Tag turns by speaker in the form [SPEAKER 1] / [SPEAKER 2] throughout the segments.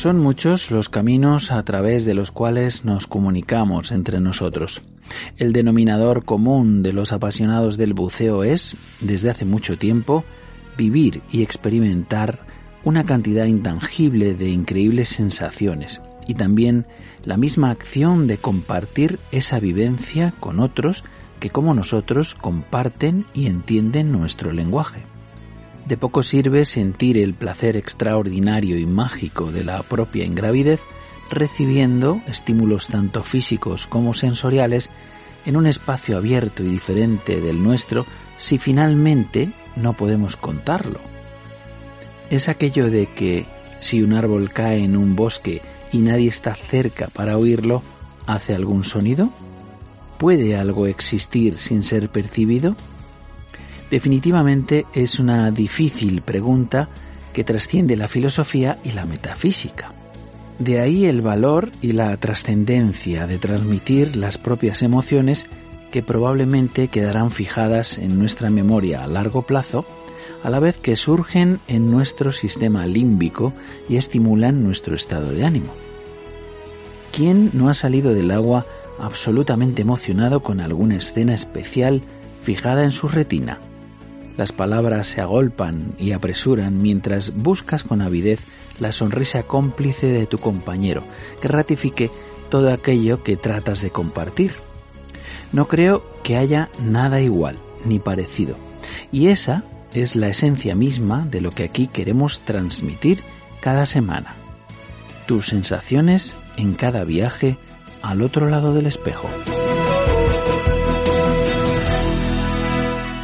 [SPEAKER 1] Son muchos los caminos a través de los cuales nos comunicamos entre nosotros. El denominador común de los apasionados del buceo es, desde hace mucho tiempo, vivir y experimentar una cantidad intangible de increíbles sensaciones y también la misma acción de compartir esa vivencia con otros que como nosotros comparten y entienden nuestro lenguaje. De poco sirve sentir el placer extraordinario y mágico de la propia ingravidez recibiendo estímulos tanto físicos como sensoriales en un espacio abierto y diferente del nuestro si finalmente no podemos contarlo. Es aquello de que si un árbol cae en un bosque y nadie está cerca para oírlo, ¿hace algún sonido? ¿Puede algo existir sin ser percibido? Definitivamente es una difícil pregunta que trasciende la filosofía y la metafísica. De ahí el valor y la trascendencia de transmitir las propias emociones que probablemente quedarán fijadas en nuestra memoria a largo plazo, a la vez que surgen en nuestro sistema límbico y estimulan nuestro estado de ánimo. ¿Quién no ha salido del agua absolutamente emocionado con alguna escena especial fijada en su retina? Las palabras se agolpan y apresuran mientras buscas con avidez la sonrisa cómplice de tu compañero, que ratifique todo aquello que tratas de compartir. No creo que haya nada igual ni parecido, y esa es la esencia misma de lo que aquí queremos transmitir cada semana. Tus sensaciones en cada viaje al otro lado del espejo.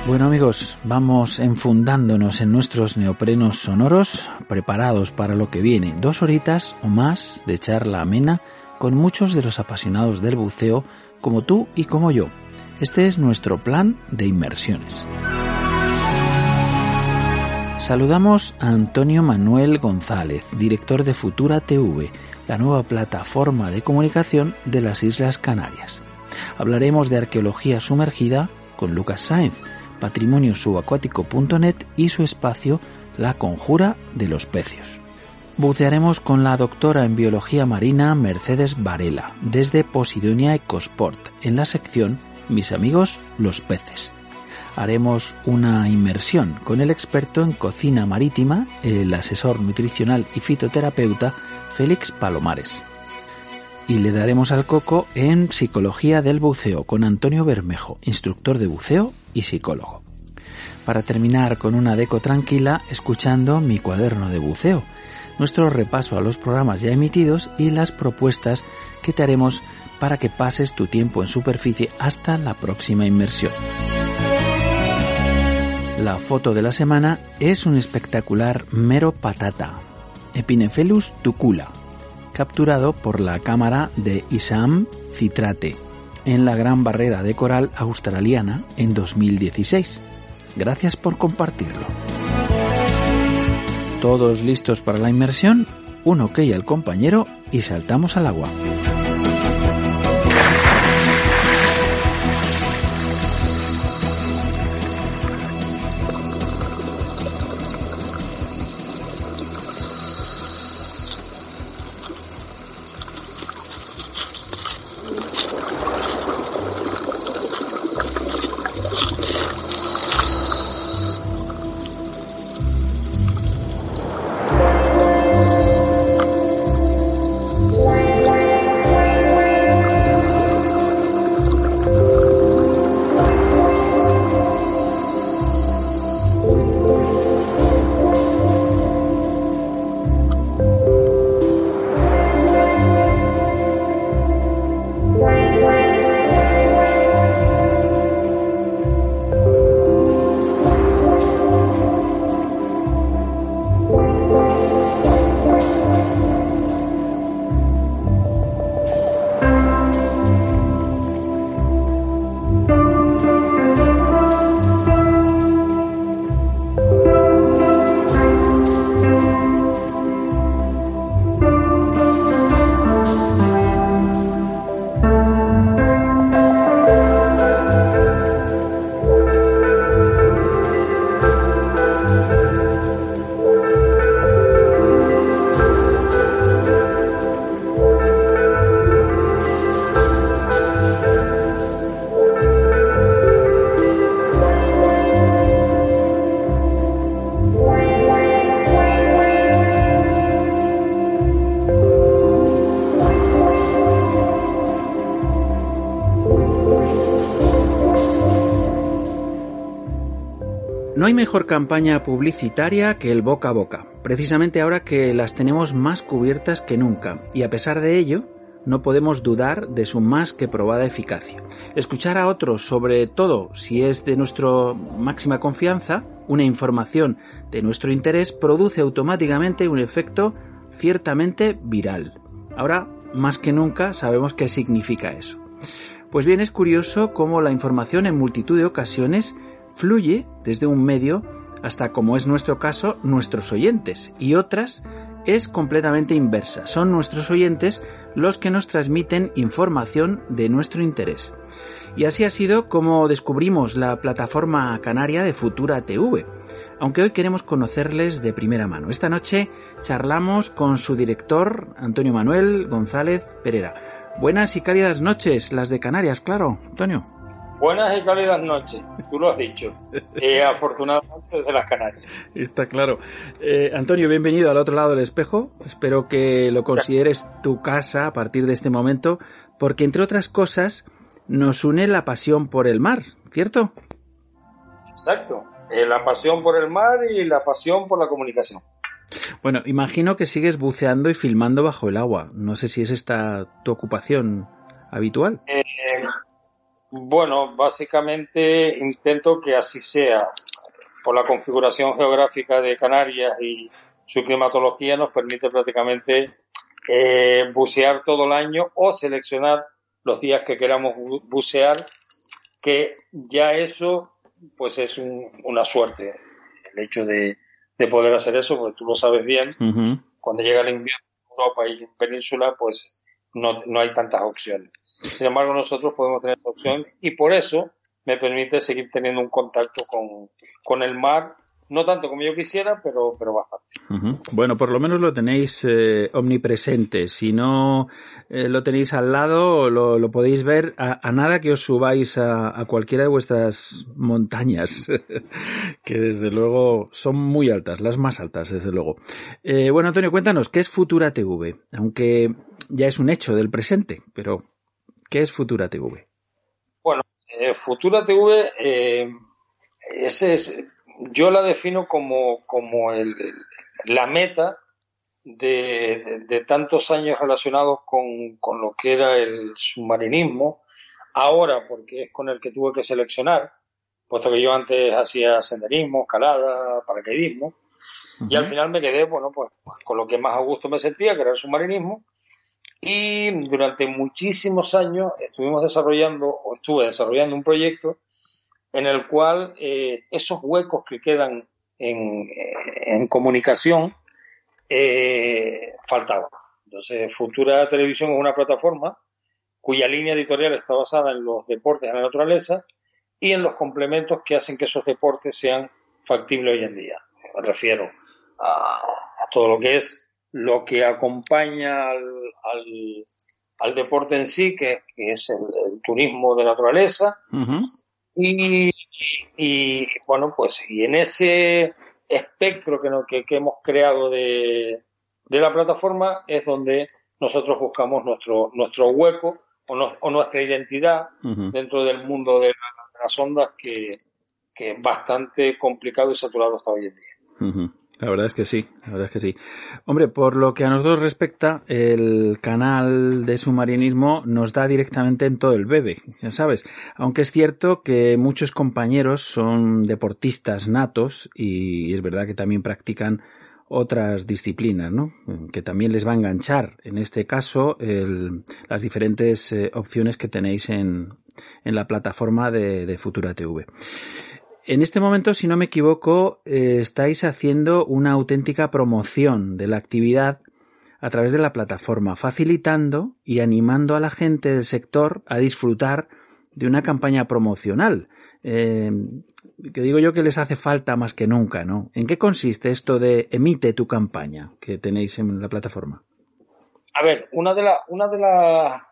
[SPEAKER 1] Bueno amigos, vamos enfundándonos en nuestros neoprenos sonoros, preparados para lo que viene, dos horitas o más de charla amena con muchos de los apasionados del buceo como tú y como yo. Este es nuestro plan de inmersiones. Saludamos a Antonio Manuel González, director de Futura TV, la nueva plataforma de comunicación de las Islas Canarias. Hablaremos de arqueología sumergida con Lucas Sainz, patrimoniosubacuático.net y su espacio La Conjura de los Pecios. Bucearemos con la doctora en biología marina Mercedes Varela desde Posidonia Ecosport en la sección Mis amigos los peces. Haremos una inmersión con el experto en cocina marítima, el asesor nutricional y fitoterapeuta Félix Palomares y le daremos al coco en Psicología del Buceo con Antonio Bermejo, instructor de buceo y psicólogo. Para terminar con una deco tranquila, escuchando mi cuaderno de buceo, nuestro repaso a los programas ya emitidos y las propuestas que te haremos para que pases tu tiempo en superficie hasta la próxima inmersión. La foto de la semana es un espectacular mero patata, Epinephelus tucula, capturado por la cámara de Isam Citrate en la Gran Barrera de Coral Australiana en 2016. Gracias por compartirlo. ¿Todos listos para la inmersión? Un ok al compañero y saltamos al agua. Campaña publicitaria que el boca a boca, precisamente ahora que las tenemos más cubiertas que nunca, y a pesar de ello, no podemos dudar de su más que probada eficacia. Escuchar a otros, sobre todo si es de nuestra máxima confianza, una información de nuestro interés, produce automáticamente un efecto ciertamente viral. Ahora, más que nunca, sabemos qué significa eso. Pues bien, es curioso cómo la información en multitud de ocasiones fluye desde un medio hasta, como es nuestro caso, nuestros oyentes, y otras es completamente inversa. Son nuestros oyentes los que nos transmiten información de nuestro interés. Y así ha sido como descubrimos la plataforma canaria de Futura TV, aunque hoy queremos conocerles de primera mano. Esta noche charlamos con su director, Antonio Manuel González Pereira. Buenas y cálidas noches, las de Canarias, claro, Antonio.
[SPEAKER 2] Buenas y cálidas noches, tú lo has dicho. Eh, afortunadamente desde las Canarias.
[SPEAKER 1] Está claro. Eh, Antonio, bienvenido al otro lado del espejo. Espero que lo consideres tu casa a partir de este momento, porque entre otras cosas nos une la pasión por el mar, ¿cierto?
[SPEAKER 2] Exacto. Eh, la pasión por el mar y la pasión por la comunicación.
[SPEAKER 1] Bueno, imagino que sigues buceando y filmando bajo el agua. No sé si es esta tu ocupación habitual.
[SPEAKER 2] Eh, bueno, básicamente intento que así sea. Por la configuración geográfica de Canarias y su climatología nos permite prácticamente eh, bucear todo el año o seleccionar los días que queramos bucear, que ya eso pues es una suerte. El hecho de, poder hacer eso, porque tú lo sabes bien, cuando llega el invierno en Europa y en Península, pues no, no hay tantas opciones. Sin embargo, nosotros podemos tener esa opción y por eso me permite seguir teniendo un contacto con, el mar no tanto como yo quisiera, pero, pero bastante.
[SPEAKER 1] Bueno, por lo menos lo tenéis eh, omnipresente. Si no eh, lo tenéis al lado, lo, lo podéis ver a, nada que os subáis a, cualquiera de vuestras montañas, que desde luego son muy altas, las más altas, desde luego. Eh, bueno, Antonio, cuéntanos, ¿qué es Futura TV? Aunque ya es un hecho del presente, pero ¿Qué es Futura TV?
[SPEAKER 2] Bueno, eh, Futura TV, eh, ese es, yo la defino como, como el, la meta de, tantos años relacionados con, con, lo que era el submarinismo, ahora porque es con el que tuve que seleccionar, puesto que yo antes hacía senderismo, escalada, paracaidismo, y al final me quedé, bueno, pues con lo que más a gusto me sentía, que era el submarinismo, y durante muchísimos años estuvimos desarrollando, o estuve desarrollando un proyecto en el cual eh, esos huecos que quedan en, comunicación eh, faltaban. Entonces, Futura Televisión es una plataforma cuya línea editorial está basada en los deportes de la naturaleza y en los complementos que hacen que esos deportes sean factibles hoy en día. Me refiero a, todo lo que es lo que acompaña al, deporte en sí, que, es el, turismo de naturaleza. y, y, bueno, pues y en ese espectro que, que, hemos creado de, de, la plataforma es donde nosotros buscamos nuestro, nuestro hueco o, nuestra identidad dentro del mundo de, las ondas que, que, es bastante complicado y saturado hasta hoy en día.
[SPEAKER 1] La verdad es que sí, la verdad es que sí. Hombre, por lo que a nosotros respecta, el canal de submarinismo nos da directamente en todo el bebé, ya sabes. Aunque es cierto que muchos compañeros son deportistas natos y es verdad que también practican otras disciplinas, ¿no? Que también les va a enganchar, en este caso, las diferentes eh, opciones que tenéis en, en la plataforma de, de Futura TV. En este momento, si no me equivoco, eh, estáis haciendo una auténtica promoción de la actividad a través de la plataforma, facilitando y animando a la gente del sector a disfrutar de una campaña promocional. Eh, que digo yo que les hace falta más que nunca, ¿no? ¿En qué consiste esto de emite tu campaña que tenéis en la plataforma?
[SPEAKER 2] A ver, una de las, una de las,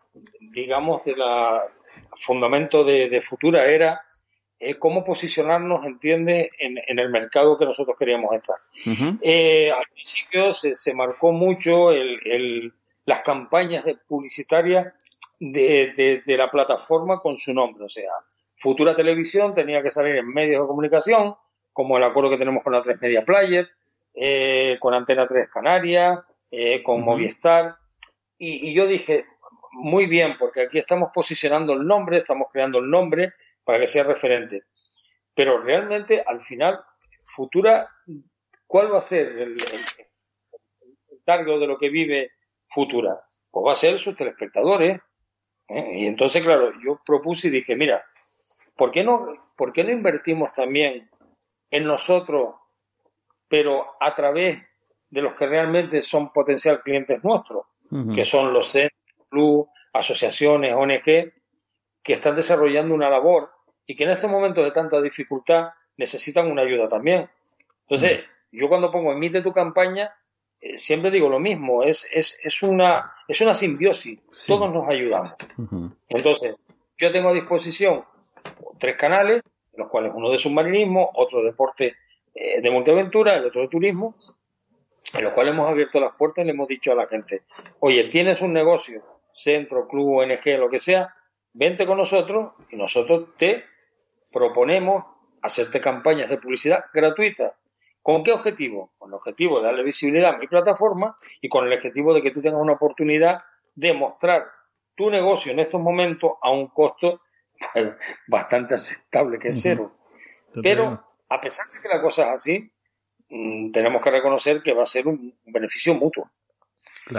[SPEAKER 2] digamos, de la fundamento de, de Futura era eh, cómo posicionarnos, entiende, en, el mercado que nosotros queríamos estar. Eh, al principio se, marcó mucho las campañas de publicitarias de, la plataforma con su nombre, o sea, Futura Televisión tenía que salir en medios de comunicación, como el acuerdo que tenemos con la 3 Media Player, eh, con Antena 3 Canarias, con Movistar, y yo dije, muy bien, porque aquí estamos posicionando el nombre, estamos creando el nombre, para que sea referente. Pero realmente, al final, Futura, ¿cuál va a ser el, el, de lo que vive Futura? Pues va a ser sus telespectadores. ¿eh? Y entonces, claro, yo propuse y dije, mira, ¿por qué no, por qué no invertimos también en nosotros, pero a través de los que realmente son potencial clientes nuestros, que son los centros, clubes, asociaciones, ONG, que están desarrollando una labor y que en estos momentos de tanta dificultad necesitan una ayuda también. Entonces, mm. yo cuando pongo emite tu campaña, eh, siempre digo lo mismo, es, es, es, una, es una simbiosis, todos nos ayudamos. Entonces, yo tengo a disposición tres canales, los cuales uno de submarinismo, otro deporte eh, de multiaventura, el otro de turismo, en los cuales hemos abierto las puertas y le hemos dicho a la gente, oye, tienes un negocio, centro, club, ONG, lo que sea, vente con nosotros y nosotros te proponemos hacerte campañas de publicidad gratuitas. ¿Con qué objetivo? Con el objetivo de darle visibilidad a mi plataforma y con el objetivo de que tú tengas una oportunidad de mostrar tu negocio en estos momentos a un costo pues, bastante aceptable, que es cero. Pero a pesar de que la cosa es así, mm, tenemos que reconocer que va a ser un beneficio mutuo.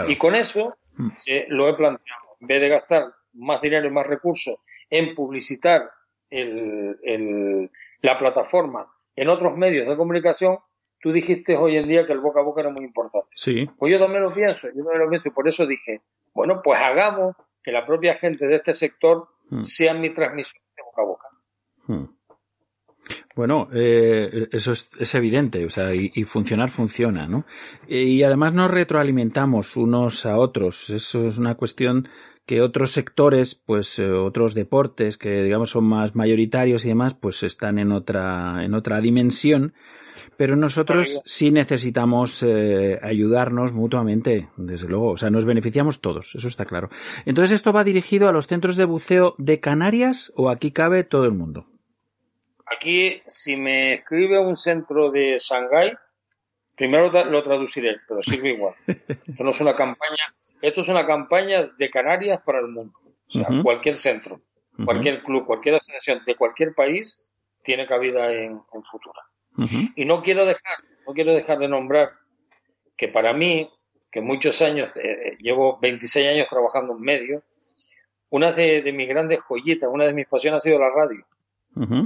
[SPEAKER 2] Y con eso mm. eh, lo he planteado. En vez de gastar más dinero y más recursos en publicitar la plataforma en otros medios de comunicación, tú dijiste hoy en día que el boca a boca era muy importante.
[SPEAKER 1] Sí.
[SPEAKER 2] Pues yo también lo pienso, yo también lo pienso y por eso dije, bueno, pues hagamos que la propia gente de este sector hmm. sea mi transmisión de boca a boca. Hmm.
[SPEAKER 1] Bueno, eh, eso es, evidente, o sea, y, funcionar funciona, ¿no? Y además nos retroalimentamos unos a otros, eso es una cuestión que otros sectores, pues eh, otros deportes que digamos son más mayoritarios y demás, pues están en otra en otra dimensión, pero nosotros sí necesitamos eh, ayudarnos mutuamente, desde luego, o sea, nos beneficiamos todos, eso está claro. Entonces, ¿esto va dirigido a los centros de buceo de Canarias o aquí cabe todo el mundo?
[SPEAKER 2] Aquí, si me escribe un centro de Shanghái, primero lo traduciré, pero sirve igual. Esto no es una campaña esto es una campaña de Canarias para el mundo. O sea, cualquier centro, cualquier club, cualquier asociación de cualquier país tiene cabida en, Futura. Y no quiero dejar, no quiero dejar de nombrar que para mí, que muchos años, eh, eh, llevo 26 años trabajando en medio, una de, mis grandes joyitas, una de mis pasiones ha sido la radio.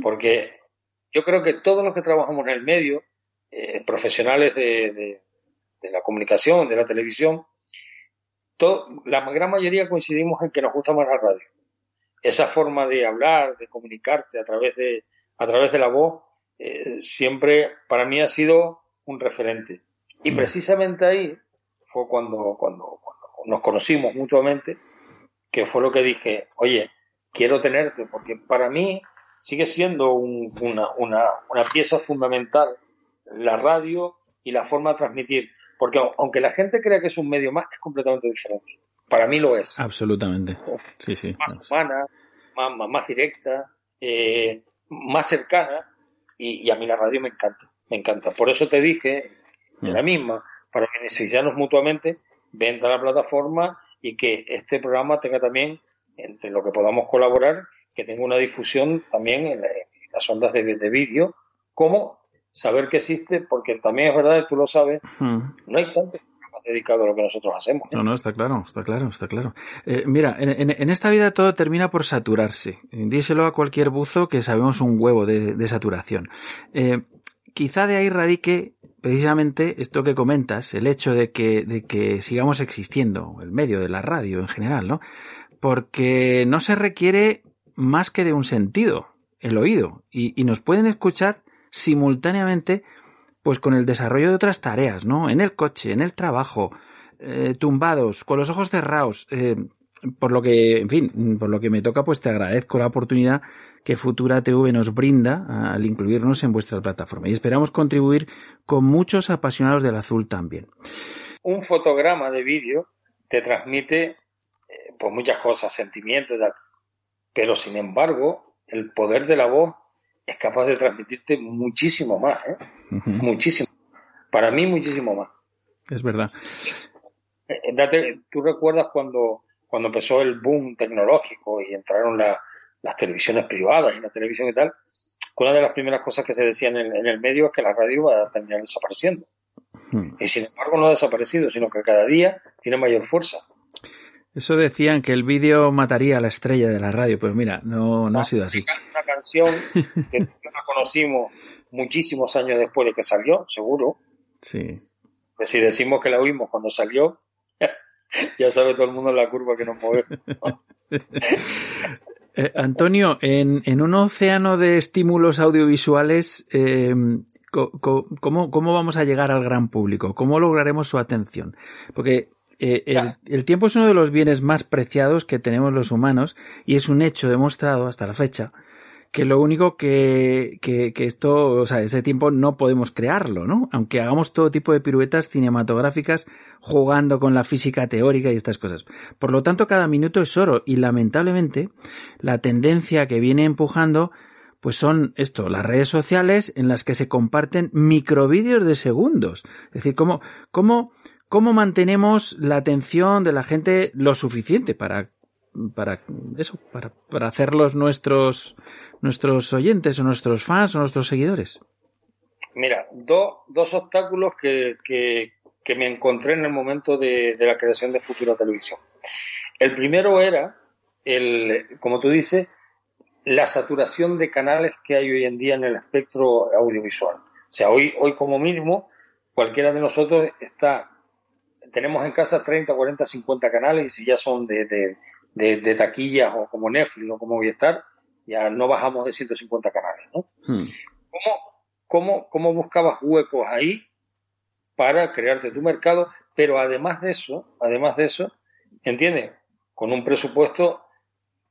[SPEAKER 2] Porque yo creo que todos los que trabajamos en el medio, eh, profesionales de, de, la comunicación, de la televisión, la gran mayoría coincidimos en que nos gusta más la radio. Esa forma de hablar, de comunicarte a través de, a través de la voz, eh, siempre para mí ha sido un referente. Y mm. precisamente ahí fue cuando, cuando, nos conocimos mutuamente, que fue lo que dije, oye, quiero tenerte, porque para mí sigue siendo una, una, una pieza fundamental la radio y la forma de transmitir. Porque aunque la gente crea que es un medio más, es completamente diferente. Para mí lo es.
[SPEAKER 1] Absolutamente. Sí, sí.
[SPEAKER 2] Más humana, más, más, directa, eh, más cercana. Y, a mí la radio me encanta. Me encanta. Por eso te dije, de la mm. misma, para beneficiarnos mutuamente, venta la plataforma y que este programa tenga también, entre lo que podamos colaborar, que tenga una difusión también en, las ondas de, de vídeo, como saber que existe, porque también es verdad, tú lo sabes, hmm. no hay tanto dedicado a lo que nosotros hacemos.
[SPEAKER 1] ¿eh? No, no, está claro, está claro, está claro. Eh, mira, en, esta vida todo termina por saturarse. Díselo a cualquier buzo que sabemos un huevo de, saturación. Eh, quizá de ahí radique precisamente esto que comentas, el hecho de que, de que sigamos existiendo, el medio de la radio en general, ¿no? Porque no se requiere más que de un sentido, el oído, y, y nos pueden escuchar simultáneamente pues con el desarrollo de otras tareas, ¿no? En el coche, en el trabajo, eh, tumbados, con los ojos cerrados. Eh, por lo que, en fin, por lo que me toca, pues te agradezco la oportunidad que Futura TV nos brinda al incluirnos en vuestra plataforma y esperamos contribuir con muchos apasionados del azul también.
[SPEAKER 2] Un fotograma de vídeo te transmite eh, pues muchas cosas, sentimientos, pero sin embargo, el poder de la voz es capaz de transmitirte muchísimo más, ¿eh? Muchísimo. Para mí, muchísimo más.
[SPEAKER 1] Es verdad.
[SPEAKER 2] Eh, eh, date, tú recuerdas cuando, cuando empezó el boom tecnológico y entraron las televisiones privadas y la televisión y tal, una de las primeras cosas que se decían en, en el medio es que la radio iba a terminar desapareciendo. Y sin embargo no ha desaparecido, sino que cada día tiene mayor fuerza.
[SPEAKER 1] Eso decían que el vídeo mataría a la estrella de la radio, pues mira, no, no ha sido así.
[SPEAKER 2] Una canción que la conocimos muchísimos años después de que salió, seguro.
[SPEAKER 1] Sí.
[SPEAKER 2] Pues si decimos que la oímos cuando salió, ya sabe todo el mundo la curva que nos movemos.
[SPEAKER 1] Eh, Antonio, en, en, un océano de estímulos audiovisuales, eh, ¿cómo, ¿cómo vamos a llegar al gran público? ¿Cómo lograremos su atención? Porque eh, el, tiempo es uno de los bienes más preciados que tenemos los humanos y es un hecho demostrado hasta la fecha que lo único que, que, que, esto, o sea, este tiempo no podemos crearlo, ¿no? Aunque hagamos todo tipo de piruetas cinematográficas jugando con la física teórica y estas cosas. Por lo tanto, cada minuto es oro y lamentablemente la tendencia que viene empujando pues son esto, las redes sociales en las que se comparten microvídeos de segundos. Es decir, cómo, cómo, ¿Cómo mantenemos la atención de la gente lo suficiente para, para eso, para, para hacerlos nuestros, nuestros oyentes o nuestros fans o nuestros seguidores?
[SPEAKER 2] Mira, dos obstáculos que, que, que, me encontré en el momento de, de la creación de Futura Televisión. El primero era, el, como tú dices, la saturación de canales que hay hoy en día en el espectro audiovisual. O sea, hoy, hoy como mínimo, cualquiera de nosotros está tenemos en casa 30, 40, 50 canales y si ya son de, taquillas o como Netflix o como Movistar, ya no bajamos de 150 canales, ¿no? Hmm. ¿Cómo, cómo, buscabas huecos ahí para crearte tu mercado? Pero además de eso, además de eso, ¿entiendes? Con un presupuesto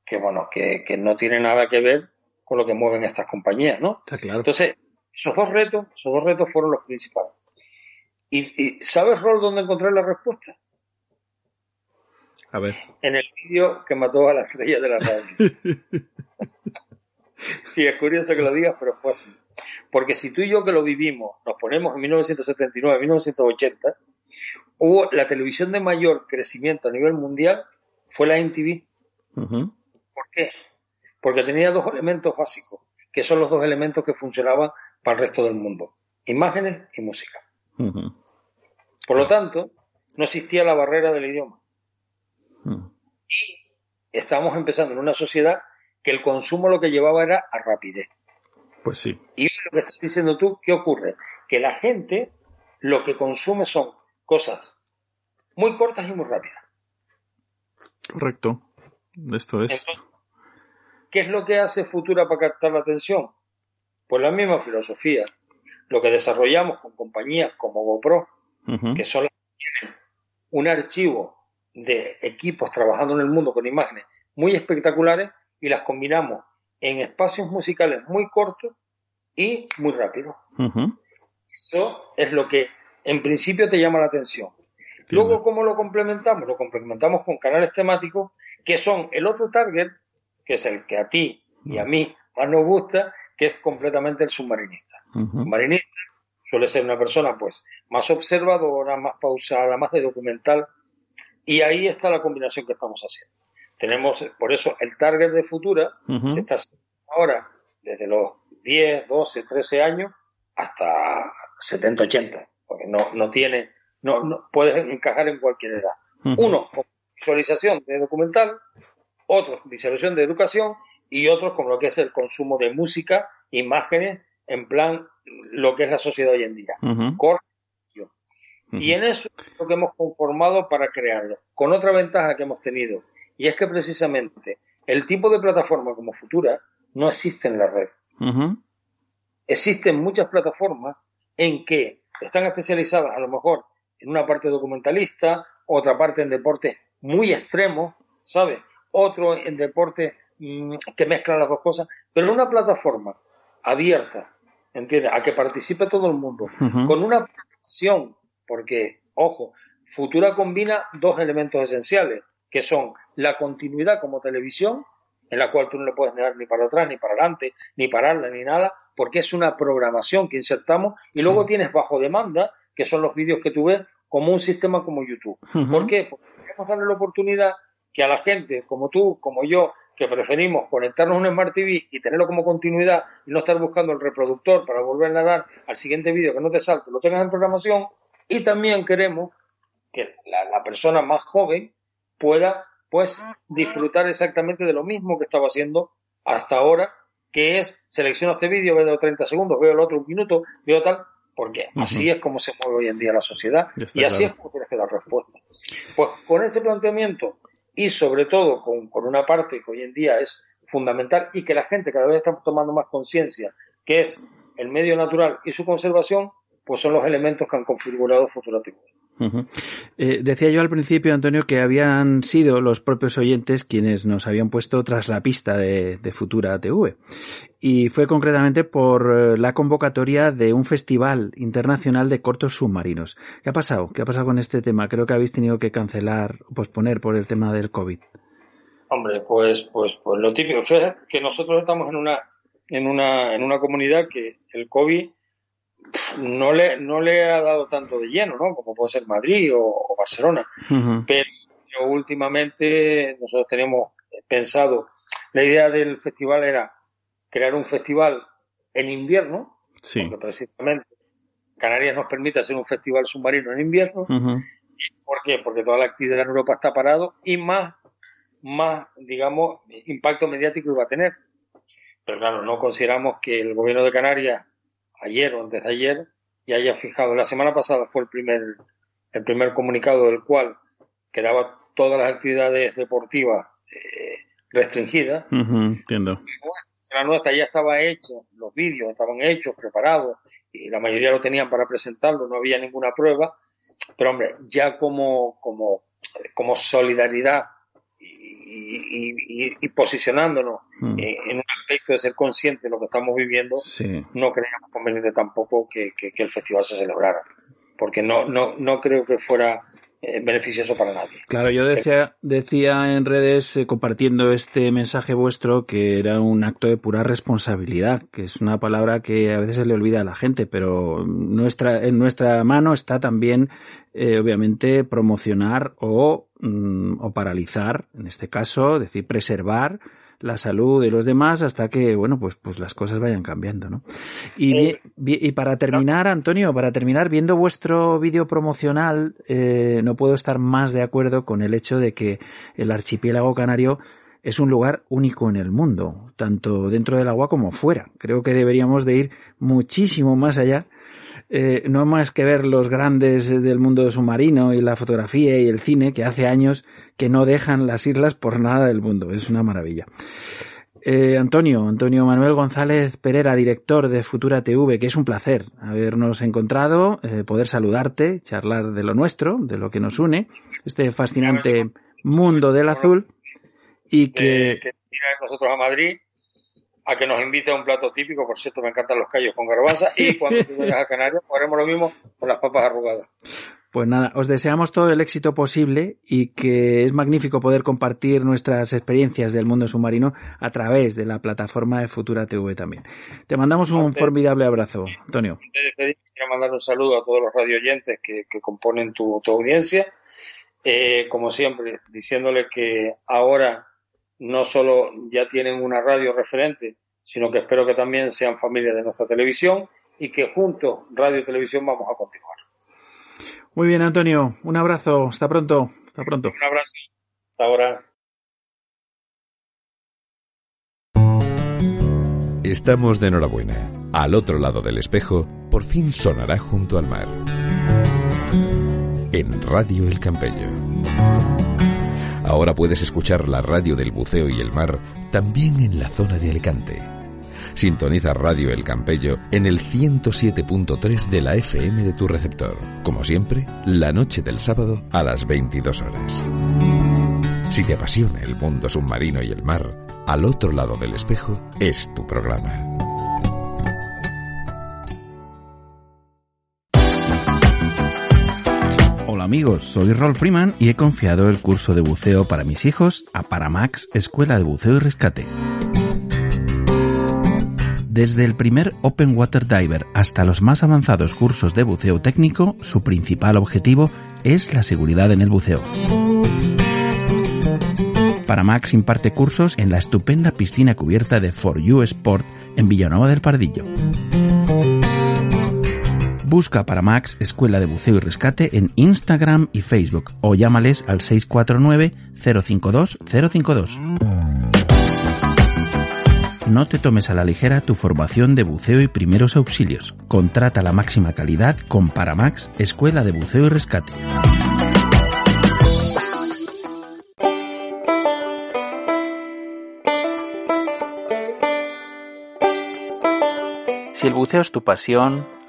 [SPEAKER 2] que, bueno, que, que no tiene nada que ver con lo que mueven estas compañías, ¿no?
[SPEAKER 1] Está claro.
[SPEAKER 2] Entonces, esos dos retos, esos dos retos fueron los principales. ¿Y, sabes, Rol, dónde encontré la respuesta?
[SPEAKER 1] A ver.
[SPEAKER 2] En el vídeo que mató a la estrella de la radio. sí, es curioso que lo digas, pero fue así. Porque si tú y yo que lo vivimos nos ponemos en 1979, 1980, hubo la televisión de mayor crecimiento a nivel mundial fue la NTV. ¿Por qué? Porque tenía dos elementos básicos, que son los dos elementos que funcionaban para el resto del mundo. Imágenes y música. Por lo tanto, no existía la barrera del idioma. Y estábamos empezando en una sociedad que el consumo lo que llevaba era a rapidez.
[SPEAKER 1] Pues sí.
[SPEAKER 2] Y lo que estás diciendo tú, ¿qué ocurre? Que la gente lo que consume son cosas muy cortas y muy rápidas.
[SPEAKER 1] Correcto. Esto es.
[SPEAKER 2] ¿Qué es lo que hace Futura para captar la atención? Pues la misma filosofía. Lo que desarrollamos con compañías como GoPro, que son las que tienen un archivo de equipos trabajando en el mundo con imágenes muy espectaculares y las combinamos en espacios musicales muy cortos y muy rápidos. Eso es lo que en principio te llama la atención. Luego, ¿cómo lo complementamos? Lo complementamos con canales temáticos que son el otro target, que es el que a ti y a mí más nos gusta, que es completamente el submarinista. Submarinista suele ser una persona pues más observadora, más pausada, más de documental, y ahí está la combinación que estamos haciendo. Tenemos, por eso, el target de Futura se está haciendo ahora desde los 10, 12, 13 años hasta 70, 80, porque no, no tiene, no, no puedes encajar en cualquier edad. Uno con visualización de documental, otros visualización de educación y otros con lo que es el consumo de música, imágenes, en plan lo que es la sociedad hoy en día. Y en eso es lo que hemos conformado para crearlo. Con otra ventaja que hemos tenido, y es que precisamente el tipo de plataforma como Futura no existe en la red. Existen muchas plataformas en que están especializadas a lo mejor en una parte documentalista, otra parte en deportes muy extremos, ¿sabes? Otro en deportes mm, que mezclan las dos cosas, pero en una plataforma abierta, ¿entiendes? A que participe todo el mundo, con una protección, porque, ojo, Futura combina dos elementos esenciales, que son la continuidad como televisión, en la cual tú no le puedes negar ni para atrás, ni para adelante, ni pararla, ni nada, porque es una programación que insertamos, y luego tienes bajo demanda, que son los vídeos que tú ves, como un sistema como YouTube. ¿Por qué? Porque queremos darle la oportunidad que a la gente, como tú, como yo, que preferimos conectarnos a un Smart TV y tenerlo como continuidad y no estar buscando el reproductor para volver a dar al siguiente vídeo que no te salte, lo tengas en programación. Y también queremos que la, persona más joven pueda pues disfrutar exactamente de lo mismo que estaba haciendo hasta ahora, que es selecciono este vídeo, veo 30 segundos, veo el otro un minuto, veo tal, porque así es como se mueve hoy en día la sociedad y así es como tienes que dar respuesta. Pues con ese planteamiento y sobre todo con, una parte que hoy en día es fundamental y que la gente cada vez está tomando más conciencia, que es el medio natural y su conservación, pues son los elementos que han configurado Futura
[SPEAKER 1] eh, decía yo al principio, Antonio, que habían sido los propios oyentes quienes nos habían puesto tras la pista de, Futura TV. Y fue concretamente por eh, la convocatoria de un festival internacional de cortos submarinos. ¿Qué ha pasado? ¿Qué ha pasado con este tema? Creo que habéis tenido que cancelar, posponer por el tema del COVID.
[SPEAKER 2] Hombre, pues, pues, pues lo típico. es que nosotros estamos en una, en una, en una comunidad que el COVID no le, no le ha dado tanto de lleno, ¿no? Como puede ser Madrid o, Barcelona. Pero últimamente nosotros teníamos pensado, la idea del festival era crear un festival en invierno,
[SPEAKER 1] sí.
[SPEAKER 2] porque precisamente Canarias nos permite hacer un festival submarino en invierno. ¿Por qué? Porque toda la actividad en Europa está parado y más, más, digamos, impacto mediático iba a tener. Pero claro, no consideramos que el gobierno de Canarias ayer o antes de ayer ya haya fijado. La semana pasada fue el primer, el primer comunicado del cual quedaba todas las actividades deportivas eh, restringidas.
[SPEAKER 1] entiendo.
[SPEAKER 2] La nuestra ya estaba hecha, los vídeos estaban hechos, preparados, y la mayoría lo tenían para presentarlo, no había ninguna prueba. Pero hombre, ya como, como, como solidaridad y, posicionándonos hmm. en un aspecto de ser consciente de lo que estamos viviendo, no creíamos conveniente tampoco que, el festival se celebrara, porque no, no, no creo que fuera eh, beneficioso para nadie.
[SPEAKER 1] Claro, yo decía, decía en redes eh, compartiendo este mensaje vuestro que era un acto de pura responsabilidad, que es una palabra que a veces se le olvida a la gente, pero nuestra, en nuestra mano está también, eh, obviamente, promocionar o, mm, o paralizar, en este caso, decir, preservar la salud de los demás hasta que, bueno, pues, pues las cosas vayan cambiando, ¿no? Y, y para terminar, Antonio, para terminar, viendo vuestro vídeo promocional, eh, no puedo estar más de acuerdo con el hecho de que el archipiélago canario es un lugar único en el mundo, tanto dentro del agua como fuera. Creo que deberíamos de ir muchísimo más allá eh, no más que ver los grandes del mundo submarino y la fotografía y el cine que hace años que no dejan las islas por nada del mundo. Es una maravilla. Eh, Antonio, Antonio Manuel González Pereira, director de Futura TV, que es un placer habernos encontrado, eh, poder saludarte, charlar de lo nuestro, de lo que nos une, este fascinante mundo del azul y que...
[SPEAKER 2] que nosotros a Madrid a que nos invite a un plato típico, por cierto me encantan los callos con garbanza y cuando tú vengas a Canarias haremos lo mismo con las papas arrugadas.
[SPEAKER 1] Pues nada, os deseamos todo el éxito posible y que es magnífico poder compartir nuestras experiencias del mundo submarino a través de la plataforma de Futura TV también. Te mandamos un formidable abrazo, Antonio.
[SPEAKER 2] Quiero mandar un saludo a todos los radioyentes que, que componen tu, audiencia. Eh, como siempre, diciéndole que ahora no solo ya tienen una radio referente, sino que espero que también sean familias de nuestra televisión y que juntos, radio y televisión, vamos a continuar.
[SPEAKER 1] Muy bien, Antonio. Un abrazo. Hasta pronto. Hasta pronto.
[SPEAKER 2] Un abrazo. Hasta ahora.
[SPEAKER 3] Estamos de enhorabuena. Al otro lado del espejo, por fin sonará junto al mar. En Radio El Campello. Ahora puedes escuchar la radio del buceo y el mar también en la zona de Alicante Sintoniza Radio El Campello en el 107.3 de la FM de tu receptor. Como siempre, la noche del sábado a las 22 horas. Si te apasiona el mundo submarino y el mar, al otro lado del espejo es tu programa.
[SPEAKER 1] Amigos, soy Rolf Freeman y he confiado el curso de buceo para mis hijos a Paramax Escuela de Buceo y Rescate. Desde el primer Open Water Diver hasta los más avanzados cursos de buceo técnico, su principal objetivo es la seguridad en el buceo. Paramax imparte cursos en la estupenda piscina cubierta de For You Sport en Villanueva del Pardillo. Busca Paramax Escuela de Buceo y Rescate en Instagram y Facebook o llámales al 649 052 052. No te tomes a la ligera tu formación de buceo y primeros auxilios. Contrata la máxima calidad con Paramax, Escuela de Buceo y Rescate. Si el buceo es tu pasión,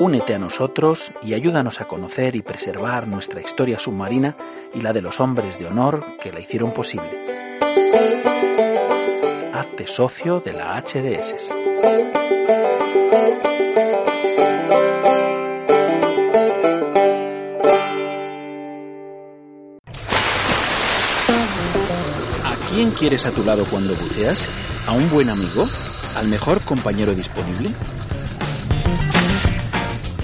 [SPEAKER 1] Únete a nosotros y ayúdanos a conocer y preservar nuestra historia submarina y la de los hombres de honor que la hicieron posible. Hazte socio de la HDS. quién quieres a tu lado cuando buceas? ¿A un buen amigo? ¿Al mejor compañero disponible?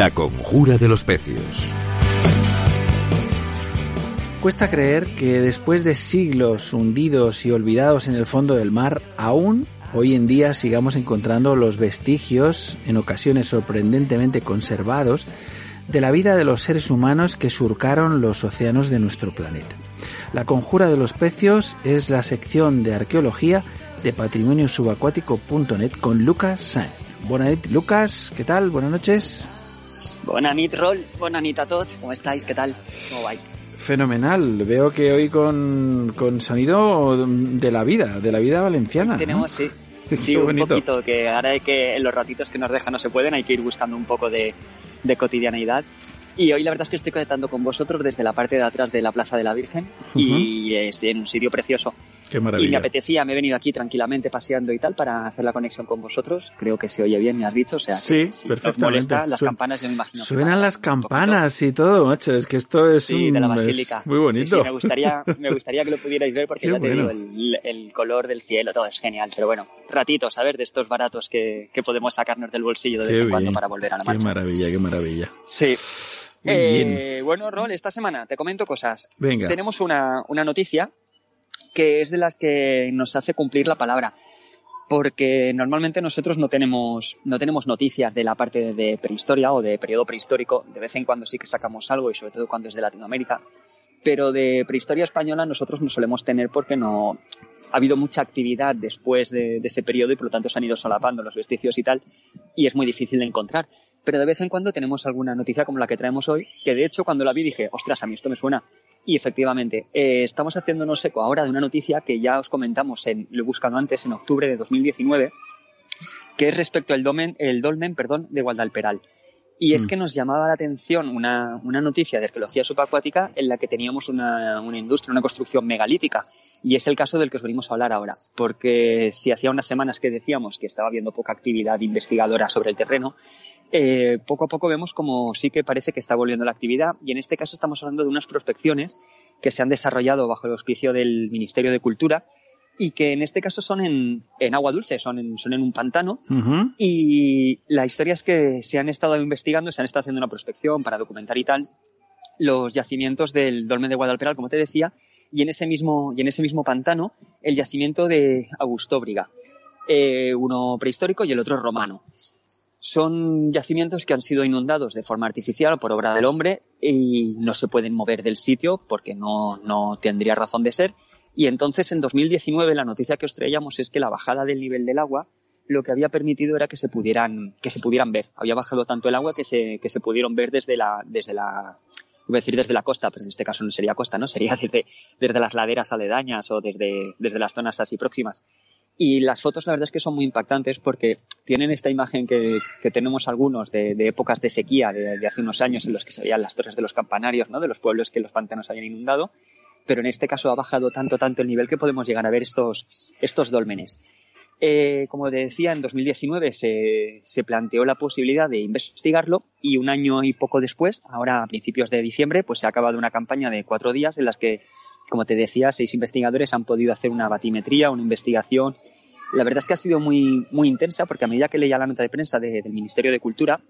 [SPEAKER 3] La conjura de los pecios.
[SPEAKER 1] Cuesta creer que después de siglos hundidos y olvidados en el fondo del mar, aún hoy en día sigamos encontrando los vestigios, en ocasiones sorprendentemente conservados, de la vida de los seres humanos que surcaron los océanos de nuestro planeta. La Conjura de los Pecios es la sección de arqueología de patrimoniosubacuático.net con Lucas Sainz. Buenas Lucas, ¿qué tal? Buenas noches.
[SPEAKER 4] Buenas noches, Rol. Buenas noches a todos. ¿Cómo estáis? ¿Qué tal? ¿Cómo vais?
[SPEAKER 1] Fenomenal. Veo que hoy con, con sonido de la vida, de la vida valenciana.
[SPEAKER 4] Tenemos, sí. Sí, un poquito, que ahora hay que, en los ratitos que nos dejan no se pueden, hay que ir buscando un poco de, de cotidianeidad. Y hoy la verdad es que estoy conectando con vosotros desde la parte de atrás de la Plaza de la Virgen y estoy en un sitio precioso.
[SPEAKER 1] Qué maravilla.
[SPEAKER 4] Y me apetecía, me he venido aquí tranquilamente paseando y tal para hacer la conexión con vosotros. Creo que se oye bien, me has dicho. O sea,
[SPEAKER 1] sí,
[SPEAKER 4] si
[SPEAKER 1] perfectamente.
[SPEAKER 4] molesta, las campanas yo me imagino.
[SPEAKER 1] Suenan las campanas y todo, macho. Es que esto es
[SPEAKER 4] sí,
[SPEAKER 1] un,
[SPEAKER 4] de la basílica.
[SPEAKER 1] muy bonito.
[SPEAKER 4] Sí, me gustaría, me gustaría que lo pudierais ver porque ya te digo, el, el, color del cielo, todo es genial. Pero bueno, ratitos, a ver, de estos baratos que, que podemos sacarnos del bolsillo de vez en cuando para volver a la marcha.
[SPEAKER 1] Qué maravilla, qué maravilla.
[SPEAKER 4] Sí. Eh, bueno, Rol, esta semana te comento cosas.
[SPEAKER 1] Venga.
[SPEAKER 4] Tenemos una, una noticia que es de las que nos hace cumplir la palabra. Porque normalmente nosotros no tenemos, no tenemos noticias de la parte de prehistoria o de periodo prehistórico. De vez en cuando sí que sacamos algo y sobre todo cuando es de Latinoamérica. Pero de prehistoria española nosotros no solemos tener porque no ha habido mucha actividad después de, de ese periodo y por lo tanto se han ido solapando los vestigios y tal. Y es muy difícil de encontrar pero de vez en cuando tenemos alguna noticia como la que traemos hoy, que de hecho cuando la vi dije, ostras, a mí esto me suena. Y efectivamente, eh, estamos haciéndonos eco ahora de una noticia que ya os comentamos, en, lo he buscado antes, en octubre de 2019, que es respecto al dolmen, el dolmen perdón, de Guadalperal. Y es
[SPEAKER 1] Mm.
[SPEAKER 4] que nos llamaba la atención una, una noticia de arqueología subacuática en la que teníamos una, una industria, una construcción megalítica. Y es el caso del que os venimos a hablar ahora. Porque si hacía unas semanas que decíamos que estaba habiendo poca actividad investigadora sobre el terreno, eh, poco a poco vemos como sí que parece que está volviendo la actividad. Y en este caso estamos hablando de unas prospecciones que se han desarrollado bajo el auspicio del Ministerio de Cultura y que en este caso son en, en agua dulce, son en, son en un pantano y la historia es que se han estado investigando, se han estado haciendo una prospección para documentar y tal los yacimientos del dolmen de Guadalperal, como te decía, y en ese mismo, y en ese mismo pantano el yacimiento de Augustóbriga, eh, uno prehistórico y el otro romano. Son yacimientos que han sido inundados de forma artificial por obra del hombre y no se pueden mover del sitio porque no, no tendría razón de ser. Y entonces en 2019 la noticia que os traíamos es que la bajada del nivel del agua lo que había permitido era que se pudieran, que se pudieran ver. Había bajado tanto el agua que se, que se pudieron ver desde la, desde la, decir desde la costa, pero en este caso no sería costa, ¿no? Sería desde, desde las laderas aledañas o desde, desde las zonas así próximas. Y las fotos la verdad es que son muy impactantes porque tienen esta imagen que, que tenemos algunos de, de épocas de sequía de, hace unos años en los que se veían las torres de los campanarios, ¿no? De los pueblos que los pantanos habían inundado. Pero en este caso ha bajado tanto, tanto el nivel que podemos llegar a ver estos, estos dólmenes. Eh, como decía, en 2019 se, se, planteó la posibilidad de investigarlo y un año y poco después, ahora a principios de diciembre, pues se ha acabado una campaña de cuatro días en las que, como te decía, seis investigadores han podido hacer una batimetría, una investigación. La verdad es que ha sido muy, muy intensa porque a medida que leía la nota de prensa de, del Ministerio de Cultura,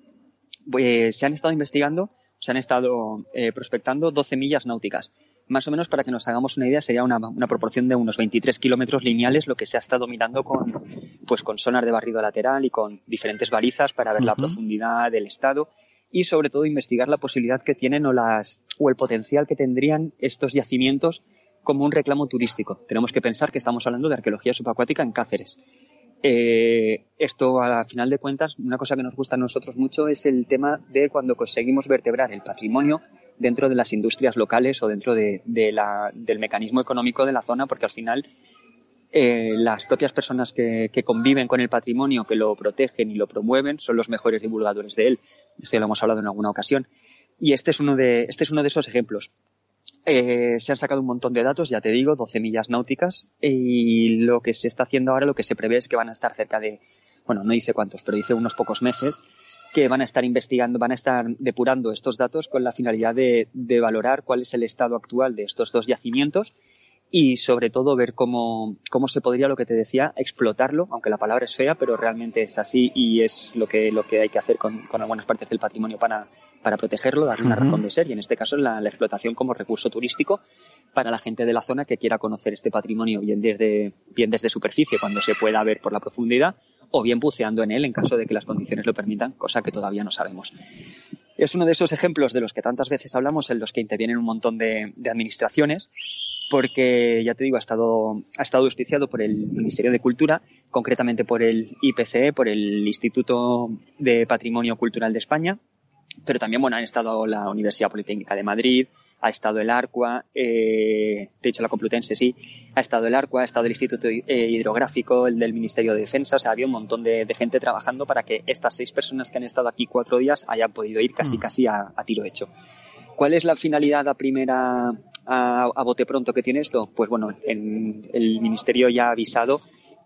[SPEAKER 4] pues se han estado investigando, se han estado eh, prospectando 12 millas náuticas más o menos para que nos hagamos una idea sería una, una proporción de unos 23 kilómetros lineales lo que se ha estado mirando con pues con sonar de barrido lateral y con diferentes balizas para ver uh -huh. la profundidad del estado y sobre todo investigar la posibilidad que tienen o el potencial que tendrían estos yacimientos como un reclamo turístico. Tenemos que pensar que estamos hablando de arqueología subacuática en Cáceres. Eh, esto, a final de cuentas, una cosa que nos gusta a nosotros mucho es el tema de cuando conseguimos vertebrar el patrimonio dentro de las industrias locales o dentro de, del mecanismo económico de la zona, porque al final eh, las propias personas que, conviven con el patrimonio, que lo protegen y lo promueven, son los mejores divulgadores de él. Esto ya lo hemos hablado en alguna ocasión. Y este es uno de, este es uno de esos ejemplos. Eh, se han sacado un montón de datos, ya te digo, 12 millas náuticas, y lo que se está haciendo ahora, lo que se prevé es que van a estar cerca de, bueno, no dice cuántos, pero dice unos pocos meses, que van a estar investigando, van a estar depurando estos datos con la finalidad de, de valorar cuál es el estado actual de estos dos yacimientos y sobre todo ver cómo, cómo se podría, lo que te decía, explotarlo, aunque la palabra es fea, pero realmente es así y es lo que, lo que hay que hacer con, con algunas partes del patrimonio para, para protegerlo, darle una razón de ser y en este caso la, la, explotación como recurso turístico para la gente de la zona que quiera conocer este patrimonio bien desde, bien desde superficie cuando se pueda ver por la profundidad o bien buceando en él en caso de que las condiciones lo permitan, cosa que todavía no sabemos. Es uno de esos ejemplos de los que tantas veces hablamos en los que intervienen un montón de, de administraciones porque ya te digo, ha estado, ha estado auspiciado por el Ministerio de Cultura, concretamente por el IPCE, por el Instituto de Patrimonio Cultural de España, pero también, bueno, han estado la Universidad Politécnica de Madrid, ha estado el ARCUA, eh, te he dicho la Complutense, sí, ha estado el ARCUA, ha estado el Instituto eh, Hidrográfico, el del Ministerio de Defensa, o sea, había un montón de, de, gente trabajando para que estas seis personas que han estado aquí cuatro días hayan podido ir casi, mm. casi a, a tiro hecho. ¿Cuál es la finalidad a primera, a, a, bote pronto que tiene esto? Pues bueno, en, el Ministerio ya ha avisado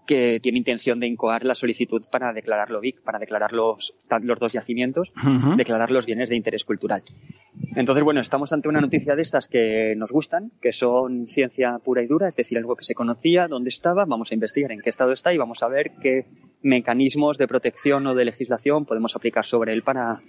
[SPEAKER 4] que tiene intención de incoar la solicitud para declarar lo BIC, para declarar los, los dos yacimientos, uh -huh. declarar los bienes de interés cultural. Entonces, bueno, estamos ante una noticia de estas que nos gustan, que son ciencia pura y dura, es decir, algo que se conocía, dónde estaba, vamos a investigar en qué estado está y vamos a ver qué mecanismos de protección o de legislación podemos aplicar sobre él para,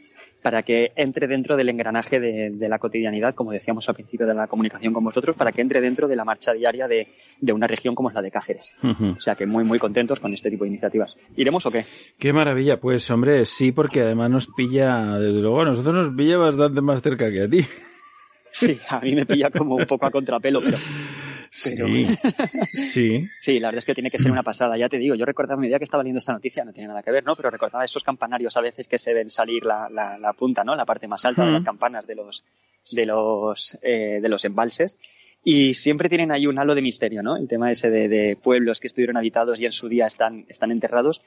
[SPEAKER 4] para que entre dentro del engranaje de, de, la cotidianidad, como decíamos al principio de la comunicación con vosotros, para que entre dentro de la marcha diaria de, de una región como es la de Cáceres. Uh -huh. O sea que muy, muy contentos con este tipo de iniciativas. ¿Iremos o qué?
[SPEAKER 1] Qué maravilla. Pues hombre, sí, porque además nos pilla, desde luego, a nosotros nos pilla bastante más cerca que a ti.
[SPEAKER 4] Sí, a mí me pilla como un poco a contrapelo, pero...
[SPEAKER 1] pero... Sí, sí.
[SPEAKER 4] Sí, la verdad es que tiene que ser una pasada. Ya te digo, yo recordaba mi día que estaba leyendo esta noticia, no tiene nada que ver, ¿no? Pero recordaba esos campanarios a veces que se ven salir la, la, la punta, ¿no? La parte más alta uh -huh. de las campanas de los, de los, eh, de los embalses. Y siempre tienen ahí un halo de misterio, ¿no? El tema ese de, de pueblos que estuvieron habitados y en su día están, están enterrados.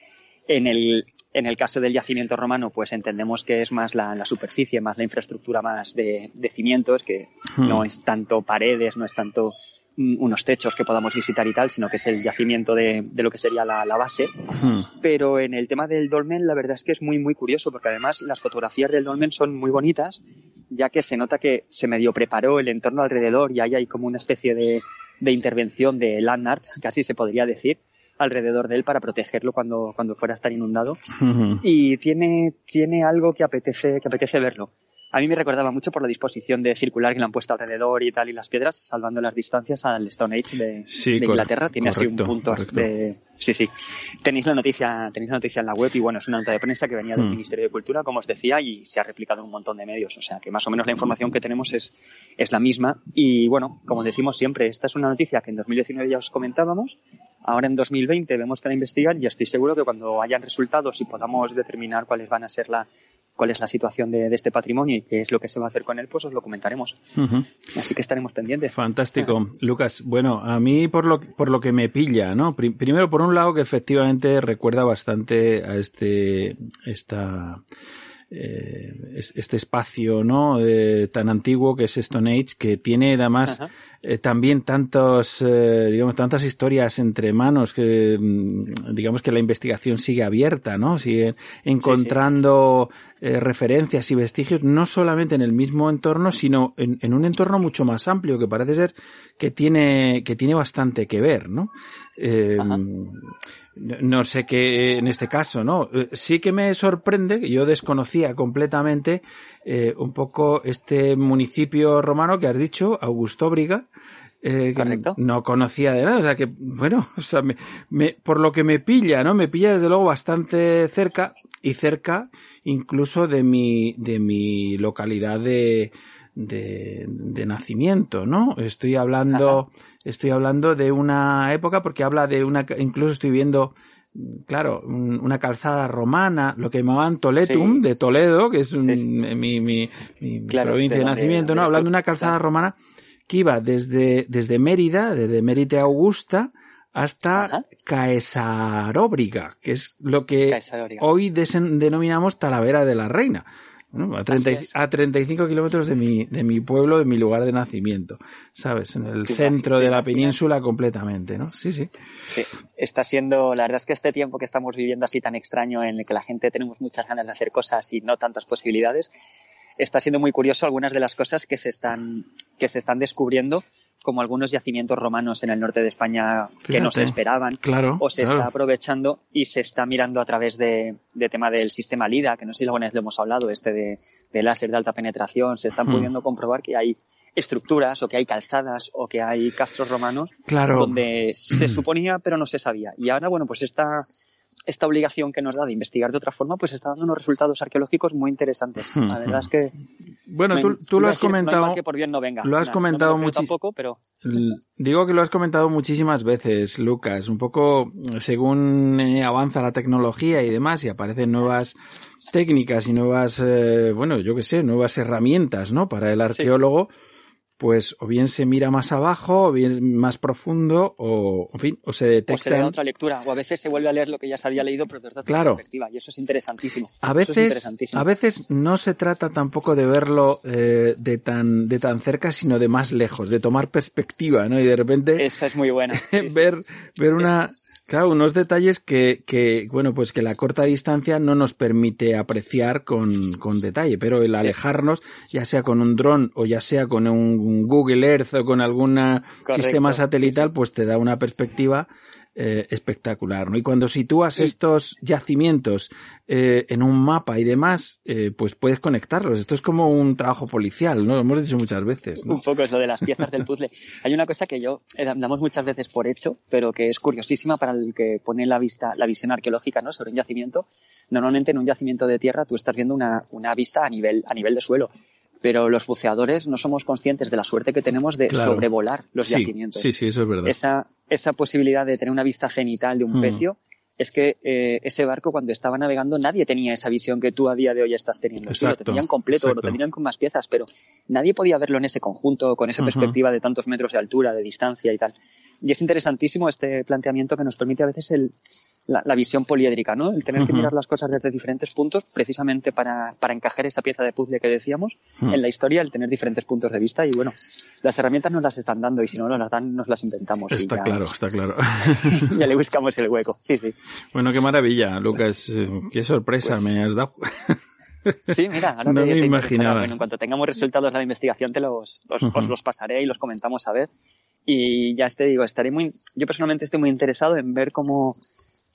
[SPEAKER 4] En el, en el caso del yacimiento romano, pues entendemos que es más la, la superficie, más la infraestructura más de, de cimientos, que hmm. no es tanto paredes, no es tanto unos techos que podamos visitar y tal, sino que es el yacimiento de, de lo que sería la, la base. Hmm. Pero en el tema del dolmen, la verdad es que es muy, muy curioso, porque además las fotografías del dolmen son muy bonitas, ya que se nota que se medio preparó el entorno alrededor y ahí hay como una especie de, de intervención de land art, casi se podría decir, alrededor de él para protegerlo cuando, cuando fuera a estar inundado. Uh -huh. Y tiene, tiene algo que apetece, que apetece verlo. A mí me recordaba mucho por la disposición de circular que le han puesto alrededor y tal, y las piedras, salvando las distancias al Stone Age de,
[SPEAKER 1] sí,
[SPEAKER 4] de Inglaterra. Tiene correcto, así un punto de... Sí, sí. Tenéis la noticia, tenéis la noticia en la web y bueno, es una nota de prensa que venía del hmm. Ministerio de Cultura, como os decía, y se ha replicado en un montón de medios. O sea que más o menos la información que tenemos es, es la misma. Y bueno, como decimos siempre, esta es una noticia que en 2019 ya os comentábamos. Ahora en 2020 vemos que la investigan y estoy seguro que cuando hayan resultados y podamos determinar cuáles van a ser la, cuál es la situación de, de, este patrimonio y qué es lo que se va a hacer con él, pues os lo comentaremos. Uh -huh. Así que estaremos pendientes.
[SPEAKER 1] Fantástico. Uh -huh. Lucas, bueno, a mí por lo, por lo que me pilla, ¿no? Primero, por un lado, que efectivamente recuerda bastante a este, esta, eh, este espacio no eh, tan antiguo que es Stone Age que tiene además eh, también tantos eh, digamos tantas historias entre manos que mm, digamos que la investigación sigue abierta no sigue encontrando sí, sí. Referencias y vestigios no solamente en el mismo entorno sino en, en, un entorno mucho más amplio que parece ser que tiene que tiene bastante que ver no no sé qué en este caso, ¿no? Eh, sí que me sorprende, que yo desconocía completamente eh, un poco este municipio romano que has dicho, Augustóbriga, eh, que no conocía de nada, o sea que, bueno, o sea, me, me, por lo que me pilla, ¿no? Me pilla desde luego bastante cerca y cerca incluso de mi, de mi localidad de, de, de, nacimiento, ¿no? Estoy hablando, estoy hablando de una época porque habla de una, incluso estoy viendo, claro, una calzada romana, lo que llamaban Toletum, sí. de Toledo, que es un, sí, sí. mi, mi, mi claro, provincia de, de nacimiento, ¿no? Hablando de una calzada romana que iba desde, desde Mérida, desde Mérida Augusta, hasta Ajá. Caesaróbriga, que es lo que hoy denominamos Talavera de la Reina. Bueno, a, 30, a 35 kilómetros de mi, de mi pueblo, de mi lugar de nacimiento, ¿sabes? En el sí, centro de la península completamente, ¿no? Sí, sí.
[SPEAKER 4] Sí, está siendo, la verdad es que este tiempo que estamos viviendo así tan extraño, en el que la gente tenemos muchas ganas de hacer cosas y no tantas posibilidades, está siendo muy curioso algunas de las cosas que se están, que se están descubriendo como algunos yacimientos romanos en el norte de España que no se esperaban.
[SPEAKER 1] Claro.
[SPEAKER 4] O se está aprovechando y se está mirando a través de, tema del sistema LIDA, que no sé si alguna vez lo hemos hablado, este de, de láser de alta penetración. Se están hmm. pudiendo comprobar que hay estructuras o que hay calzadas o que hay castros romanos
[SPEAKER 1] claro.
[SPEAKER 4] donde se suponía pero no se sabía. Y ahora, bueno, pues esta, esta obligación que nos da de investigar de otra forma, pues está dando unos resultados arqueológicos muy interesantes. La verdad es que...
[SPEAKER 1] Bueno, tú, lo has comentado...
[SPEAKER 4] que por bien no venga.
[SPEAKER 1] Lo has comentado muchísimo.
[SPEAKER 4] pero...
[SPEAKER 1] Digo que lo has comentado muchísimas veces, Lucas. Un poco según eh, avanza la tecnología y demás y aparecen nuevas técnicas y nuevas, eh, bueno, yo qué sé, nuevas herramientas, ¿no? Para el arqueólogo pues o bien se mira más abajo, o bien más profundo, o en fin, o se detecta. O se
[SPEAKER 4] le da otra lectura, o a veces se vuelve a leer lo que ya se había leído, pero desde otra
[SPEAKER 1] claro.
[SPEAKER 4] perspectiva, y eso es interesantísimo.
[SPEAKER 1] A veces, a veces no se trata tampoco de verlo eh, de tan de tan cerca, sino de más lejos, de tomar perspectiva, ¿no? Y de repente.
[SPEAKER 4] Esa es muy buena.
[SPEAKER 1] ver, ver una Claro, unos detalles que, que, bueno, pues que la corta distancia no nos permite apreciar con, con detalle, pero el alejarnos, ya sea con un dron o ya sea con un Google Earth o con algún sistema satelital, pues te da una perspectiva eh, espectacular, ¿no? Y cuando sitúas estos yacimientos eh, en un mapa y demás, eh, pues puedes conectarlos. Esto es como un trabajo policial, ¿no? Lo hemos dicho muchas veces.
[SPEAKER 4] Un poco es lo de las piezas del puzzle. Hay una cosa que yo damos muchas veces por hecho, pero que es curiosísima para el que pone la vista, la visión arqueológica, ¿no? Sobre un yacimiento. Normalmente en un yacimiento de tierra tú estás viendo una, una vista a nivel, a nivel de suelo pero los buceadores no somos conscientes de la suerte que tenemos de sobrevolar los yacimientos.
[SPEAKER 1] Sí, sí, eso es verdad.
[SPEAKER 4] Esa, esa posibilidad de tener una vista genital de un mm. pecio es que eh, ese barco cuando estaba navegando nadie tenía esa visión que tú a día de hoy estás teniendo. lo tenían completo, lo tenían con más piezas, pero nadie podía verlo en ese conjunto, con esa perspectiva de tantos metros de altura, de distancia y tal. Y es interesantísimo este planteamiento que nos permite a veces el, la, visión poliédrica, ¿no? El tener que mirar las cosas desde diferentes puntos, precisamente para, para encajar esa pieza de puzzle que decíamos en la historia, el tener diferentes puntos de vista. Y bueno, las herramientas nos las están dando y si no nos las dan, nos las inventamos.
[SPEAKER 1] Está claro, está claro.
[SPEAKER 4] ya le buscamos el hueco, sí, sí.
[SPEAKER 1] Bueno, qué maravilla, Lucas. Eh, qué sorpresa pues me has dado.
[SPEAKER 4] Sí, mira, ahora
[SPEAKER 1] no me imaginaba.
[SPEAKER 4] Bueno, en cuanto tengamos resultados de la investigación te los, los os los pasaré y los comentamos a ver. Y ya te digo, estaré muy, yo personalmente estoy muy interesado en ver cómo,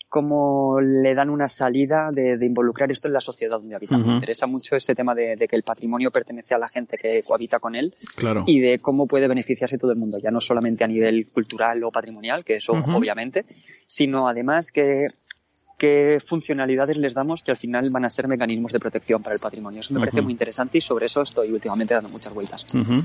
[SPEAKER 4] cómo le dan una salida de, involucrar esto en la sociedad donde habita. Me interesa mucho este tema de, que el patrimonio pertenece a la gente que cohabita con él
[SPEAKER 1] claro.
[SPEAKER 4] y de cómo puede beneficiarse todo el mundo, ya no solamente a nivel cultural o patrimonial, que eso obviamente, sino además que qué funcionalidades les damos que al final van a ser mecanismos de protección para el patrimonio. Eso me parece muy interesante y sobre eso estoy últimamente dando muchas vueltas.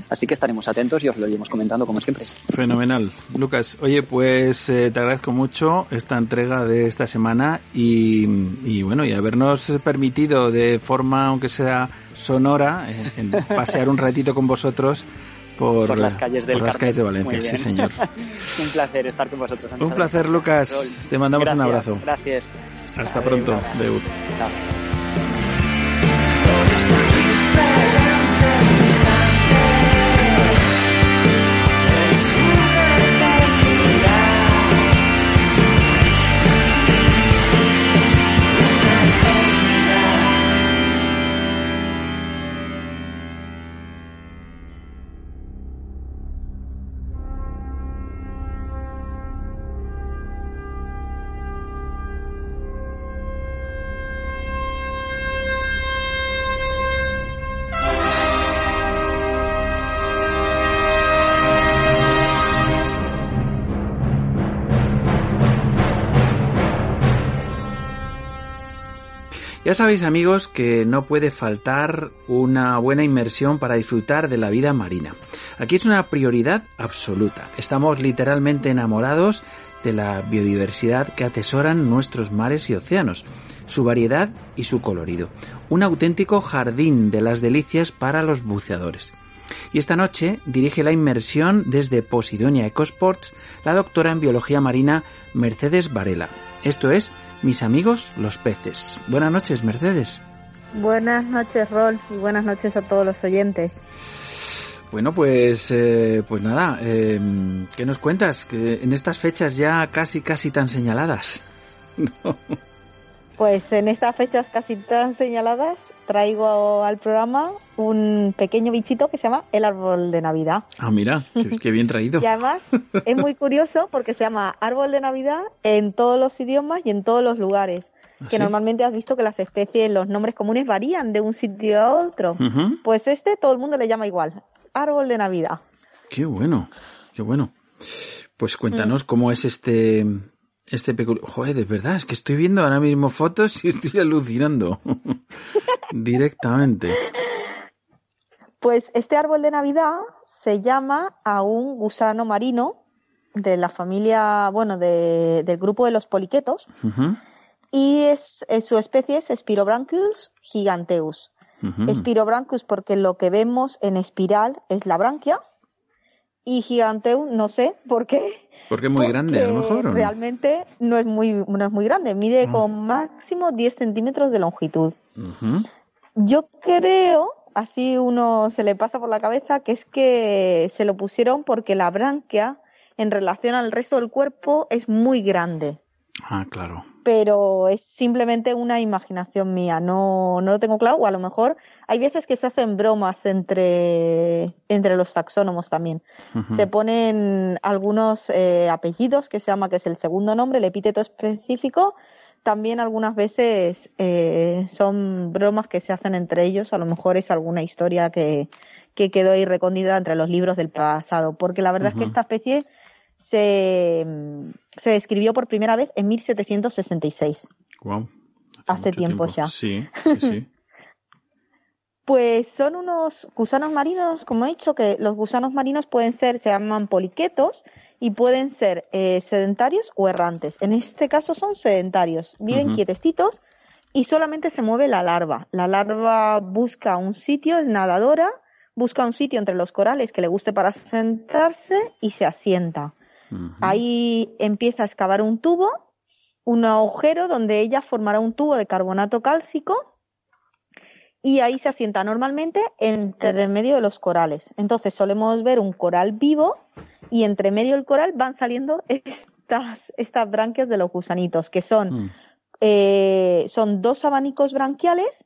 [SPEAKER 4] Así que estaremos atentos y os lo iremos comentando como siempre.
[SPEAKER 1] Fenomenal. Lucas, oye, pues eh, te agradezco mucho esta entrega de esta semana y, bueno, y habernos permitido de forma, aunque sea sonora, eh, pasear un ratito con vosotros por,
[SPEAKER 4] las calles del
[SPEAKER 1] las calles de Valencia, sí señor.
[SPEAKER 4] un placer estar con vosotros.
[SPEAKER 1] Un placer, Lucas. Te mandamos un abrazo.
[SPEAKER 4] Gracias.
[SPEAKER 1] Hasta pronto. Chao. Ya sabéis amigos que no puede faltar una buena inmersión para disfrutar de la vida marina. Aquí es una prioridad absoluta. Estamos literalmente enamorados de la biodiversidad que atesoran nuestros mares y océanos, su variedad y su colorido. Un auténtico jardín de las delicias para los buceadores. Y esta noche dirige la inmersión desde Posidonia Ecosports la doctora en biología marina Mercedes Varela. Esto es mis amigos los peces. Buenas noches, Mercedes.
[SPEAKER 5] Buenas noches, Rol, y buenas noches a todos los oyentes.
[SPEAKER 1] Bueno, pues, eh, pues nada, eh, ¿qué nos cuentas? Que en estas fechas ya casi, casi tan señaladas.
[SPEAKER 5] Pues en estas fechas casi tan señaladas traigo al programa un pequeño bichito que se llama el árbol de Navidad.
[SPEAKER 1] Ah, mira, qué, bien traído.
[SPEAKER 5] y además es muy curioso porque se llama árbol de Navidad en todos los idiomas y en todos los lugares. ¿Ah, que normalmente has visto que las especies, los nombres comunes varían de un sitio a otro. Pues este todo el mundo le llama igual, árbol de Navidad.
[SPEAKER 1] Qué bueno, qué bueno. Pues cuéntanos cómo es este este peculiar. Joder, de verdad, es que estoy viendo ahora mismo fotos y estoy alucinando. Directamente.
[SPEAKER 5] Pues este árbol de Navidad se llama a un gusano marino de la familia, bueno, de, del grupo de los poliquetos. Y es, su especie es Spirobranchus giganteus. Spirobranchus porque lo que vemos en espiral es la branquia y Giganteum no sé por qué.
[SPEAKER 1] Porque es muy grande, a lo mejor.
[SPEAKER 5] Realmente no es muy, no es muy grande, mide ah. con máximo 10 centímetros de longitud. Yo creo, así uno se le pasa por la cabeza, que es que se lo pusieron porque la branquia en relación al resto del cuerpo es muy grande.
[SPEAKER 1] Ah, claro
[SPEAKER 5] pero es simplemente una imaginación mía, no, no lo tengo claro, o a lo mejor hay veces que se hacen bromas entre, entre los taxónomos también. Se ponen algunos eh, apellidos que se llama que es el segundo nombre, el epíteto específico, también algunas veces eh, son bromas que se hacen entre ellos, a lo mejor es alguna historia que, que quedó ahí recondida entre los libros del pasado, porque la verdad es que esta especie se, se describió por primera vez en 1766.
[SPEAKER 1] Wow.
[SPEAKER 5] Hace, tiempo, ya.
[SPEAKER 1] Sí, sí, sí.
[SPEAKER 5] pues son unos gusanos marinos, como he dicho, que los gusanos marinos pueden ser, se llaman poliquetos, y pueden ser eh, sedentarios o errantes. En este caso son sedentarios, viven quietecitos y solamente se mueve la larva. La larva busca un sitio, es nadadora, busca un sitio entre los corales que le guste para sentarse y se asienta. Ahí empieza a excavar un tubo, un agujero donde ella formará un tubo de carbonato cálcico y ahí se asienta normalmente entre medio de los corales. Entonces solemos ver un coral vivo y entre medio del coral van saliendo estas, estas branquias de los gusanitos, que son, mm. eh, son dos abanicos branquiales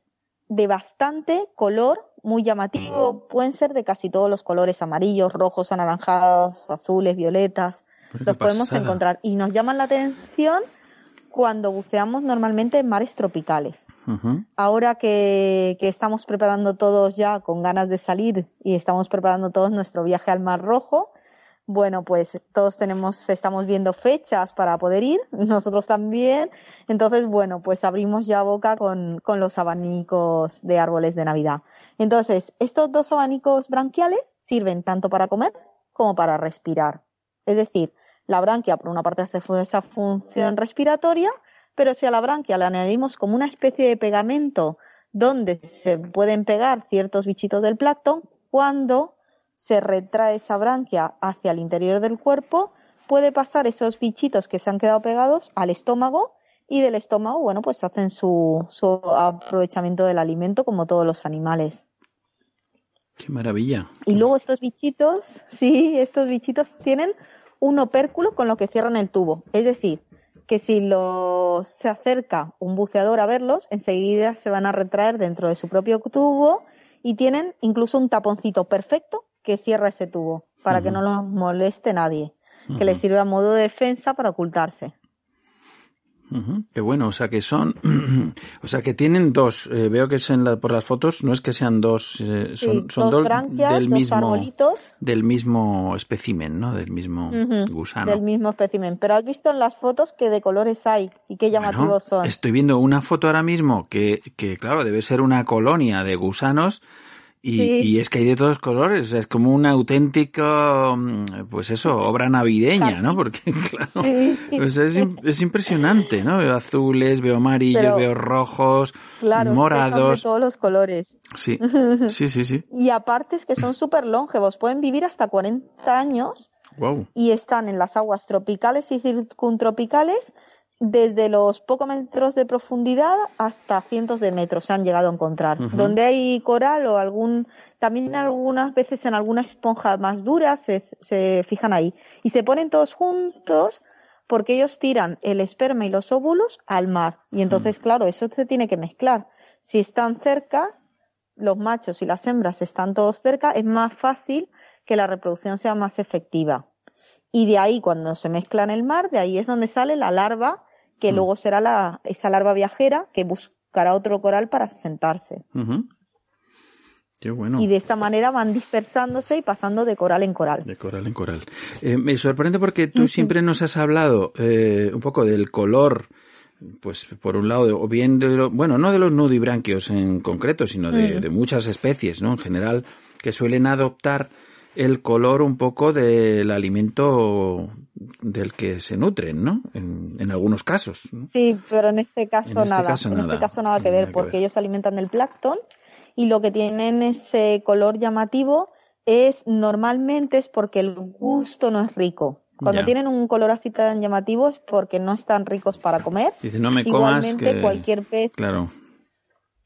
[SPEAKER 5] de bastante color muy llamativo. Pueden ser de casi todos los colores, amarillos, rojos, anaranjados, azules, violetas los podemos encontrar y nos llaman la atención cuando buceamos normalmente en mares tropicales. Ahora que, estamos preparando todos ya con ganas de salir y estamos preparando todos nuestro viaje al Mar Rojo, bueno, pues todos tenemos, estamos viendo fechas para poder ir, nosotros también. Entonces, bueno, pues abrimos ya boca con, con los abanicos de árboles de Navidad. Entonces, estos dos abanicos branquiales sirven tanto para comer como para respirar. Es decir, la branquia, por una parte, hace esa función respiratoria, pero si a la branquia le añadimos como una especie de pegamento donde se pueden pegar ciertos bichitos del plancton, cuando se retrae esa branquia hacia el interior del cuerpo, puede pasar esos bichitos que se han quedado pegados al estómago y del estómago, bueno, pues hacen su, su aprovechamiento del alimento como todos los animales.
[SPEAKER 1] Qué maravilla.
[SPEAKER 5] Y luego estos bichitos, sí, estos bichitos tienen un opérculo con lo que cierran el tubo. Es decir, que si los, se acerca un buceador a verlos, enseguida se van a retraer dentro de su propio tubo y tienen incluso un taponcito perfecto que cierra ese tubo para que no los moleste nadie, que les sirve a modo de defensa para ocultarse.
[SPEAKER 1] Qué bueno, o sea que son, o sea que tienen dos, eh, veo que es en la, por las fotos, no es que sean dos, eh, son, son dos, del mismo, del mismo espécimen, ¿no? Del mismo gusano.
[SPEAKER 5] Del mismo espécimen, pero has visto en las fotos que de colores hay y qué llamativos son.
[SPEAKER 1] Estoy viendo una foto ahora mismo que, que claro, debe ser una colonia de gusanos y, es que hay de todos colores, es como una auténtica, mm, pues eso, obra navideña, ¿no? Porque, claro, pues es, impresionante, ¿no? Veo azules, veo amarillos, veo rojos, morados.
[SPEAKER 5] de todos los colores.
[SPEAKER 1] Sí, sí, sí, sí.
[SPEAKER 5] y aparte es que son súper longevos, pueden vivir hasta 40 años.
[SPEAKER 1] Wow.
[SPEAKER 5] Y están en las aguas tropicales y circuntropicales desde los pocos metros de profundidad hasta cientos de metros se han llegado a encontrar. Donde hay coral o algún, también algunas veces en alguna esponja más dura se, se fijan ahí. Y se ponen todos juntos porque ellos tiran el esperma y los óvulos al mar. Y entonces, claro, eso se tiene que mezclar. Si están cerca, los machos y las hembras están todos cerca, es más fácil que la reproducción sea más efectiva. Y de ahí, cuando se mezcla en el mar, de ahí es donde sale la larva, que
[SPEAKER 1] Mm.
[SPEAKER 5] luego será la, esa larva viajera que buscará otro coral para sentarse.
[SPEAKER 1] Qué bueno.
[SPEAKER 5] Y de esta manera van dispersándose y pasando de coral en coral.
[SPEAKER 1] De coral en coral. Eh, me sorprende porque tú siempre nos has hablado eh, un poco del color, pues por un lado, o bien de lo- bueno, no de los nudibranquios en concreto, sino de,
[SPEAKER 5] Mm.
[SPEAKER 1] de muchas especies, ¿no? En general, que suelen adoptar el color un poco del alimento del que se nutren, ¿no? En, en algunos casos. ¿no?
[SPEAKER 5] Sí, pero en este caso
[SPEAKER 1] En este
[SPEAKER 5] nada.
[SPEAKER 1] caso
[SPEAKER 5] en
[SPEAKER 1] nada.
[SPEAKER 5] este caso nada que
[SPEAKER 1] Nada
[SPEAKER 5] ver,
[SPEAKER 1] que
[SPEAKER 5] porque
[SPEAKER 1] ver.
[SPEAKER 5] ellos se alimentan del plancton y lo que tienen ese color llamativo es normalmente es porque el gusto no es rico. Cuando
[SPEAKER 1] Ya.
[SPEAKER 5] tienen un color así tan llamativo es porque no están ricos para comer.
[SPEAKER 1] Dice, no me comas
[SPEAKER 5] Igualmente
[SPEAKER 1] que...
[SPEAKER 5] cualquier pez,
[SPEAKER 1] Claro.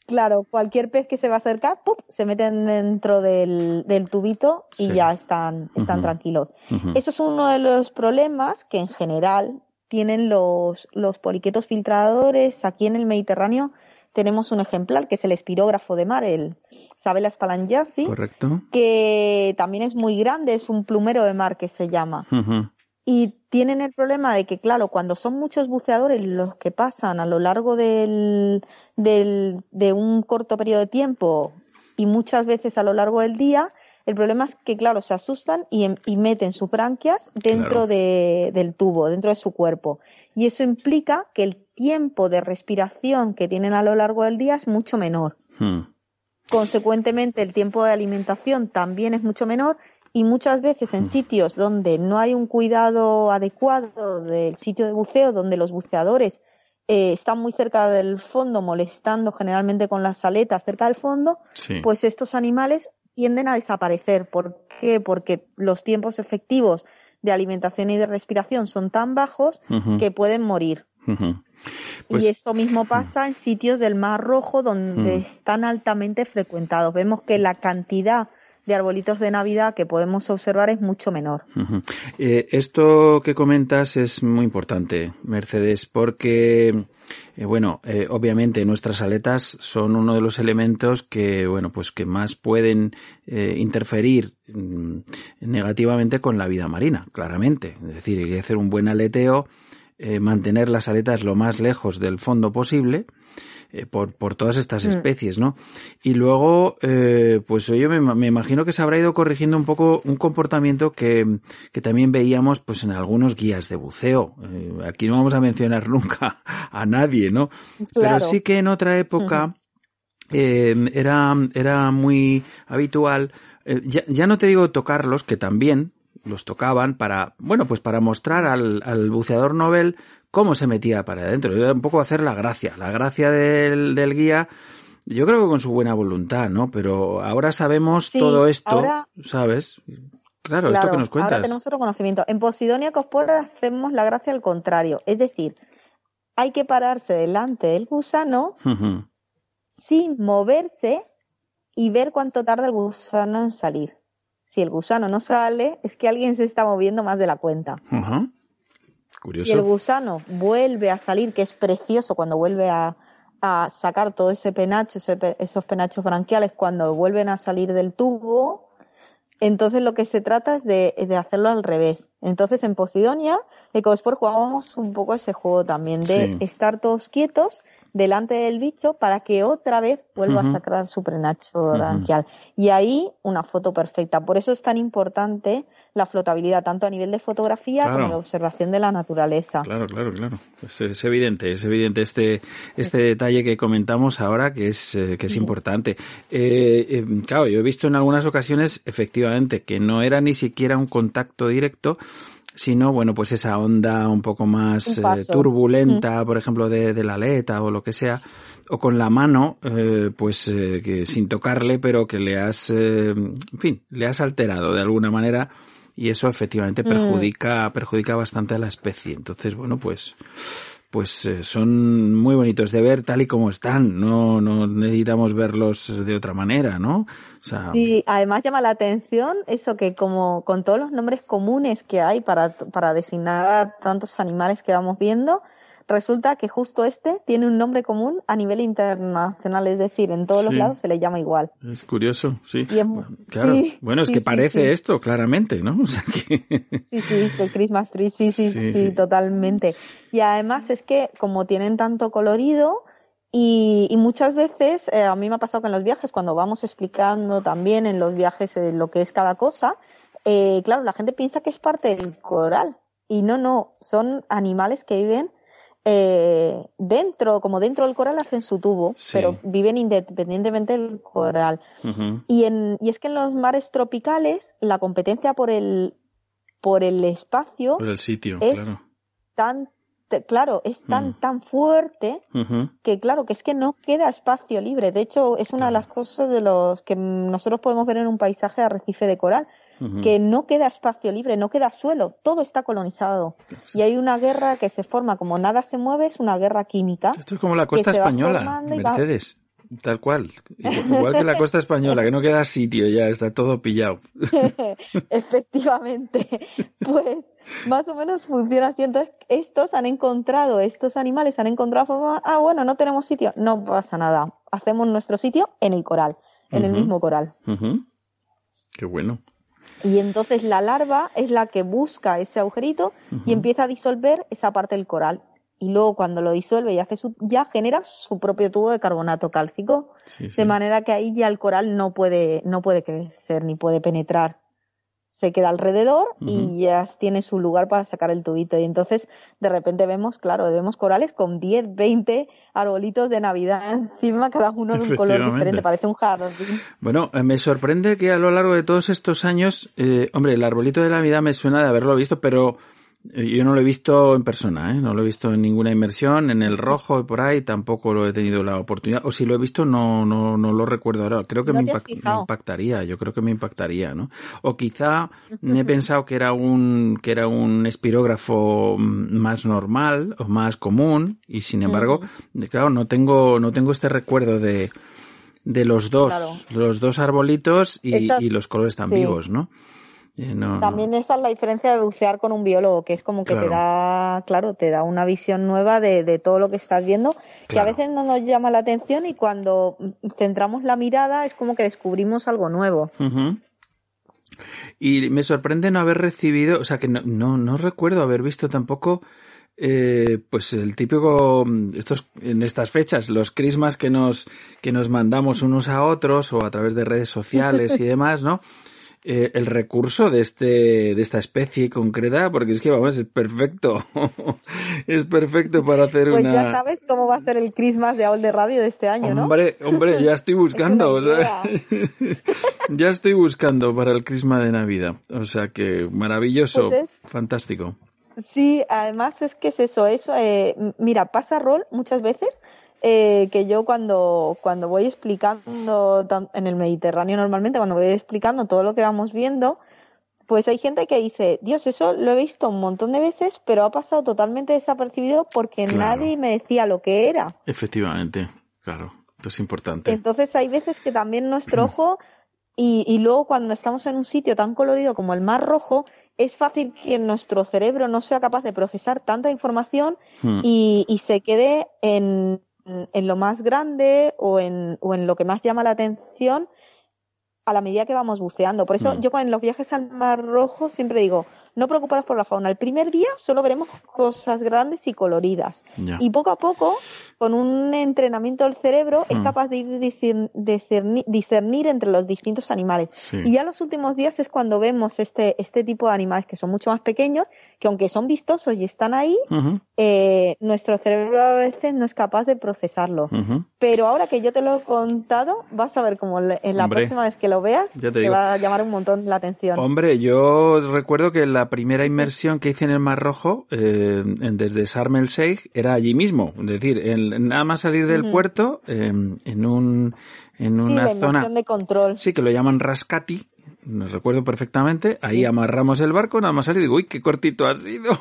[SPEAKER 5] Claro, cualquier pez que se va a acercar, ¡pup! se meten dentro del, del tubito y
[SPEAKER 1] Sí.
[SPEAKER 5] ya están, están tranquilos. Eso es uno de los problemas que en general tienen los, los poliquetos filtradores. Aquí en el Mediterráneo tenemos un ejemplar que es el espirógrafo de mar, el Sabella spalangiaci,
[SPEAKER 1] Correcto.
[SPEAKER 5] que también es muy grande, es un plumero de mar que se llama. Y tienen el problema de que, claro, cuando son muchos buceadores los que pasan a lo largo del, del, de un corto periodo de tiempo y muchas veces a lo largo del día, el problema es que, claro, se asustan y, em- y meten sus branquias dentro
[SPEAKER 1] Claro.
[SPEAKER 5] de, del tubo, dentro de su cuerpo. Y eso implica que el tiempo de respiración que tienen a lo largo del día es mucho menor.
[SPEAKER 1] Mm.
[SPEAKER 5] Consecuentemente, el tiempo de alimentación también es mucho menor y muchas veces en sitios donde no hay un cuidado adecuado del sitio de buceo, donde los buceadores eh, están muy cerca del fondo, molestando generalmente con las aletas cerca del fondo,
[SPEAKER 1] Sí.
[SPEAKER 5] pues estos animales tienden a desaparecer. ¿Por qué? Porque los tiempos efectivos de alimentación y de respiración son tan bajos que pueden morir.
[SPEAKER 1] Pues-
[SPEAKER 5] y esto mismo pasa en sitios del Mar Rojo donde
[SPEAKER 1] Mm.
[SPEAKER 5] están altamente frecuentados. Vemos que la cantidad de arbolitos de Navidad que podemos observar es mucho menor.
[SPEAKER 1] Eh, esto que comentas es muy importante, Mercedes, porque, eh, bueno, eh, obviamente nuestras aletas son uno de los elementos que, bueno, pues que más pueden interferir mm, negativamente con la vida marina, claramente. Es decir, hay que hacer un buen aleteo, mantener las aletas lo más lejos del fondo posible, eh, por, por todas estas
[SPEAKER 5] Mm.
[SPEAKER 1] especies, ¿no? Y luego, eh, pues yo me, me imagino que se habrá ido corrigiendo un poco un comportamiento que, que también veíamos pues en algunos guías de buceo. Eh, aquí no vamos a mencionar nunca a nadie, ¿no? Pero sí que en otra época eh, era, era muy habitual, ya, ya no te digo tocarlos, que también los tocaban para, bueno, pues para mostrar al, al buceador novel cómo se metía para adentro. Era un poco hacer la gracia, la gracia del, del guía, yo creo que con su buena voluntad, ¿no? Pero ahora sabemos
[SPEAKER 5] Sí,
[SPEAKER 1] todo esto,
[SPEAKER 5] ahora-
[SPEAKER 1] ¿sabes? Claro, esto que nos cuentas.
[SPEAKER 5] ahora tenemos otro conocimiento. En Posidonia Cospora hacemos la gracia al contrario. Es decir, hay que pararse delante del gusano sin moverse y ver cuánto tarda el gusano en salir. Si el gusano no sale, es que alguien se está moviendo más de la cuenta.
[SPEAKER 1] Ujú.
[SPEAKER 5] Si el
[SPEAKER 1] Curioso.
[SPEAKER 5] gusano vuelve a salir, que es precioso cuando vuelve a, a sacar todo ese penacho, ese esos penachos branquiales, cuando vuelven a salir del tubo, entonces lo que se trata es de, de hacerlo al revés. Entonces en Posidonia, Ecosport jugamos un poco ese juego también, de
[SPEAKER 1] Sí.
[SPEAKER 5] estar todos quietos delante del bicho para que otra vez vuelva a sacar su penacho branquial. Y ahí una foto perfecta. Por eso es tan importante la flotabilidad, tanto a nivel de fotografía
[SPEAKER 1] Claro.
[SPEAKER 5] como de observación de la naturaleza.
[SPEAKER 1] Claro, claro, claro. Es, es evidente, es evidente este, este detalle que comentamos ahora que es, eh, que es importante. Eh, eh, claro, yo he visto en algunas ocasiones, efectivamente, que no era ni siquiera un contacto directo, sino, bueno, pues esa onda un poco más
[SPEAKER 5] Un
[SPEAKER 1] eh, turbulenta, por ejemplo, de, de la aleta o lo que sea, o con la mano, eh, pues eh, que sin tocarle, pero que le has, eh, en fin, le has alterado de alguna manera y eso efectivamente perjudica, perjudica bastante a la especie. Entonces, bueno, pues, pues eh, son muy bonitos de ver tal y como están. No, no necesitamos verlos de otra manera, ¿no?
[SPEAKER 5] O sea, sí, además llama la atención eso que como con todos los nombres comunes que hay para, para designar a tantos animales que vamos viendo, resulta que justo este tiene un nombre común a nivel internacional, es decir, en todos los lados se le llama igual.
[SPEAKER 1] Es curioso, sí. claro. bueno, es que parece esto, claramente, ¿no? O sea
[SPEAKER 5] que... Sí, sí, el Christmas Tree, sí, sí, sí, totalmente. Y además es que como tienen tanto colorido, y, muchas veces, eh, a mí me ha pasado que en los viajes, cuando vamos explicando también en los viajes eh, lo que es cada cosa, eh, claro, la gente piensa que es parte del coral. Y no, no, son animales que viven eh, dentro, como dentro del coral hacen su tubo, pero viven independientemente del coral. y, en, y es que en los mares tropicales la competencia por el, por el espacio
[SPEAKER 1] por el sitio,
[SPEAKER 5] es claro. tan claro, es tan, mm. tan fuerte que claro, que es que no queda espacio libre. De hecho, es una de las cosas de los que nosotros podemos ver en un paisaje de arrecife de coral, que no queda espacio libre, no queda suelo, todo está colonizado. Y hay una guerra que se forma, como nada se mueve, es una guerra química.
[SPEAKER 1] Esto es como la costa española, Mercedes. Tal cual. Igual que la costa española, que no queda sitio ya, está todo pillado.
[SPEAKER 5] Efectivamente. Pues más o menos funciona así. Entonces, estos han encontrado, estos animales han encontrado forma, ah, bueno, no tenemos sitio, no pasa nada. Hacemos nuestro sitio en el coral, en el mismo coral.
[SPEAKER 1] Qué bueno.
[SPEAKER 5] Y entonces la larva es la que busca ese agujerito y empieza a disolver esa parte del coral y luego cuando lo disuelve y hace su, ya genera su propio tubo de carbonato cálcico, de manera que ahí ya el coral no puede, no puede crecer ni puede penetrar. Se queda alrededor y ya tiene su lugar para sacar el tubito. Y entonces de repente vemos, claro, vemos corales con 10, 20 arbolitos de Navidad encima, cada uno de un color diferente, parece un jardín.
[SPEAKER 1] Bueno, eh, me sorprende que a lo largo de todos estos años, eh, hombre, el arbolito de Navidad me suena de haberlo visto, pero yo no lo he visto en persona, ¿eh? no lo he visto en ninguna inmersión, en el rojo y por ahí tampoco lo he tenido la oportunidad. O si lo he visto, no, no, no lo recuerdo ahora. Creo que me, impactaría, yo creo que me impactaría, ¿no? O quizá me he pensado que era un, que era un espirógrafo más normal o más común y sin embargo, claro, no tengo, no tengo este recuerdo de, de los dos, los dos arbolitos y, y los colores tan vivos, ¿no?
[SPEAKER 5] También esa es la diferencia de bucear con un biólogo, que es como que te da, claro, te da una visión nueva de, todo lo que estás viendo, que a veces no nos llama la atención y cuando centramos la mirada es como que descubrimos algo nuevo.
[SPEAKER 1] Y me sorprende no haber recibido, o sea, que no, no, recuerdo haber visto tampoco eh, pues el típico estos en estas fechas los crismas que nos que nos mandamos unos a otros o a través de redes sociales y demás no eh, el recurso de este de esta especie concreta porque es que vamos es perfecto. Es perfecto para hacer
[SPEAKER 5] pues
[SPEAKER 1] una
[SPEAKER 5] ya sabes cómo va a ser el Christmas de Aul de Radio de este año
[SPEAKER 1] no hombre hombre ya estoy buscando ya estoy buscando para el Christmas de Navidad. O sea que maravilloso pues fantástico.
[SPEAKER 5] Sí además es que es eso eso eh, mira pasa rol muchas veces eh, que yo cuando, cuando voy explicando en el Mediterráneo normalmente, cuando voy explicando todo lo que vamos viendo, pues hay gente que dice, Dios, eso lo he visto un montón de veces, pero ha pasado totalmente desapercibido porque nadie me decía lo que era.
[SPEAKER 1] Efectivamente, claro, esto es importante.
[SPEAKER 5] Entonces hay veces que también nuestro ojo, y, y luego cuando estamos en un sitio tan colorido como el Mar Rojo, es fácil que nuestro cerebro no sea capaz de procesar tanta información hmm. y, y se quede en, en lo más grande o en, o en lo que más llama la atención a la medida que vamos buceando. Por eso mm. yo en los viajes al Mar Rojo siempre digo, no preocuparos por la fauna. El primer día solo veremos cosas grandes y coloridas. Y poco a poco, con un entrenamiento del cerebro, es hmm. capaz de ir discernir, discernir entre los distintos animales. Y ya los últimos días es cuando vemos este, este tipo de animales que son mucho más pequeños, que aunque son vistosos y están ahí, eh, nuestro cerebro a veces no es capaz de procesarlo. Pero ahora que yo te lo he contado, vas a ver como en la próxima vez que lo veas, te, va a llamar un montón la atención.
[SPEAKER 1] Hombre, yo recuerdo que la primera inmersión que hice en el Mar Rojo, eh, desde Sharm el Sheikh, era allí mismo. Es decir, nada más salir del puerto, em, en un, en una zona.
[SPEAKER 5] de control.
[SPEAKER 1] Sí, que lo llaman Rascati. No recuerdo perfectamente. Ahí amarramos el barco, nada más salir y digo, uy, qué cortito ha sido.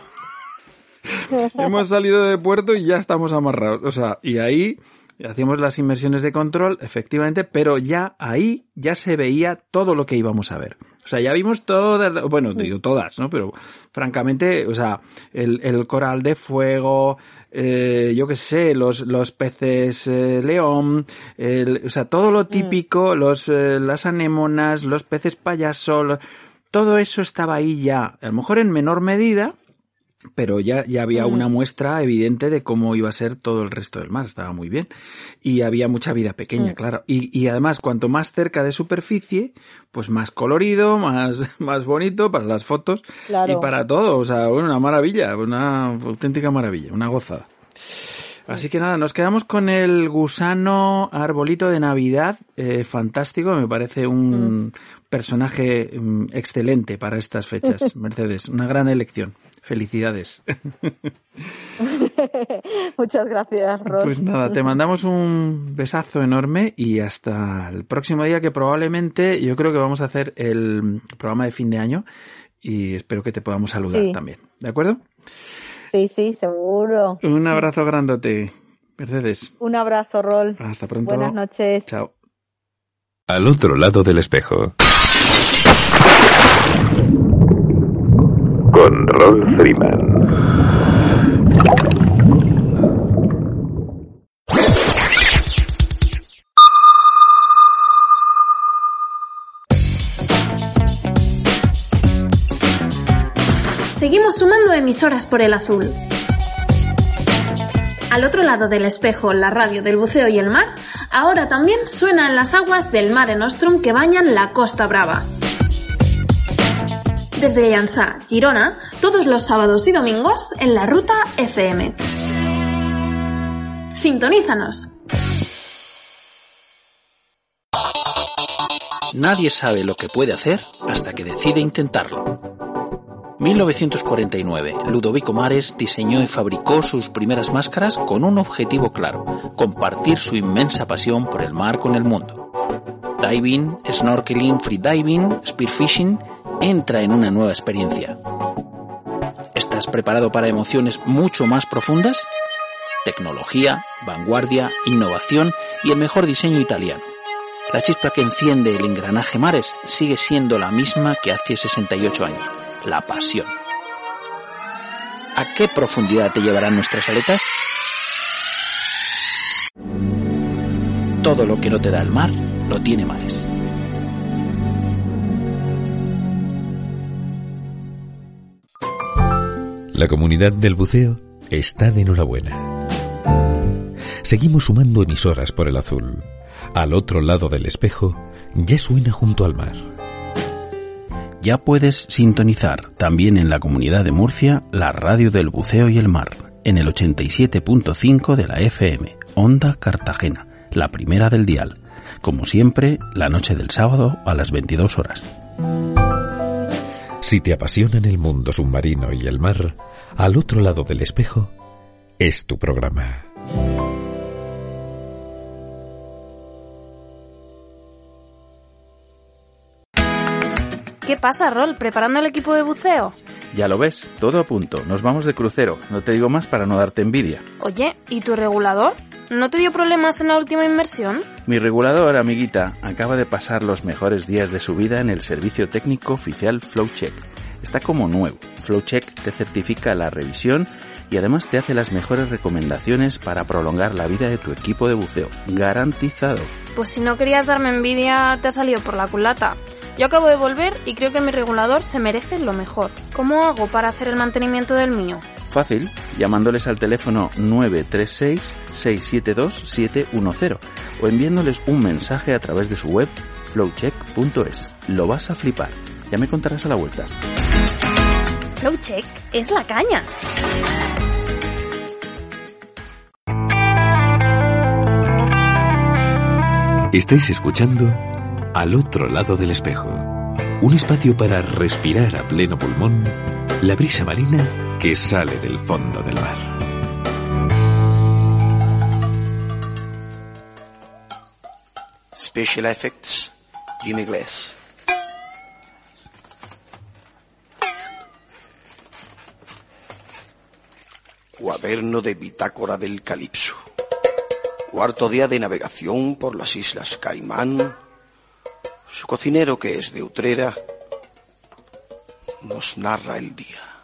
[SPEAKER 1] hemos salido de puerto y ya estamos amarrados. O sea, y ahí hacíamos las inmersiones de control, efectivamente, pero ya ahí ya se veía todo lo que íbamos a ver. O sea, ya vimos todas, bueno, digo todas, ¿no? Pero francamente, o sea, el, el coral de fuego, eh, yo qué sé, los, los peces eh, león, el, o sea, todo lo típico, los, eh, las anémonas, los peces payaso, todo eso estaba ahí ya, a lo mejor en menor medida, pero ya, ya había una muestra evidente de cómo iba a ser todo el resto del mar, estaba muy bien. Y había mucha vida pequeña, claro. Y, y además, cuanto más cerca de superficie, pues más colorido, más, más bonito para las fotos y para todo. O sea, bueno, una maravilla, una auténtica maravilla, una gozada. Así que nada, nos quedamos con el gusano arbolito de Navidad, eh, fantástico, me parece un personaje mm, excelente para estas fechas, Mercedes, una gran elección. Felicidades.
[SPEAKER 5] Muchas gracias, Ros.
[SPEAKER 1] Pues nada, te mandamos un besazo enorme y hasta el próximo día que probablemente yo creo que vamos a hacer el programa de fin de año y espero que te podamos saludar también. ¿De acuerdo?
[SPEAKER 5] Sí, sí, seguro.
[SPEAKER 1] Un abrazo grandote, Mercedes.
[SPEAKER 5] Un abrazo, Rol.
[SPEAKER 1] Hasta pronto.
[SPEAKER 5] Buenas noches.
[SPEAKER 1] Chao.
[SPEAKER 3] Al otro lado del espejo. Con Rolf Freeman.
[SPEAKER 6] Seguimos sumando emisoras por el azul. Al otro lado del espejo, la radio del buceo y el mar, ahora también suena en las aguas del Mare Nostrum que bañan la Costa Brava. Desde Llançà, Girona, todos los sábados y domingos en la ruta FM. Sintonízanos.
[SPEAKER 1] Nadie sabe lo que puede hacer hasta que decide intentarlo. 1949, Ludovico Mares diseñó y fabricó sus primeras máscaras con un objetivo claro, compartir su inmensa pasión por el mar con el mundo. Diving, snorkeling, freediving, spearfishing, entra en una nueva experiencia. ¿Estás preparado para emociones mucho más profundas? Tecnología, vanguardia, innovación y el mejor diseño italiano. La chispa que enciende el engranaje Mares sigue siendo la misma que hace 68 años la pasión. ¿A qué profundidad te llevarán nuestras aletas? Todo lo que no te da el mar, lo tiene mares.
[SPEAKER 3] La comunidad del buceo está de enhorabuena. Seguimos sumando emisoras por el azul. Al otro lado del espejo ya suena junto al mar
[SPEAKER 1] ya puedes sintonizar también en la comunidad de Murcia la radio del buceo y el mar en el 87.5 de la FM, Onda Cartagena, la primera del dial. Como siempre, la noche del sábado a las 22 horas.
[SPEAKER 3] Si te apasionan el mundo submarino y el mar, al otro lado del espejo, es tu programa.
[SPEAKER 6] ¿Qué pasa, Rol? ¿Preparando el equipo de buceo?
[SPEAKER 1] Ya lo ves, todo a punto. Nos vamos de crucero. No te digo más para no darte envidia.
[SPEAKER 6] Oye, ¿y tu regulador? ¿No te dio problemas en la última inmersión?
[SPEAKER 1] Mi regulador, amiguita, acaba de pasar los mejores días de su vida en el servicio técnico oficial FlowCheck. Está como nuevo. FlowCheck te certifica la revisión y además te hace las mejores recomendaciones para prolongar la vida de tu equipo de buceo. Garantizado.
[SPEAKER 6] Pues si no querías darme envidia, te ha salido por la culata. Yo acabo de volver y creo que mi regulador se merece lo mejor. ¿Cómo hago para hacer el mantenimiento del mío?
[SPEAKER 1] Fácil, llamándoles al teléfono 936-672-710 o enviándoles un mensaje a través de su web flowcheck.es. Lo vas a flipar. Ya me contarás a la vuelta.
[SPEAKER 6] Flowcheck es la caña.
[SPEAKER 3] Estáis escuchando Al otro lado del espejo. Un espacio para respirar a pleno pulmón la brisa marina que sale del fondo del mar.
[SPEAKER 7] Special Effects, Jimmy Glass. Cuaderno de bitácora del Calipso. Cuarto día de navegación por las Islas Caimán. Su cocinero, que es de Utrera, nos narra el día.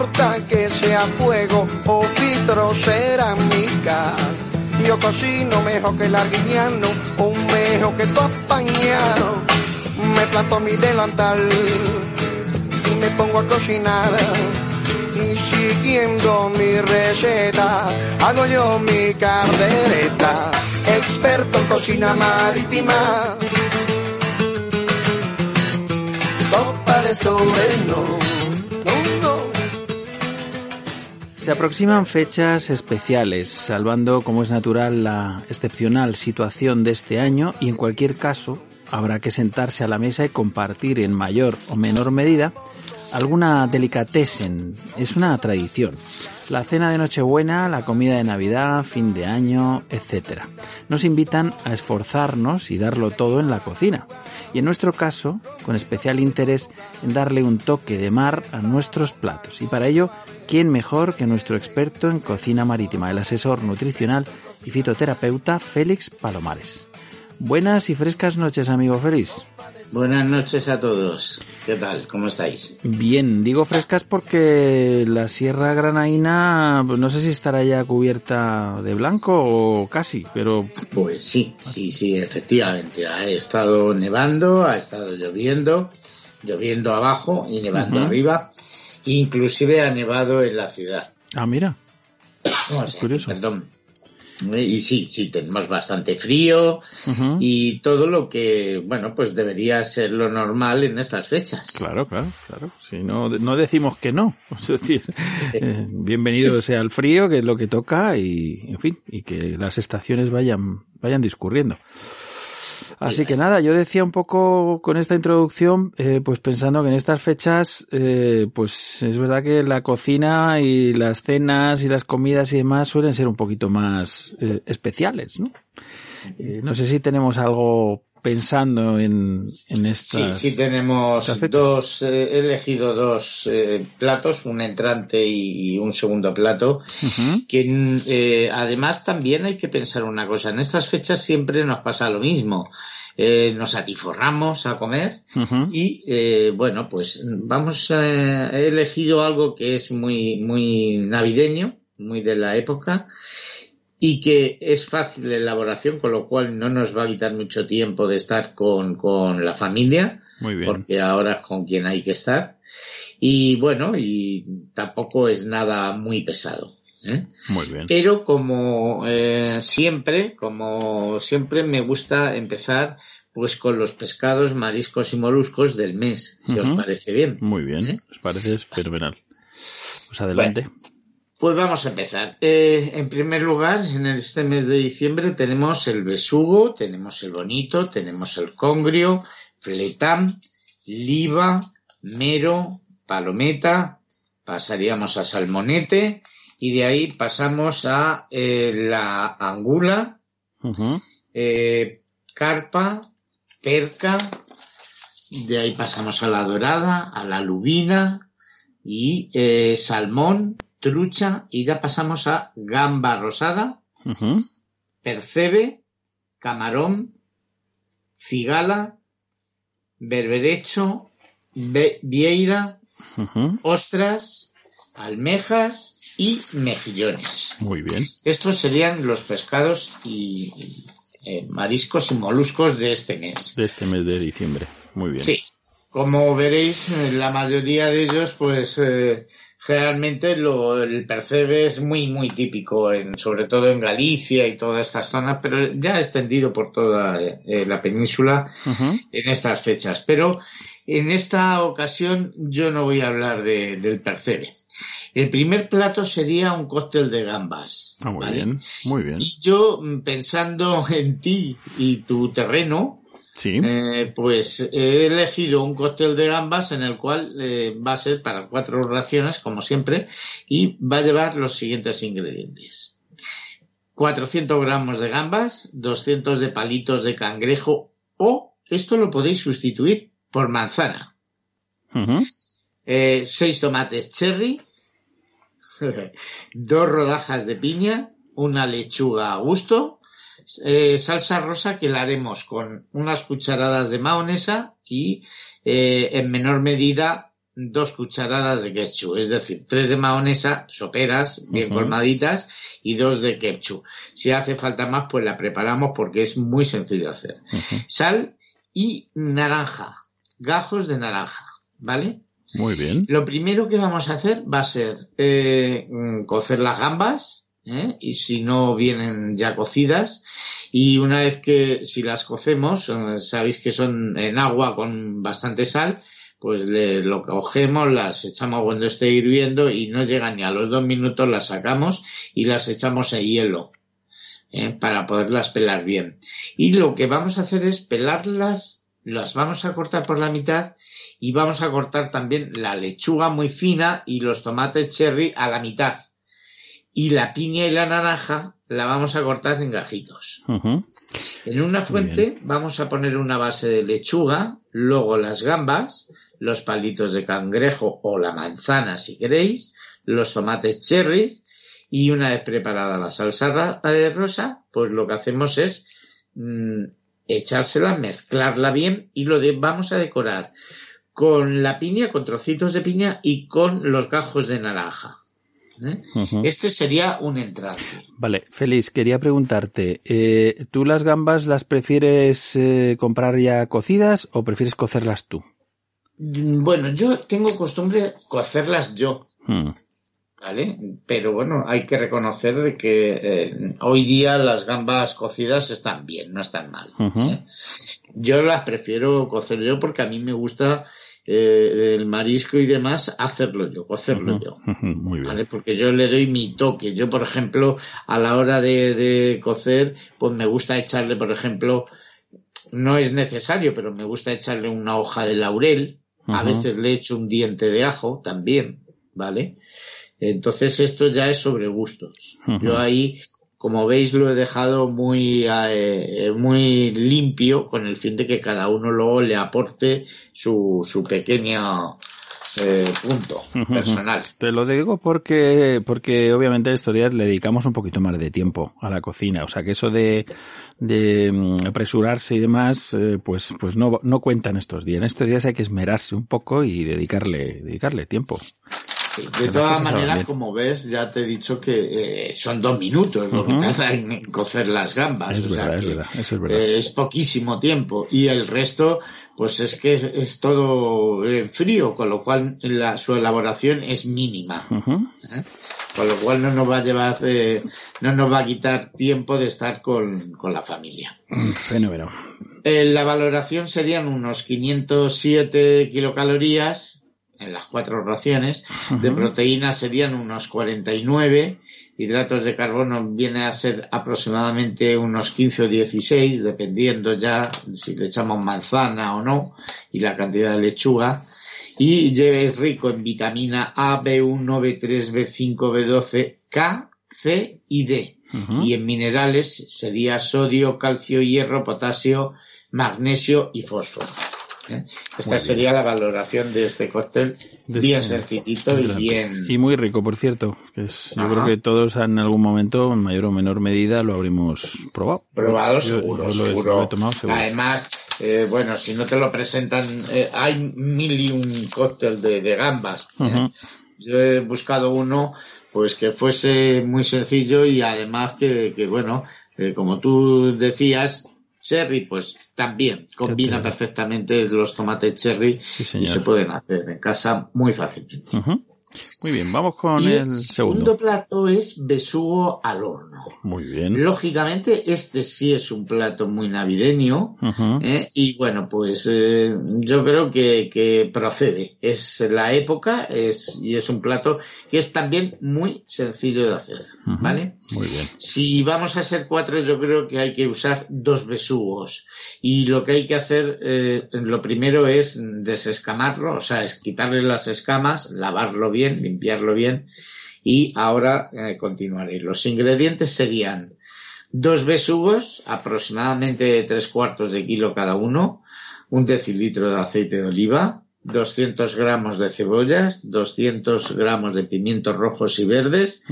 [SPEAKER 8] Importa que sea fuego o vitrocerámica. Yo cocino mejor que el arguiñano, o mejor que tu apañado. Me planto mi delantal y me pongo a cocinar. Y siguiendo mi receta, hago yo mi cardereta. Experto en cocina marítima. Sopa de sobres no.
[SPEAKER 1] Se aproximan fechas especiales, salvando, como es natural, la excepcional situación de este año y en cualquier caso habrá que sentarse a la mesa y compartir en mayor o menor medida alguna delicatessen. Es una tradición. La cena de Nochebuena, la comida de Navidad, fin de año, etc. Nos invitan a esforzarnos y darlo todo en la cocina. Y en nuestro caso, con especial interés en darle un toque de mar a nuestros platos. Y para ello, ¿quién mejor que nuestro experto en cocina marítima, el asesor nutricional y fitoterapeuta Félix Palomares? Buenas y frescas noches, amigo Félix.
[SPEAKER 9] Buenas noches a todos. ¿Qué tal? ¿Cómo estáis?
[SPEAKER 1] Bien, digo frescas porque la Sierra Granaína, no sé si estará ya cubierta de blanco o casi, pero...
[SPEAKER 9] Pues sí, sí, sí, efectivamente. Ha estado nevando, ha estado lloviendo, lloviendo abajo y nevando arriba. Inclusive ha nevado en la ciudad.
[SPEAKER 1] Ah, mira.
[SPEAKER 9] O sea,
[SPEAKER 1] Curioso.
[SPEAKER 9] Perdón. Y sí, sí, tenemos bastante frío y todo lo que, bueno, pues debería ser lo normal en estas fechas.
[SPEAKER 1] Claro, claro, claro. Si no, no decimos que no. Es decir, eh, bienvenido sea el frío, que es lo que toca, y, en fin, y que las estaciones vayan, vayan discurriendo. Así que nada, yo decía un poco con esta introducción, eh, pues pensando que en estas fechas, eh, pues es verdad que la cocina y las cenas y las comidas y demás suelen ser un poquito más eh, especiales, ¿no? Eh, no sé si tenemos algo pensando en, en
[SPEAKER 9] Sí,
[SPEAKER 1] estas.
[SPEAKER 9] sí tenemos
[SPEAKER 1] estas fechas.
[SPEAKER 9] dos, eh, he elegido dos eh, platos, un entrante y, y un segundo plato, que eh, además también hay que pensar una cosa, en estas fechas siempre nos pasa lo mismo, nos atiforramos a comer y eh, bueno, pues vamos, eh, he elegido algo que es muy, muy navideño, muy de la época, y que es fácil de elaboración, con lo cual no nos va a quitar mucho tiempo de estar con, con la familia,
[SPEAKER 1] Muy bien.
[SPEAKER 9] porque ahora es con quien hay que estar. Y bueno, y tampoco es nada muy pesado. ¿eh?
[SPEAKER 1] Muy bien.
[SPEAKER 9] Pero como eh, siempre, como siempre me gusta empezar pues con los pescados, mariscos y moluscos del mes, si os parece bien.
[SPEAKER 1] Muy bien.
[SPEAKER 9] ¿Eh?
[SPEAKER 1] Os parece fenomenal. Pues adelante.
[SPEAKER 9] Pues vamos a empezar. Eh, en primer lugar, en este mes de diciembre tenemos el besugo, tenemos el bonito, tenemos el congrio, fletán, liva, mero, palometa, pasaríamos a salmonete y de ahí pasamos a eh, la angula, eh, carpa, perca, de ahí pasamos a la dorada, a la lubina y salmón, trucha y ya pasamos a gamba rosada, percebe, camarón, cigala, berberecho, be- vieira, ostras, almejas y mejillones.
[SPEAKER 1] Muy bien.
[SPEAKER 9] Estos serían los pescados y, y, eh, mariscos y moluscos de este mes.
[SPEAKER 1] De este mes de diciembre. Muy bien.
[SPEAKER 9] Sí, como veréis, eh, la mayoría de ellos, pues eh, generalmente lo, el percebe es muy, muy típico, en, sobre todo en Galicia y todas estas zonas, pero ya extendido por toda eh, la península en estas fechas. Pero en esta ocasión yo no voy a hablar de- del percebe. El primer plato sería un cóctel de gambas.
[SPEAKER 1] Ah, muy
[SPEAKER 9] ¿vale?
[SPEAKER 1] bien. Muy bien.
[SPEAKER 9] Y yo, mm, pensando en ti y tu terreno,
[SPEAKER 1] Sí.
[SPEAKER 9] eh, pues he elegido un cóctel de gambas en el cual eh, va a ser para cuatro raciones, como siempre, y va a llevar los siguientes ingredientes. 400 gramos de gambas, 200 de palitos de cangrejo o esto lo podéis sustituir por manzana. Eh, seis tomates cherry, dos rodajas de piña, una lechuga a gusto, eh, salsa rosa que la haremos con unas cucharadas de mahonesa y eh, en menor medida dos cucharadas de ketchup, es decir, tres de mahonesa, soperas, bien colmaditas, y dos de ketchup. Si hace falta más, pues la preparamos porque es muy sencillo de hacer. Sal y naranja, gajos de naranja, ¿vale?
[SPEAKER 1] Muy bien.
[SPEAKER 9] Lo primero que vamos a hacer va a ser eh, mm, cocer las gambas, ¿eh? y si no vienen ya cocidas, y una vez que si las cocemos, eh, sabéis que son en agua con bastante sal, pues le, lo cogemos, las echamos cuando esté hirviendo y no llegan ni a los dos minutos, las sacamos y las echamos en hielo ¿eh? para poderlas pelar bien. Y lo que vamos a hacer es pelarlas, las vamos a cortar por la mitad y vamos a cortar también la lechuga muy fina y los tomates cherry a la mitad. Y la piña y la naranja la vamos a cortar en gajitos. En una fuente vamos a poner una base de lechuga, luego las gambas, los palitos de cangrejo o la manzana si queréis, los tomates cherry y una vez preparada la salsa eh, rosa, pues lo que hacemos es mm, echársela, mezclarla bien y lo de, vamos a decorar con la piña, con trocitos de piña y con los gajos de naranja. ¿Eh? Este sería un entrante.
[SPEAKER 1] Vale, Félix, quería preguntarte, eh, ¿tú las gambas las prefieres comprar ya cocidas o prefieres cocerlas tú?
[SPEAKER 9] Mm, bueno, yo tengo costumbre cocerlas yo.
[SPEAKER 1] Hmm.
[SPEAKER 9] ¿Vale? Pero bueno, hay que reconocer de que eh, hoy día las gambas cocidas están bien, no están mal. ¿eh? Yo las prefiero cocer yo porque a mí me gusta eh, el marisco y demás hacerlo yo, cocerlo yo.
[SPEAKER 1] Muy bien.
[SPEAKER 9] ¿vale? Porque yo le doy mi toque. Yo, por ejemplo, a la hora de, de cocer, pues me gusta echarle, por ejemplo, no es necesario, pero me gusta echarle una hoja de laurel, a veces le echo un diente de ajo también, ¿vale? Entonces esto ya es sobre gustos. Yo ahí, como veis, lo he dejado muy, eh, muy limpio con el fin de que cada uno luego le aporte su, su pequeña eh, punto personal.
[SPEAKER 1] Te lo digo porque, porque obviamente a estos días le dedicamos un poquito más de tiempo a la cocina. O sea que eso de, de mm, apresurarse y demás, eh, pues, pues no, no cuentan estos días. En estos días hay que esmerarse un poco y dedicarle, dedicarle tiempo.
[SPEAKER 9] De todas maneras, como ves, ya te he dicho que eh, son dos minutos lo que tarda en cocer las gambas.
[SPEAKER 1] Es verdad, es verdad, eso es verdad.
[SPEAKER 9] Eh, es poquísimo tiempo. Y el resto, pues es que es, es todo frío, con lo cual la, su elaboración es mínima. ¿eh? Con lo cual no nos va a llevar, eh, no nos va a quitar tiempo de estar con, con la familia.
[SPEAKER 1] Fenómeno.
[SPEAKER 9] Eh, la valoración serían unos 507 kilocalorías en las cuatro raciones. De proteínas serían unos 49. Hidratos de carbono viene a ser aproximadamente unos 15 o 16, dependiendo ya si le echamos manzana o no, y la cantidad de lechuga y es rico en vitamina A, B1, B3, B5, B12, K, C y D. Y en minerales sería sodio, calcio, hierro, potasio, magnesio y fósforo. ¿Eh? Esta sería la valoración de este cóctel,
[SPEAKER 1] De
[SPEAKER 9] bien
[SPEAKER 1] este-
[SPEAKER 9] sencillito y bien...
[SPEAKER 1] Y muy rico, por cierto. que es- yo creo que todos en algún momento, en mayor o menor medida, lo habremos probado.
[SPEAKER 9] Probado
[SPEAKER 1] Yo-
[SPEAKER 9] seguro,
[SPEAKER 1] yo lo he-
[SPEAKER 9] seguro.
[SPEAKER 1] lo he tomado seguro.
[SPEAKER 9] Además, eh, bueno, si no te lo presentan, eh, hay mil y un cóctel de, de gambas. Yo he buscado uno, pues que fuese muy sencillo y además que, que bueno, como tú decías, cherry, pues también combina perfectamente los tomates cherry
[SPEAKER 1] Sí,
[SPEAKER 9] y se pueden hacer en casa muy fácilmente.
[SPEAKER 1] Muy bien, vamos con
[SPEAKER 9] y
[SPEAKER 1] el
[SPEAKER 9] el
[SPEAKER 1] segundo.
[SPEAKER 9] plato es besugo al horno.
[SPEAKER 1] Muy bien.
[SPEAKER 9] Lógicamente, este sí es un plato muy navideño. ¿eh? Y bueno, pues eh, yo creo que, que procede. Es la época es, y es un plato que es también muy sencillo de hacer. ¿Vale?
[SPEAKER 1] Muy bien.
[SPEAKER 9] Si vamos a ser cuatro, yo creo que hay que usar dos besugos. Y lo que hay que hacer, eh, lo primero es desescamarlo, o sea, es quitarle las escamas, lavarlo bien, limpiarlo bien. Y ahora eh, continuaré. Los ingredientes serían dos besugos, aproximadamente tres cuartos de kilo cada uno, un decilitro de aceite de oliva, 200 gramos de cebollas, 200 gramos de pimientos rojos y verdes,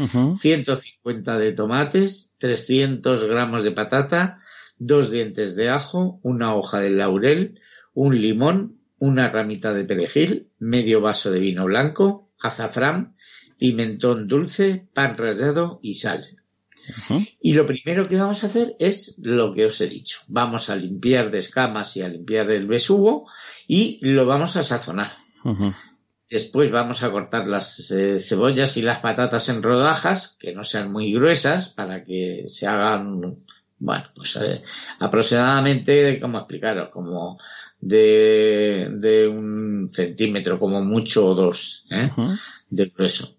[SPEAKER 9] 150 de tomates, 300 gramos de patata, dos dientes de ajo, una hoja de laurel, un limón, una ramita de perejil, medio vaso de vino blanco, azafrán, pimentón dulce, pan rallado y sal. Y lo primero que vamos a hacer es lo que os he dicho. Vamos a limpiar de escamas y a limpiar el besugo y lo vamos a sazonar. Después vamos a cortar las eh, cebollas y las patatas en rodajas, que no sean muy gruesas, para que se hagan, bueno, pues eh, aproximadamente, ¿cómo explicaros? Como de, de un centímetro, como mucho o dos, ¿eh? de grueso.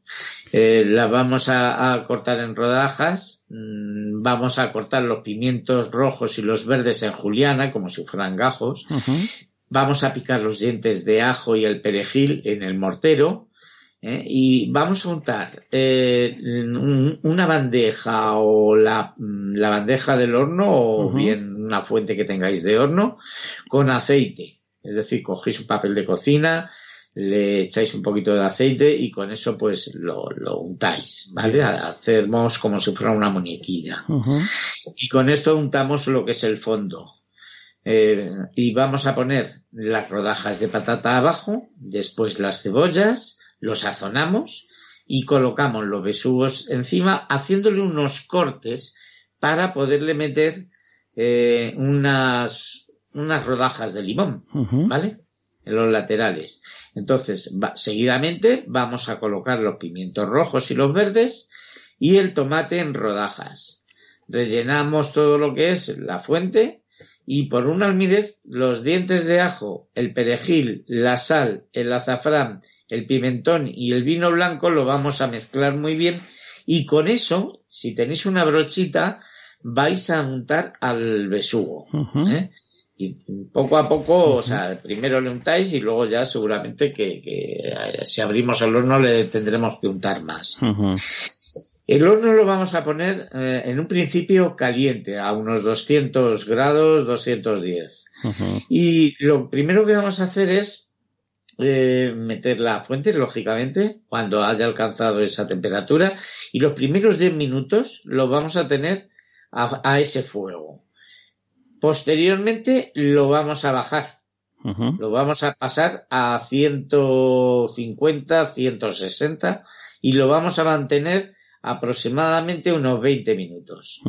[SPEAKER 9] Eh, la vamos a, cortar en rodajas, mm, vamos a cortar los pimientos rojos y los verdes en juliana, como si fueran gajos. Vamos a picar los dientes de ajo y el perejil en el mortero. ¿eh? Y vamos a untar eh, una bandeja o la, mm, la, bandeja del horno o bien una fuente que tengáis de horno con aceite. Es decir, cogéis un papel de cocina, le echáis un poquito de aceite y con eso pues lo, lo untáis, ¿vale? Hacemos como si fuera una muñequilla. Y con esto untamos lo que es el fondo. Eh, y vamos a poner las rodajas de patata abajo, después las cebollas, los sazonamos y colocamos los besugos encima haciéndole unos cortes para poderle meter eh, unas, unas rodajas de limón, ¿vale? En los laterales. Entonces, seguidamente vamos a colocar los pimientos rojos y los verdes y el tomate en rodajas. Rellenamos todo lo que es la fuente y por un almirez los dientes de ajo, el perejil, la sal, el azafrán, el pimentón y el vino blanco lo vamos a mezclar muy bien y con eso, si tenéis una brochita, vais a untar al besugo. ¿eh? Y poco a poco, o sea, primero le untáis y luego ya seguramente que, eh, si abrimos el horno le tendremos que untar más. El horno lo vamos a poner eh, en un principio caliente, a unos 200 grados, 210. Y lo primero que vamos a hacer es eh, meter la fuente, lógicamente, cuando haya alcanzado esa temperatura. Y los primeros 10 minutos lo vamos a tener a ese fuego. Posteriormente lo vamos a bajar. Lo vamos a pasar a 150, 160 y lo vamos a mantener aproximadamente unos 20 minutos.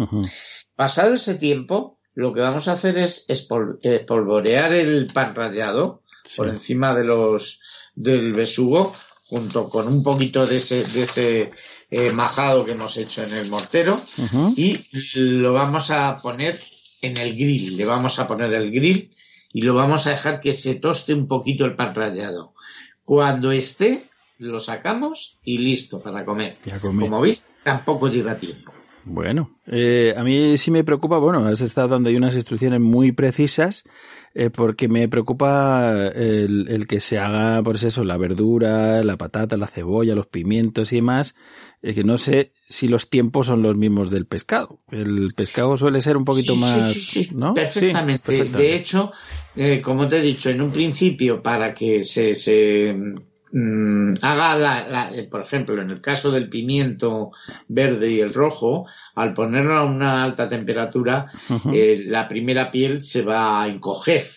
[SPEAKER 9] Pasado ese tiempo, lo que vamos a hacer es espolvorear el pan rallado por encima de los del besugo junto con un poquito de ese, de ese eh, majado que hemos hecho en el mortero. Y lo vamos a poner en el grill. Le vamos a poner el grill y lo vamos a dejar que se toste un poquito el pan rallado. Cuando esté, lo sacamos y listo para comer. Como veis, tampoco lleva tiempo.
[SPEAKER 1] Bueno, eh, a mí sí me preocupa, bueno, has estado dando ahí unas instrucciones muy precisas, eh, porque me preocupa el, el, que se haga, por eso, la verdura, la patata, la cebolla, los pimientos y demás, eh, que no sé si los tiempos son los mismos del pescado. El pescado suele ser un poquito más,
[SPEAKER 9] sí,
[SPEAKER 1] sí, ¿no?
[SPEAKER 9] Perfectamente. De hecho, eh, como te he dicho, en un principio, para que se, se Mm, haga la, eh, por ejemplo, en el caso del pimiento verde y el rojo, al ponerlo a una alta temperatura, eh, la primera piel se va a encoger.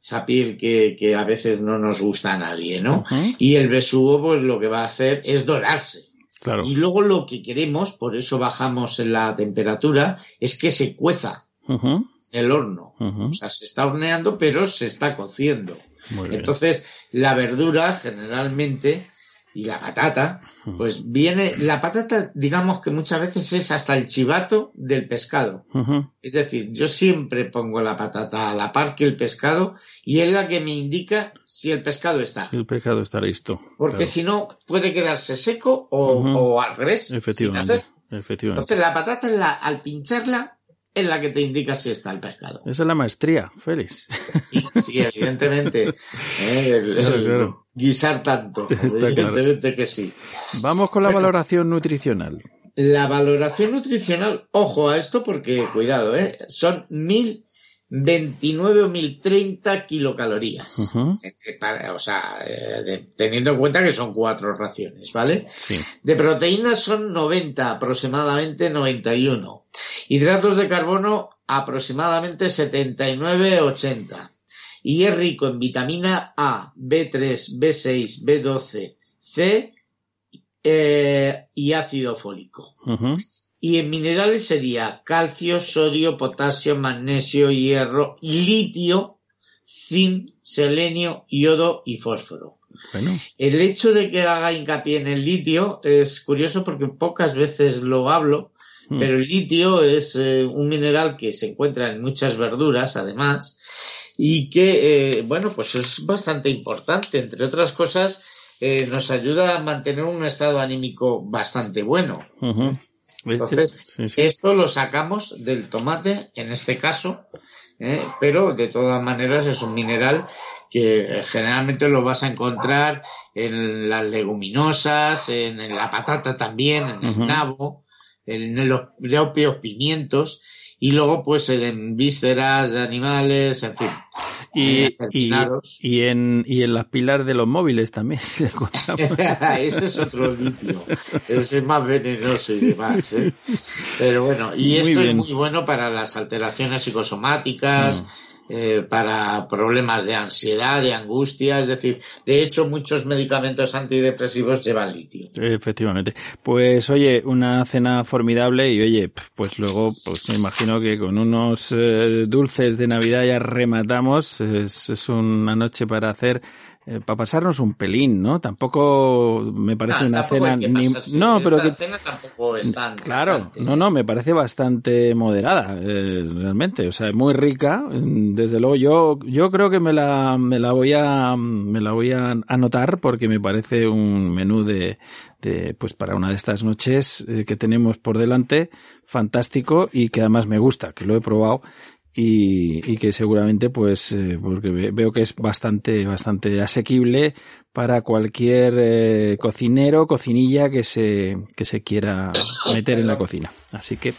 [SPEAKER 9] Esa piel que, que, a veces no nos gusta a nadie, ¿no? Y el besugo, pues lo que va a hacer es dorarse.
[SPEAKER 1] Claro.
[SPEAKER 9] Y luego lo que queremos, por eso bajamos en la temperatura, es que se cueza el horno. O sea, se está horneando, pero se está cociendo. Entonces, la verdura generalmente y la patata, pues viene, la patata, digamos que muchas veces es hasta el chivato del pescado. Es decir, yo siempre pongo la patata a la par que el pescado y es la que me indica si el pescado está.
[SPEAKER 1] el pescado está listo.
[SPEAKER 9] Porque si no, puede quedarse seco o, al revés.
[SPEAKER 1] Efectivamente. Efectivamente.
[SPEAKER 9] Entonces la patata, la, al pincharla, es la que te indica si está el pescado.
[SPEAKER 1] Esa es la maestría, Félix.
[SPEAKER 9] Sí, evidentemente. ¿eh? Guisar tanto. evidentemente que sí.
[SPEAKER 1] Vamos con la valoración nutricional.
[SPEAKER 9] la valoración nutricional, ojo a esto porque, cuidado, ¿eh? son 1029 o 1030 kilocalorías. O sea, eh, teniendo en cuenta que son cuatro raciones, ¿vale?
[SPEAKER 1] Sí.
[SPEAKER 9] De proteínas son 90, aproximadamente 91. Hidratos de carbono aproximadamente 79-80. Y es rico en vitamina A, B3, B6, B12, C eh, y ácido fólico. Y en minerales sería calcio, sodio, potasio, magnesio, hierro, litio, zinc, selenio, yodo y fósforo. El hecho de que haga hincapié en el litio es curioso porque pocas veces lo hablo, mm. pero el litio es eh, un mineral que se encuentra en muchas verduras, además, y que, eh, bueno, pues es bastante importante. Entre otras cosas, eh, nos ayuda a mantener un estado anímico bastante bueno. Entonces, esto lo sacamos del tomate, en este caso, ¿eh? pero de todas maneras es un mineral que generalmente lo vas a encontrar en las leguminosas, en, la patata también, en el nabo, en los propios pimientos, y luego pues en vísceras de animales, en fin.
[SPEAKER 1] Y, y, en, y en las pilas de los móviles también
[SPEAKER 9] Ese es otro litio. Ese es más venenoso y demás. ¿eh? Pero bueno, y esto es muy bueno para las alteraciones psicosomáticas. Mm. Eh, para problemas de ansiedad, de angustia, es decir, de hecho muchos medicamentos antidepresivos llevan litio.
[SPEAKER 1] Efectivamente. Pues oye, una cena formidable y oye, pues luego pues me imagino que con unos eh, dulces de Navidad ya rematamos, es una noche para hacer eh, para pasarnos un pelín, ¿no? Tampoco me parece una cena
[SPEAKER 9] no, pero que cena tampoco es tan
[SPEAKER 1] claro, no, no, me parece bastante moderada, eh, realmente, o sea, muy rica. Desde luego, yo yo creo que me la me la voy a me la voy a anotar porque me parece un menú de, de pues para una de estas noches eh, que tenemos por delante fantástico y que además me gusta, que lo he probado y, que seguramente pues eh, porque veo que es bastante bastante asequible para cualquier eh, cocinero cocinilla que se que se quiera meter en la cocina. Así que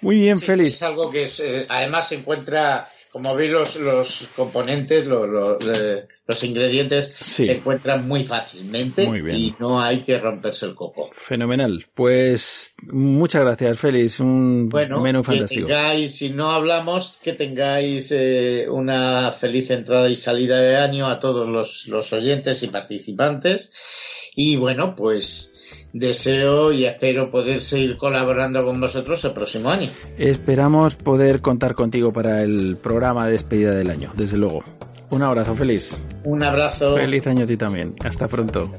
[SPEAKER 1] muy bien Félix.
[SPEAKER 9] es algo que eh, además se encuentra como veis los, los componentes, los, los, ingredientes se encuentran muy fácilmente y no hay que romperse el coco.
[SPEAKER 1] Fenomenal. Pues muchas gracias, Félix. Un menú fantástico.
[SPEAKER 9] Que tengáis, si no hablamos, que tengáis eh, una feliz entrada y salida de año a todos los, los oyentes y participantes. Y bueno, pues deseo y espero poder seguir colaborando con vosotros el próximo año.
[SPEAKER 1] Esperamos poder contar contigo para el programa de despedida del año, desde luego. Un abrazo feliz.
[SPEAKER 9] Un abrazo.
[SPEAKER 1] Feliz año a ti también. Hasta pronto.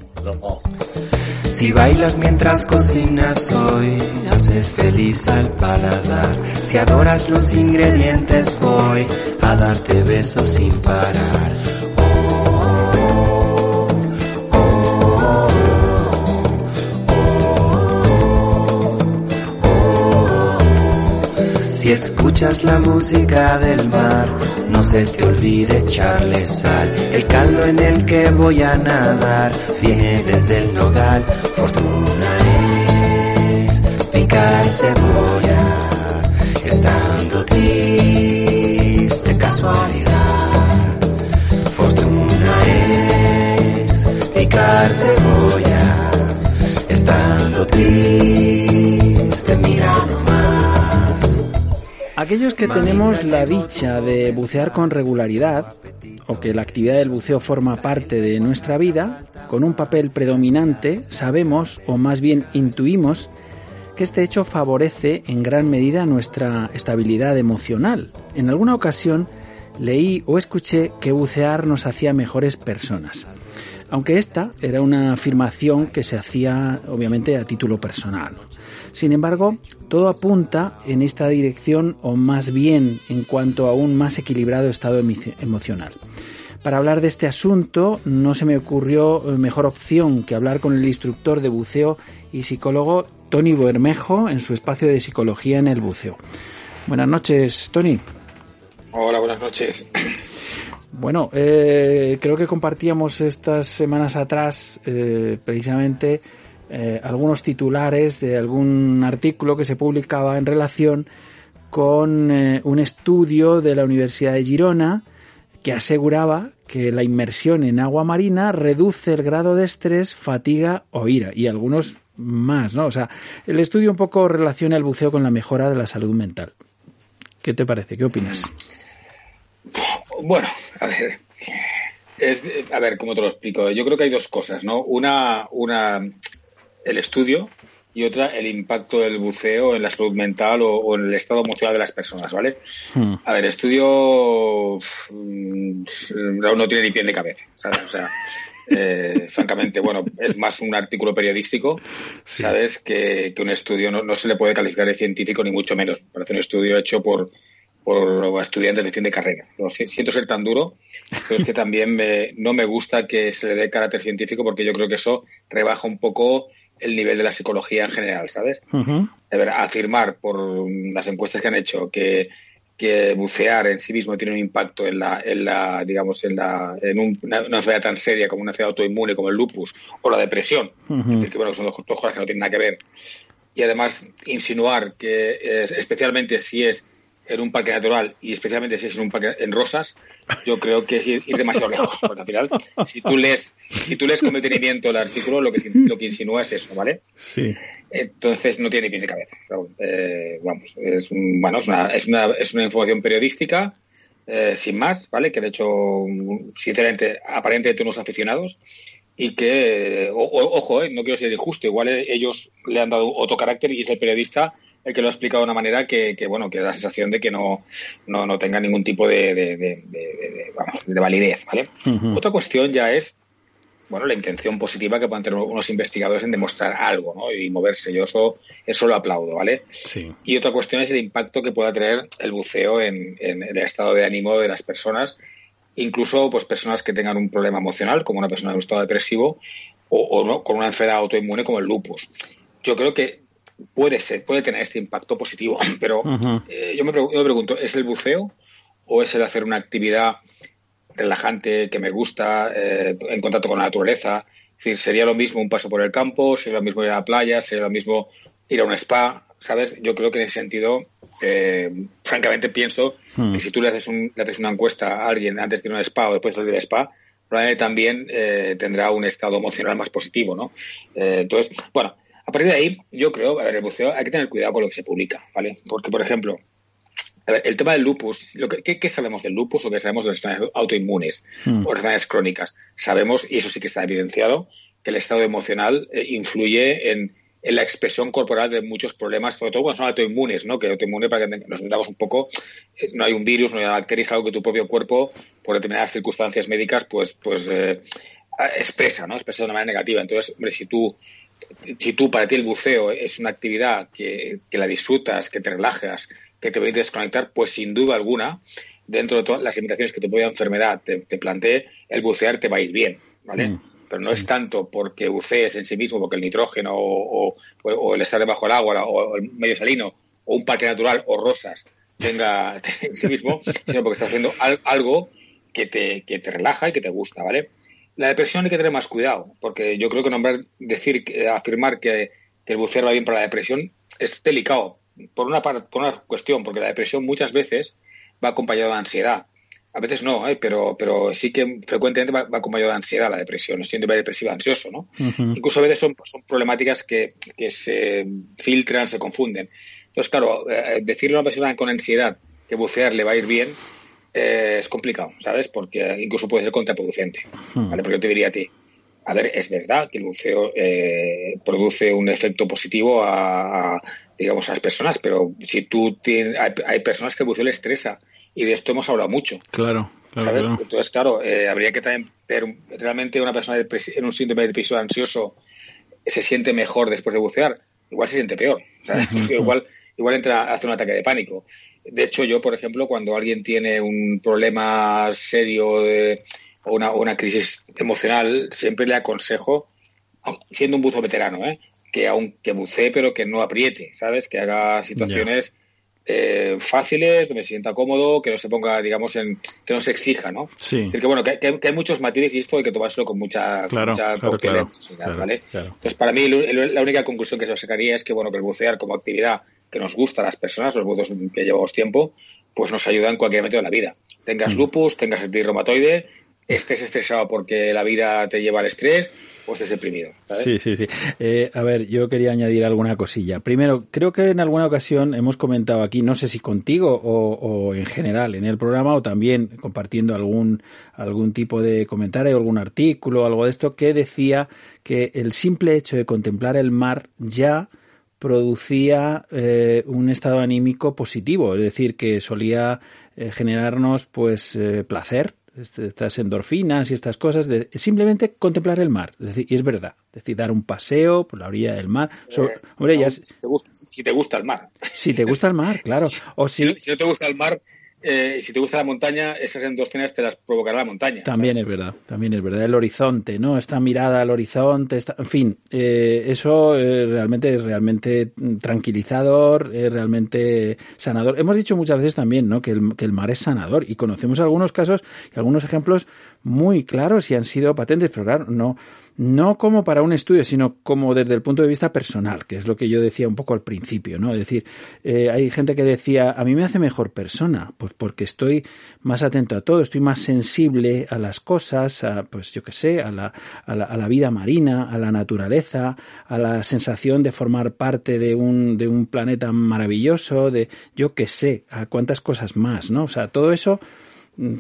[SPEAKER 8] Si bailas mientras cocinas hoy, haces feliz al paladar. Si adoras los ingredientes voy a darte besos sin parar. Si escuchas la música del mar, no se te olvide echarle sal. El caldo en el que voy a nadar viene desde el nogal. Fortuna es picar cebolla, estando triste casualidad. Fortuna es picar cebolla, estando triste mira
[SPEAKER 1] Aquellos que tenemos la dicha de bucear con regularidad, o que la actividad del buceo forma parte de nuestra vida, con un papel predominante, sabemos, o más bien intuimos, que este hecho favorece en gran medida nuestra estabilidad emocional. En alguna ocasión leí o escuché que bucear nos hacía mejores personas. Aunque esta era una afirmación que se hacía obviamente a título personal. Sin embargo, todo apunta en esta dirección o más bien en cuanto a un más equilibrado estado emocional. Para hablar de este asunto no se me ocurrió eh, mejor opción que hablar con el instructor de buceo y psicólogo Tony Bermejo en su espacio de psicología en el buceo. Buenas noches, Tony.
[SPEAKER 10] Hola, buenas noches.
[SPEAKER 1] Bueno, eh, creo que compartíamos estas semanas atrás eh, precisamente eh, algunos titulares de algún artículo que se publicaba en relación con eh, un estudio de la Universidad de Girona que aseguraba que la inmersión en agua marina reduce el grado de estrés, fatiga o ira y algunos más, ¿no? O sea, el estudio un poco relaciona el buceo con la mejora de la salud mental. ¿Qué te parece? ¿Qué opinas?
[SPEAKER 10] Bueno, a ver, a ver, ¿cómo te lo explico? Yo creo que hay dos cosas, ¿no? Una, una el estudio y otra el impacto del buceo en la salud mental o, en el estado emocional de las personas, ¿vale? Hmm. A ver, estudio mm, no tiene ni pie ni cabeza, ¿sabes? O sea, eh, francamente, bueno, es más un artículo periodístico, ¿sabes? Que, un estudio no, no, se le puede calificar de científico ni mucho menos. Parece un estudio hecho por, por estudiantes de fin de carrera. Lo siento ser tan duro, pero es que también no me gusta que se le dé carácter científico porque yo creo que eso rebaja un poco el nivel de la psicología en general, ¿sabes? De ver, afirmar por las encuestas que han hecho que, que bucear en sí mismo tiene un impacto en la, en la digamos, en, la, en una, enfermedad tan seria como una enfermedad autoinmune como el lupus o la depresión, es decir, que bueno, son dos, cosas que no tienen nada que ver. Y además insinuar que, especialmente si es en un parque natural y especialmente si es en un parque en rosas, yo creo que es ir, demasiado lejos. Porque al final, si tú lees, si tú lees con detenimiento el artículo, lo que, lo que insinúa es eso, ¿vale?
[SPEAKER 1] Sí.
[SPEAKER 10] Entonces no tiene ni pies ni cabeza. Eh, vamos, es, bueno, es, una, es, una, es una información periodística, eh, sin más, ¿vale? Que de hecho, sinceramente, aparentemente unos aficionados y que, ojo, eh, no quiero ser injusto, igual ellos le han dado otro carácter y es el periodista el que lo ha explicado de una manera que, bueno, que da la sensación de que no, no, no tenga ningún tipo de, de, de, validez, ¿vale? Otra cuestión ya es, bueno, la intención positiva que puedan tener unos investigadores en demostrar algo, ¿no? Y moverse. Yo eso, eso lo aplaudo, ¿vale?
[SPEAKER 1] Sí.
[SPEAKER 10] Y otra cuestión es el impacto que pueda tener el buceo en, el estado de ánimo de las personas, incluso pues personas que tengan un problema emocional, como una persona en un estado depresivo, o, o ¿no? con una enfermedad autoinmune como el lupus. Yo creo que puede ser, puede tener este impacto positivo, pero eh, yo, me, pregunto, ¿es el buceo o es el hacer una actividad relajante que me gusta, eh, en contacto con la naturaleza? Es decir, sería lo mismo un paso por el campo, sería lo mismo ir a la playa, sería lo mismo ir a un spa, ¿sabes? Yo creo que en ese sentido, eh, francamente pienso que si tú le haces, un, le haces una encuesta a alguien antes de ir a un spa o después de ir al spa, probablemente también tendrá un estado emocional más positivo, ¿no? entonces, bueno, a partir de ahí, yo creo, a ver, el buceo hay que tener cuidado con lo que se publica, ¿vale? Porque, por ejemplo, el tema del lupus, lo que, ¿qué, sabemos del lupus o qué sabemos de las enfermedades autoinmunes hmm. o enfermedades crónicas? Sabemos, y eso sí que está evidenciado, que el estado emocional eh, influye en, la expresión corporal de muchos problemas, sobre todo cuando son autoinmunes, ¿no? Que autoinmune, para que nos entendamos un poco, eh, no hay un virus, no hay una bacteria, es algo que tu propio cuerpo, por determinadas circunstancias médicas, pues, pues eh, expresa, ¿no? Expresa de una manera negativa. Entonces, hombre, si tú si tú para ti el buceo es una actividad que, la disfrutas, que te relajas, que te permite desconectar, pues sin duda alguna, dentro de todas las limitaciones que te puede la enfermedad te, te plantee, el bucear te va a ir bien, ¿vale? Mm, Pero no es tanto porque bucees en sí mismo, porque el nitrógeno o, el estar debajo del agua o el medio salino o un parque natural o rosas tenga en sí mismo, sino porque estás haciendo algo que te, que te relaja y que te gusta, ¿vale? La depresión hay que tener más cuidado, porque yo creo que nombrar, decir, afirmar que, el buceo va bien para la depresión es delicado, por una, por una cuestión, porque la depresión muchas veces va acompañada de ansiedad. A veces no, ¿eh? pero, pero sí que frecuentemente va, acompañado de ansiedad la depresión, es síndrome depresivo ansioso, ¿no? Incluso a veces son, son problemáticas que, que, se filtran, se confunden. Entonces, claro, eh, decirle a una persona con ansiedad que bucear le va a ir bien, eh, es complicado, ¿sabes? Porque incluso puede ser contraproducente, hmm. ¿vale? Porque yo te diría a ti, a ver, es verdad que el buceo eh, produce un efecto positivo a, digamos, a las personas, pero si tú tienes, hay, personas que el buceo le estresa y de esto hemos hablado mucho.
[SPEAKER 1] Claro,
[SPEAKER 10] ¿sabes? Entonces, claro, eh, habría que también realmente una persona en un síndrome de depresión ansioso se siente mejor después de bucear, igual se siente peor, ¿sabes? igual igual entra hace un ataque de pánico. De hecho, yo, por ejemplo, cuando alguien tiene un problema serio o una, crisis emocional, siempre le aconsejo, siendo un buzo veterano, ¿eh? que aunque bucee, pero que no apriete, ¿sabes? Que haga situaciones eh, fáciles, donde se sienta cómodo, que no se ponga, digamos, en que no se exija, ¿no?
[SPEAKER 1] Sí.
[SPEAKER 10] Es decir, que bueno, que, que- que hay muchos matices y esto hay que tomárselo con mucha, con
[SPEAKER 1] Claro,
[SPEAKER 10] mucha ¿vale? Entonces, para mí, la única conclusión que se sacaría es que, bueno, que el bucear como actividad que nos gusta a las personas, los buzos que llevamos tiempo, pues nos ayuda en cualquier momento de la vida.
[SPEAKER 1] Mm.
[SPEAKER 10] Tengas lupus, tengas artritis reumatoide, estés estresado porque la vida te lleva al estrés, o estés deprimido, ¿sabes?
[SPEAKER 1] Sí, sí, sí. Eh, a ver, yo quería añadir alguna cosilla. Primero, creo que en alguna ocasión hemos comentado aquí, no sé si contigo o, o en general en el programa o también compartiendo algún, algún tipo de comentario, algún artículo, algo de esto, que decía que el simple hecho de contemplar el mar ya producía eh, un estado anímico positivo, es decir, que solía eh, generarnos pues eh, placer, este- estas endorfinas y estas cosas, de simplemente contemplar el mar. Es decir, y es verdad, es decir, dar un paseo por la orilla del mar. So- hombre, ya
[SPEAKER 10] no,
[SPEAKER 1] es-
[SPEAKER 10] si, te gusta, si te gusta el mar.
[SPEAKER 1] si te gusta el mar, claro. O
[SPEAKER 10] si no te gusta el mar, eh, si te gusta la montaña, esas endorfinas te las provocará la montaña.
[SPEAKER 1] También es verdad, también es verdad. El horizonte, ¿no? Esta mirada al horizonte, esta- en fin, eh, eso eh, realmente es realmente tranquilizador, es realmente sanador. Hemos dicho muchas veces también, ¿no? Que el, que el mar es sanador y conocemos algunos casos algunos ejemplos muy claros y han sido patentes, pero claro, no, no como para un estudio, sino como desde el punto de vista personal, que es lo que yo decía un poco al principio, ¿no? Es decir, eh, hay gente que decía, a mí me hace mejor persona, pues porque estoy más atento a todo, estoy más sensible a las cosas, a, pues yo qué sé, a la, a, la, a la vida marina, a la naturaleza, a la sensación de formar parte de un, de un planeta maravilloso, de yo qué sé, a cuántas cosas más, ¿no? O sea, todo eso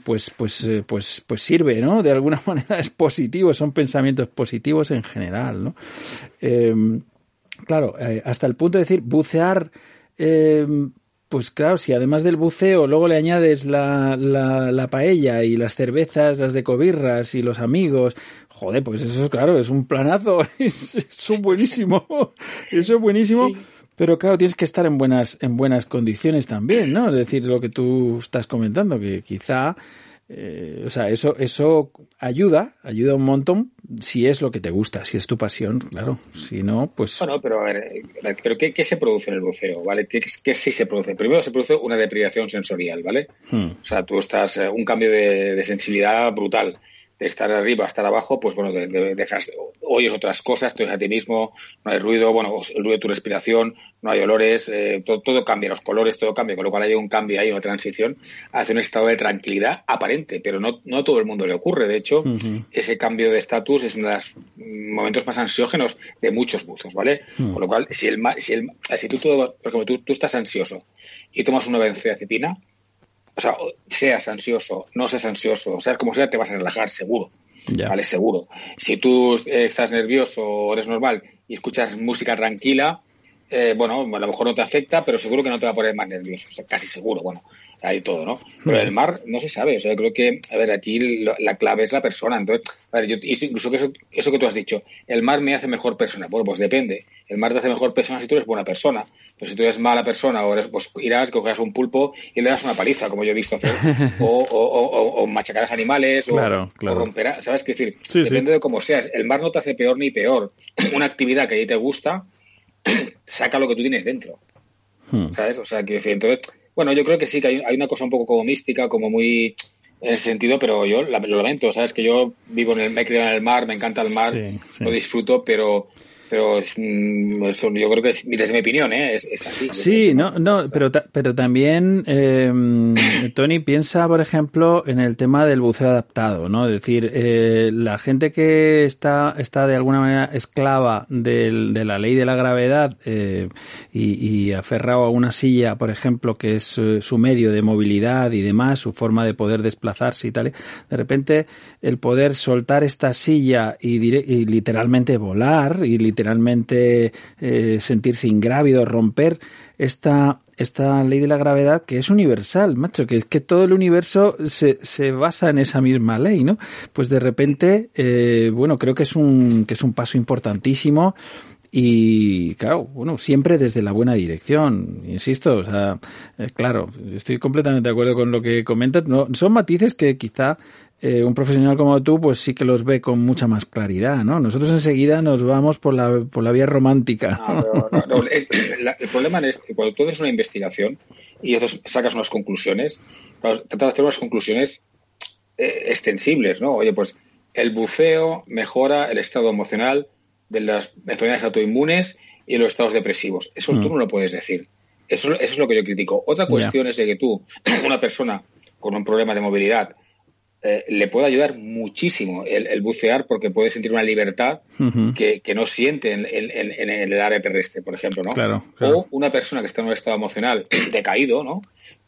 [SPEAKER 1] pues pues eh, pues pues sirve no de alguna manera es positivo son pensamientos positivos en general no Eh, claro eh, hasta el punto de decir bucear eh, pues claro, si además del buceo luego le añades la, la, la paella y las cervezas, las de cobirras y los amigos, joder, pues eso es claro, es un planazo, es, eso es buenísimo, eso es buenísimo. Pero claro, tienes que estar en buenas, en buenas condiciones también, ¿no? Es decir, lo que tú estás comentando, que quizá, eh, o sea, eso, eso ayuda, ayuda un montón si es lo que te gusta, si es tu pasión, claro. Si no, pues.
[SPEAKER 10] Bueno, pero a ver, eh, ¿pero qué, qué se produce en el buceo? ¿Vale? ¿Qué, qué sí se produce? Primero se produce una deprivación sensorial, ¿vale?
[SPEAKER 1] hmm,
[SPEAKER 10] O sea, tú estás, eh, un cambio de, de sensibilidad brutal. De estar arriba estar abajo, pues bueno, de, de- dejas, oyes otras cosas, te oyes a ti mismo, no hay ruido, bueno, el ruido de tu respiración, no hay olores, eh, todo, todo cambia, los colores, todo cambia, con lo cual hay un cambio, hay una transición hacia un estado de tranquilidad aparente, pero no, no a todo el mundo le ocurre. De hecho, ese cambio de estatus es uno de los momentos más ansiógenos de muchos buzos, ¿vale?
[SPEAKER 1] Mm.
[SPEAKER 10] Con lo cual, si el, si el si tú, todo- por ejemplo, tú, tú estás ansioso y tomas una benzodiazepina, o sea, seas ansioso, no seas ansioso, seas como sea, te vas a relajar, seguro. ¿Vale? Seguro. Si tú estás nervioso o eres normal y escuchas música tranquila, eh, bueno, a lo mejor no te afecta, pero seguro que no te va a poner más nervioso. O sea, casi seguro, bueno, hay todo, ¿no? Pero el mar no se sabe. O sea, yo creo que, a ver, aquí lo- la clave es la persona. Entonces, a ver, yo, incluso que eso, eso que tú has dicho, el mar me hace mejor persona. Bueno, pues depende. El mar te hace mejor persona si tú eres buena persona. Pero si tú eres mala persona, o eres, pues irás, cogerás un pulpo y le das una paliza, como yo he visto hacer. o, o, o, o- o machacarás animales, o,
[SPEAKER 1] Claro, claro.
[SPEAKER 10] o romperás, ¿sabes? qué decir,
[SPEAKER 1] Sí, sí.
[SPEAKER 10] depende de cómo seas. El mar no te hace peor ni peor. Una actividad que a ti te gusta, saca lo que tú tienes dentro.
[SPEAKER 1] Hmm.
[SPEAKER 10] ¿Sabes? O sea, que entonces, bueno, yo creo que sí, que hay, hay una cosa un poco como mística, como muy en ese sentido, pero yo lo lamento, ¿sabes? Que yo vivo en el, me he criado en el mar, me encanta el mar,
[SPEAKER 1] Sí, sí.
[SPEAKER 10] lo disfruto, pero pero es, mm, eso yo creo que es, desde mi opinión, ¿eh? es, es así.
[SPEAKER 1] Sí, no, no, pero, ta- pero también, eh, Tony, piensa, por ejemplo, en el tema del buceo adaptado, ¿no? Es decir, eh, la gente que está, está de alguna manera esclava del- de la ley de la gravedad eh, y, y aferrado a una silla, por ejemplo, que es eh, su medio de movilidad y demás, su forma de poder desplazarse y tal, de repente el poder soltar esta silla y, y literalmente volar y literalmente eh, sentirse ingrávido, romper esta, esta ley de la gravedad que es universal, macho, que es que todo el universo se, se basa en esa misma ley, ¿no? Pues de repente, eh, bueno, creo que es un, que es un paso importantísimo y claro, bueno, siempre desde la buena dirección, insisto, o sea, eh, claro, estoy completamente de acuerdo con lo que comentas, no, son matices que quizá eh, un profesional como tú, pues sí que los ve con mucha más claridad, ¿no? Nosotros enseguida nos vamos por la, por la vía romántica.
[SPEAKER 10] el problema es que cuando tú haces una investigación y sacas unas conclusiones, tratas de hacer unas conclusiones eh, extensibles, ¿no? Oye, pues el buceo mejora el estado emocional de las enfermedades autoinmunes y los estados depresivos. Eso tú mm. no lo puedes decir. Eso, es lo que yo critico. Otra cuestión es de que tú, una persona con un problema de movilidad, eh, le puede ayudar muchísimo el, bucear porque puede sentir una libertad que, no siente en, el área terrestre, por ejemplo, ¿no? O una persona que está en un estado emocional decaído, ¿no?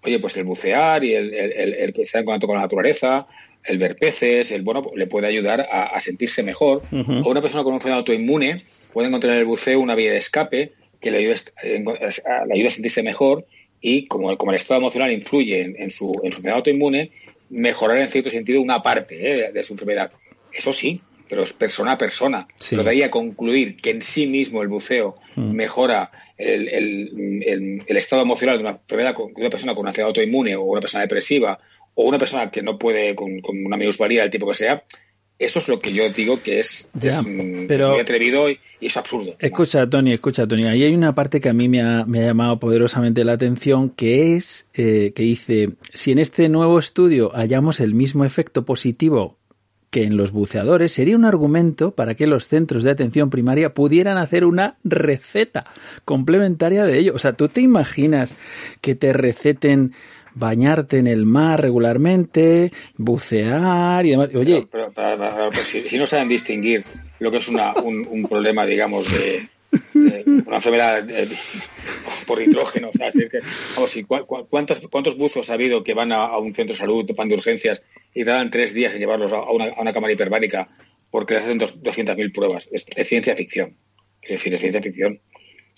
[SPEAKER 10] Oye, pues el bucear y el, el que está en contacto con la naturaleza, el ver peces, el bueno, le puede ayudar a, sentirse mejor. O una persona con un enfermedad autoinmune puede encontrar en el buceo una vía de escape que le ayude, a sentirse mejor y como, como el estado emocional influye en, su, en su enfermedad autoinmune, mejorar en cierto sentido una parte eh, de su enfermedad. Eso sí, pero es persona a persona. Lo de ahí a concluir que en sí mismo el buceo mejora el, el, el, estado emocional de una, enfermedad, de una persona con una enfermedad autoinmune o una persona depresiva o una persona que no puede con, una minusvalía del tipo que sea, eso es lo que yo digo que es, muy atrevido y, es absurdo.
[SPEAKER 1] Escucha, Tony, escucha, Tony. Ahí hay una parte que a mí me ha, llamado poderosamente la atención, que es eh, que dice, si en este nuevo estudio hallamos el mismo efecto positivo que en los buceadores, sería un argumento para que los centros de atención primaria pudieran hacer una receta complementaria de ello. O sea, ¿tú te imaginas que te receten bañarte en el mar regularmente, bucear y demás. Oye,
[SPEAKER 10] pero, si, no saben distinguir lo que es una, un, problema, digamos, de, una enfermedad eh, por nitrógeno. O sea, es que, vamos, ¿cuántos, ¿cuántos buzos ha habido que van a, un centro de salud, topan de urgencias y dan tres días en llevarlos a una, a una cámara hiperbárica porque les hacen 200.000 pruebas? Es, ciencia ficción. Quiero decir, es ciencia ficción.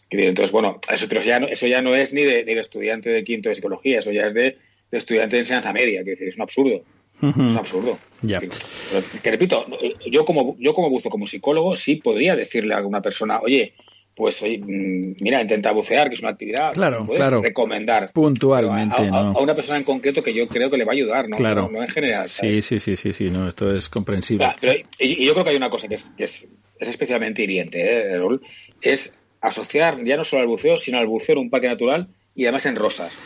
[SPEAKER 10] Entonces, bueno, eso, pero eso ya no, eso ya no es ni de, estudiante de quinto de psicología, eso ya es de, estudiante de enseñanza media, que es un absurdo. Es un absurdo.
[SPEAKER 1] Ya.
[SPEAKER 10] que repito, yo como, yo como buzo, como psicólogo, sí podría decirle a alguna persona, oye, pues oye, mm, mira, intenta bucear, que es una actividad
[SPEAKER 1] claro,
[SPEAKER 10] puedes
[SPEAKER 1] claro.
[SPEAKER 10] recomendar.
[SPEAKER 1] Puntualmente,
[SPEAKER 10] a, una persona en concreto que yo creo que le va a ayudar, ¿no?
[SPEAKER 1] Claro.
[SPEAKER 10] No, en general.
[SPEAKER 1] Sí, sí, sí, sí, sí, no, esto es comprensible.
[SPEAKER 10] y, yo creo que hay una cosa que es, que es, especialmente hiriente, ¿eh? es asociar ya no solo al buceo, sino al buceo en un parque natural y además en rosas.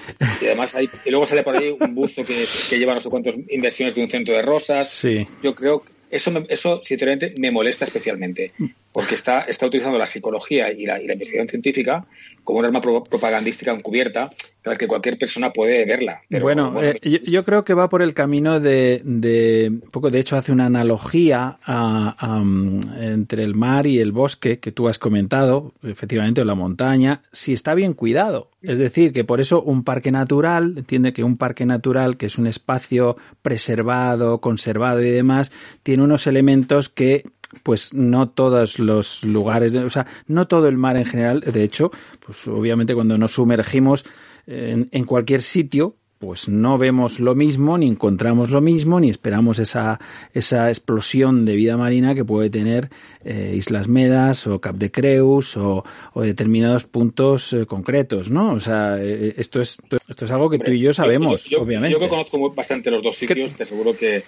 [SPEAKER 10] Y además hay, y luego sale por ahí un buzo que, que lleva no sé cuántas inversiones de un centro de rosas.
[SPEAKER 1] Sí.
[SPEAKER 10] Yo creo que eso, eso sinceramente me molesta especialmente porque está, está utilizando la psicología y la, investigación científica como un arma propagandística encubierta para que cualquier persona puede verla.
[SPEAKER 1] bueno, eh, yo, creo que va por el camino de, de poco, de hecho hace una analogía entre el mar y el bosque que tú has comentado, efectivamente, o la montaña, si está bien cuidado. Es decir, que por eso un parque natural, entiende que un parque natural, que es un espacio preservado, conservado y demás, tiene unos elementos que pues no todos los lugares, o sea, no todo el mar en general, de hecho, pues obviamente cuando nos sumergimos en, en cualquier sitio, pues no vemos lo mismo, ni encontramos lo mismo, ni esperamos esa, esa explosión de vida marina que puede tener eh, Islas Medas o Cap de Creus o, determinados puntos eh, concretos, ¿no? O sea, eh, esto es esto es algo que tú y yo sabemos, obviamente.
[SPEAKER 10] Yo que conozco bastante los dos sitios, te aseguro que,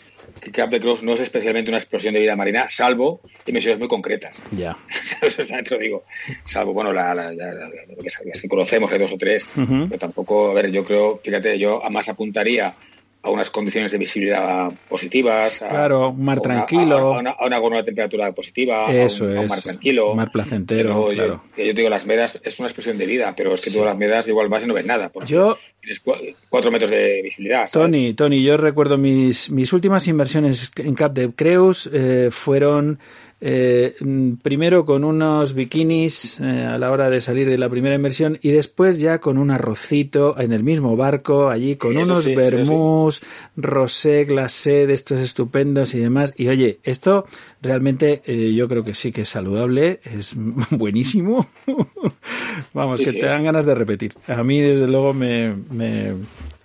[SPEAKER 10] Cap de Creus no es especialmente una explosión de vida marina, salvo emisiones muy concretas.
[SPEAKER 1] Ya.
[SPEAKER 10] Eso te lo digo. Salvo, bueno, la, la, las que conocemos, hay dos o tres, pero tampoco, a ver, yo creo, fíjate, yo más apuntaría a unas condiciones de visibilidad positivas.
[SPEAKER 1] claro, un mar tranquilo.
[SPEAKER 10] A, una, a, una, temperatura positiva.
[SPEAKER 1] Eso es.
[SPEAKER 10] un mar tranquilo.
[SPEAKER 1] mar placentero. claro.
[SPEAKER 10] yo, yo, digo, las medas es una expresión de vida, pero es que tú las medas igual vas y no ves nada. Porque
[SPEAKER 1] yo.
[SPEAKER 10] Tienes cuatro metros de visibilidad.
[SPEAKER 1] Tony, Tony, yo recuerdo mis, mis últimas inversiones en Cap de Creus eh, fueron eh, primero con unos bikinis eh, a la hora de salir de la primera inversión y después ya con un arrocito en el mismo barco, allí con unos sí, vermús, rosé, glacé de estos estupendos y demás. Y oye, esto realmente eh, yo creo que sí que es saludable, es buenísimo. Vamos, que te dan ganas de repetir. A mí, desde luego, me, me,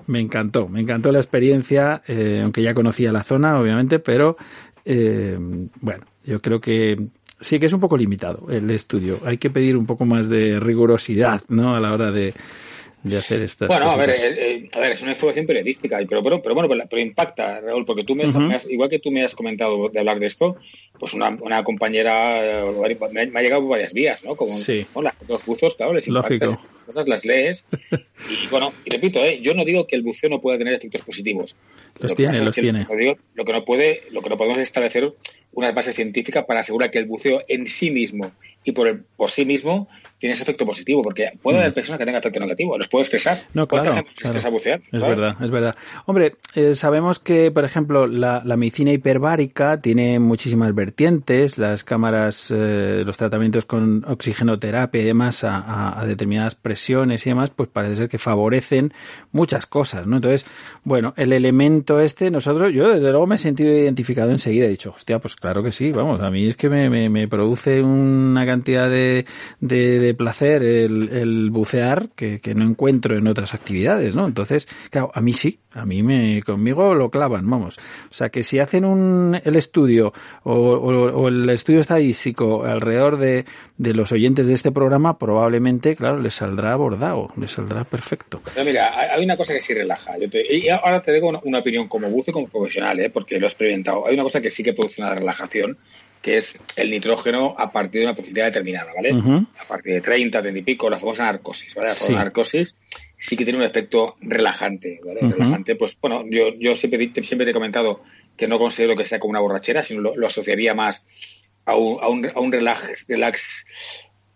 [SPEAKER 1] me encantó, me encantó la experiencia, aunque ya conocía la zona, obviamente, pero bueno, yo creo que sí que es un poco limitado el estudio. Hay que pedir un poco más de rigurosidad, ¿no? A la hora de, de hacer estas
[SPEAKER 10] bueno,
[SPEAKER 1] cosas.
[SPEAKER 10] a ver, eh, eh, a ver, es una información periodística, pero, pero, pero bueno, pero, pero impacta, Raúl, porque tú me, has-
[SPEAKER 1] Ujú.
[SPEAKER 10] me has- igual que tú me has comentado de hablar de esto, pues una, una compañera eh, me, ha, me ha llegado por varias vías, ¿no? Como
[SPEAKER 1] Sí.
[SPEAKER 10] ¿no? Las- los buzos, claro, les impacta,
[SPEAKER 1] Lógico.
[SPEAKER 10] esas cosas las lees, y bueno, y repito, eh, yo no digo que el buceo no pueda tener efectos positivos.
[SPEAKER 1] Los tiene, los tiene.
[SPEAKER 10] Lo, digo- lo que no puede, lo que no podemos es establecer una base científica para asegurar que el buceo en sí mismo y por, el, por sí mismo tiene ese efecto positivo, porque puede
[SPEAKER 1] Mm.
[SPEAKER 10] haber personas que tengan efecto negativo, los puede estresar.
[SPEAKER 1] No,
[SPEAKER 10] ¿Cuánta
[SPEAKER 1] claro, claro.
[SPEAKER 10] estresa bucear?
[SPEAKER 1] Es
[SPEAKER 10] Claro.
[SPEAKER 1] verdad, es verdad. Hombre, eh, sabemos que, por ejemplo, la, la medicina hiperbárica tiene muchísimas vertientes, las cámaras, eh, los tratamientos con oxigenoterapia y demás a, a- a determinadas presiones y demás, pues parece ser que favorecen muchas cosas, ¿no? Entonces, bueno, el elemento este, nosotros, yo desde luego me he sentido identificado enseguida, he dicho, hostia, pues claro que sí, vamos, a mí es que me, me, me produce una cantidad de, de, de placer el, el bucear que, que no encuentro en otras actividades, ¿no? Entonces, claro, a mí sí, a mí me, conmigo lo clavan, vamos. O sea, que si hacen un, el estudio o, o- o el estudio estadístico alrededor de, de los oyentes de este programa, probablemente, claro, les saldrá abordado, les saldrá perfecto.
[SPEAKER 10] Pero mira, hay una cosa que sí relaja. Yo te- y ahora te digo una, una opinión como buzo y como profesional, ¿eh? porque lo he experimentado. Hay una cosa que sí que produce una relajación, que es el nitrógeno a partir de una profundidad determinada, ¿vale? A partir de 30, 30 y pico, la famosa narcosis, ¿vale? La
[SPEAKER 1] Sí.
[SPEAKER 10] famosa narcosis sí que tiene un efecto relajante, ¿vale? Relajante, pues bueno, yo, yo siempre, di- siempre te he comentado que no considero que sea como una borrachera, sino lo, lo asociaría más a un, a un, a un relax, relax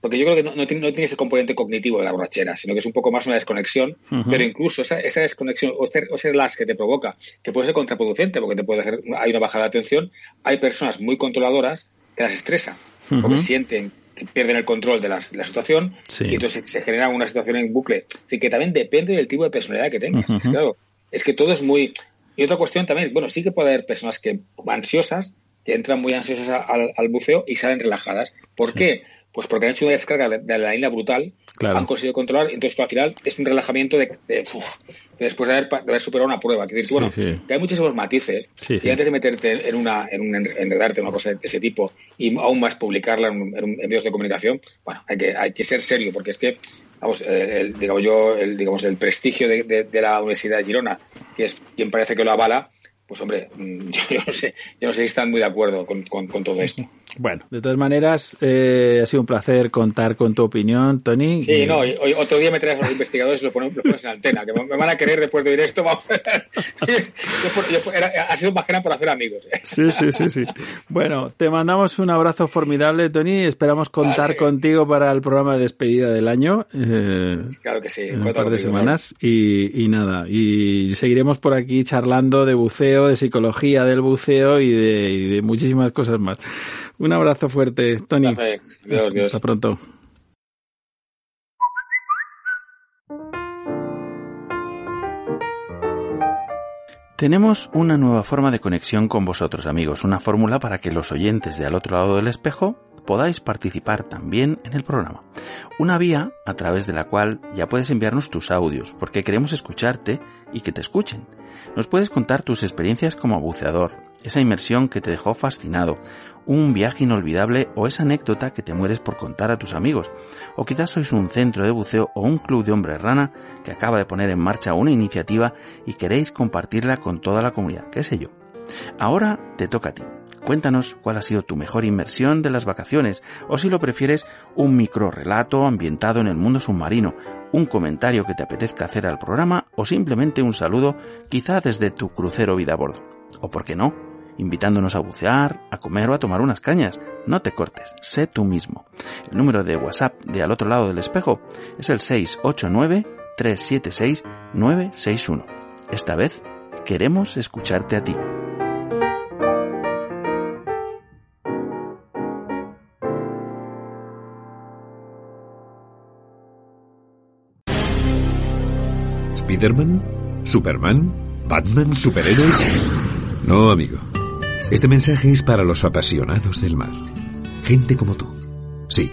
[SPEAKER 10] porque yo creo que no, no tiene, no tiene ese componente cognitivo de la borrachera, sino que es un poco más una desconexión, pero incluso esa, esa desconexión o ese, o ese relax que te provoca, que puede ser contraproducente, porque te puede hacer, hay una bajada de atención, hay personas muy controladoras que las estresa, porque
[SPEAKER 1] Ujú.
[SPEAKER 10] sienten que pierden el control de, las- de la situación
[SPEAKER 1] Sí.
[SPEAKER 10] y entonces se genera una situación en bucle. Así que también depende del tipo de personalidad que tengas. Es claro, es que todo es muy... Y otra cuestión también, bueno, sí que puede haber personas que ansiosas, que entran muy ansiosas al buceo y salen relajadas. ¿Por qué? Pues porque han hecho una descarga de de adrenalina brutal,
[SPEAKER 1] Claro.
[SPEAKER 10] han conseguido controlar, entonces al final es un relajamiento de, de, uf, de después de haber, pa- de haber superado una prueba. Que, decir,
[SPEAKER 1] Sí,
[SPEAKER 10] bueno,
[SPEAKER 1] sí.
[SPEAKER 10] que hay muchísimos matices
[SPEAKER 1] Sí,
[SPEAKER 10] y antes de meterte en una en un en- enredarte en una cosa de ese tipo y aún más publicarla en, en medios de comunicación, bueno, hay que hay que ser serio porque es que vamos, eh, el, digamos yo, el, digamos el prestigio de, de- de la Universidad de Girona, que es quien parece que lo avala, pues hombre, yo, yo no sé, yo no sé si están muy de acuerdo con, con- con todo esto.
[SPEAKER 1] Bueno, de todas maneras, eh, ha sido un placer contar con tu opinión, Tony.
[SPEAKER 10] Sí,
[SPEAKER 1] Y-
[SPEAKER 10] no, hoy- otro día me traes a los investigadores y los pones, los pones en antena, que me, van a querer después de oír esto. Vamos. Yo por- yo por- era- ha sido más que nada por hacer amigos. ¿eh?
[SPEAKER 1] Sí, sí, sí, sí. Bueno, te mandamos un abrazo formidable, Tony. Esperamos contar
[SPEAKER 10] Vale.
[SPEAKER 1] contigo para el programa de despedida del año. eh,
[SPEAKER 10] Claro que sí.
[SPEAKER 1] en un par de semanas y, y nada, y seguiremos por aquí charlando de buceo, de psicología del buceo y de, y de muchísimas cosas más. Un abrazo fuerte, Tony.
[SPEAKER 10] Adiós,
[SPEAKER 1] hasta, hasta pronto. Tenemos una nueva forma de conexión con vosotros amigos, una fórmula para que los oyentes de al otro lado del espejo podáis participar también en el programa. Una vía a través de la cual ya puedes enviarnos tus audios, porque queremos escucharte y que te escuchen. Nos puedes contar tus experiencias como buceador, esa inmersión que te dejó fascinado, un viaje inolvidable o esa anécdota que te mueres por contar a tus amigos. O quizás sois un centro de buceo o un club de hombres rana que acaba de poner en marcha una iniciativa y queréis compartirla con toda la comunidad, qué sé yo. Ahora te toca a ti. Cuéntanos cuál ha sido tu mejor inmersión de las vacaciones, o si lo prefieres, un micro relato ambientado en el mundo submarino, un comentario que te apetezca hacer al programa, o simplemente un saludo, quizá desde tu crucero vida a bordo. O por qué no, invitándonos a bucear, a comer o a tomar unas cañas. No te cortes, sé tú mismo. El número de WhatsApp de al otro lado del espejo es el 689-376-961. Esta vez queremos escucharte a ti.
[SPEAKER 3] ¿Spiderman? ¿Superman? ¿Batman? ¿Superhéroes? No, amigo. Este mensaje es para los apasionados del mar. Gente como tú. Sí.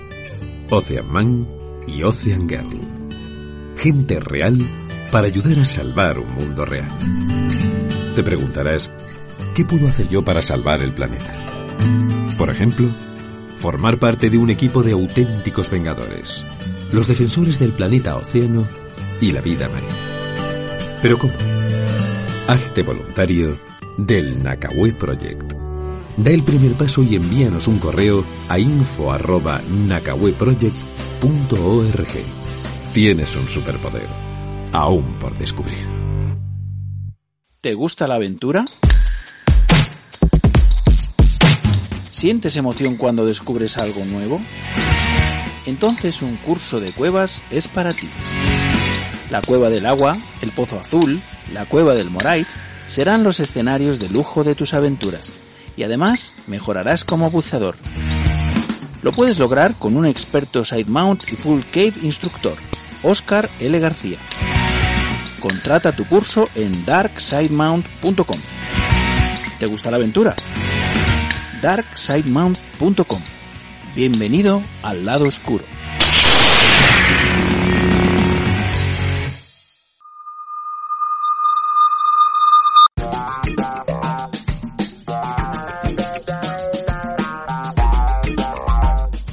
[SPEAKER 3] Ocean Man y Ocean Girl. Gente real para ayudar a salvar un mundo real. Te preguntarás, ¿qué puedo hacer yo para salvar el planeta? Por ejemplo, Formar parte de un equipo de auténticos vengadores. Los defensores del planeta océano y la vida marina. Pero ¿cómo? Hazte voluntario del Nakaway Project. Da el primer paso y envíanos un correo a info@nakaweproject.org. Tienes un superpoder, aún por descubrir.
[SPEAKER 1] ¿Te gusta la aventura? ¿Sientes emoción cuando descubres algo nuevo? Entonces un curso de cuevas es para ti. La cueva del agua, el pozo azul, la cueva del Morait serán los escenarios de lujo de tus aventuras y además mejorarás como buceador. Lo puedes lograr con un experto side mount y full cave instructor, Oscar L. García. Contrata tu curso en darksidemount.com. ¿Te gusta la aventura? darksidemount.com. Bienvenido al lado oscuro.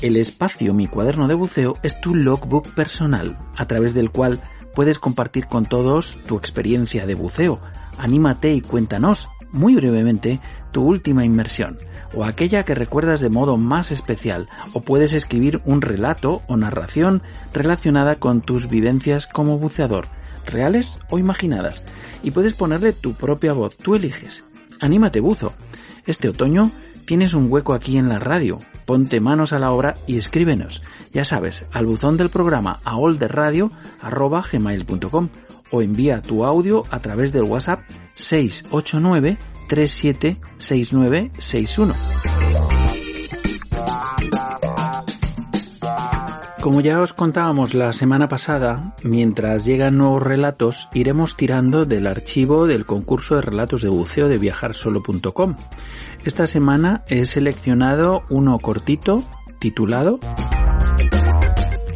[SPEAKER 1] El espacio Mi cuaderno de buceo es tu logbook personal, a través del cual puedes compartir con todos tu experiencia de buceo. Anímate y cuéntanos, muy brevemente, tu última inmersión, o aquella que recuerdas de modo más especial, o puedes escribir un relato o narración relacionada con tus vivencias como buceador, reales o imaginadas, y puedes ponerle tu propia voz, tú eliges. Anímate buzo. Este otoño tienes un hueco aquí en la radio. Ponte manos a la obra y escríbenos. Ya sabes, al buzón del programa aolderradio.com o envía tu audio a través del WhatsApp 689 376961. Como ya os contábamos la semana pasada, mientras llegan nuevos relatos, iremos tirando del archivo del concurso de relatos de buceo de viajarsolo.com. Esta semana he seleccionado uno cortito titulado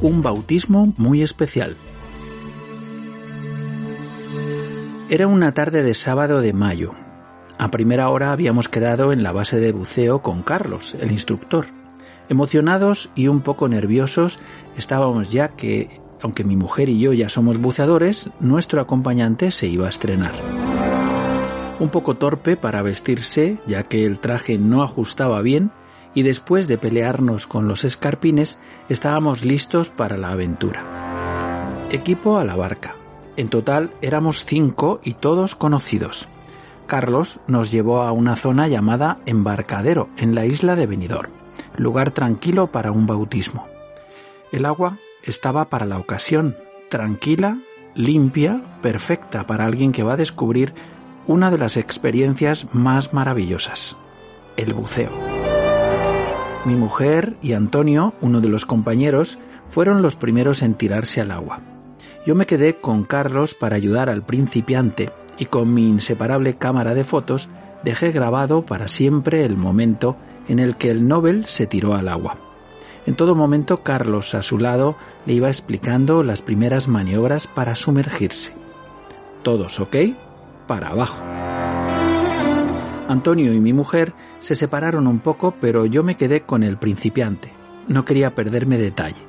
[SPEAKER 1] Un bautismo muy especial. Era una tarde de sábado de mayo. A primera hora habíamos quedado en la base de buceo con Carlos, el instructor. Emocionados y un poco nerviosos estábamos ya que, aunque mi mujer y yo ya somos buceadores, nuestro acompañante se iba a estrenar. Un poco torpe para vestirse, ya que el traje no ajustaba bien, y después de pelearnos con los escarpines, estábamos listos para la aventura. Equipo a la barca. En total éramos cinco y todos conocidos. Carlos nos llevó a una zona llamada Embarcadero, en la isla de Benidorm lugar tranquilo para un bautismo. El agua estaba para la ocasión, tranquila, limpia, perfecta para alguien que va a descubrir una de las experiencias más maravillosas, el buceo. Mi mujer y Antonio, uno de los compañeros, fueron los primeros en tirarse al agua. Yo me quedé con Carlos para ayudar al principiante y con mi inseparable cámara de fotos dejé grabado para siempre el momento en el que el Nobel se tiró al agua. En todo momento Carlos a su lado le iba explicando las primeras maniobras para sumergirse. Todos ok, para abajo. Antonio y mi mujer se separaron un poco, pero yo me quedé con el principiante. No quería perderme detalle,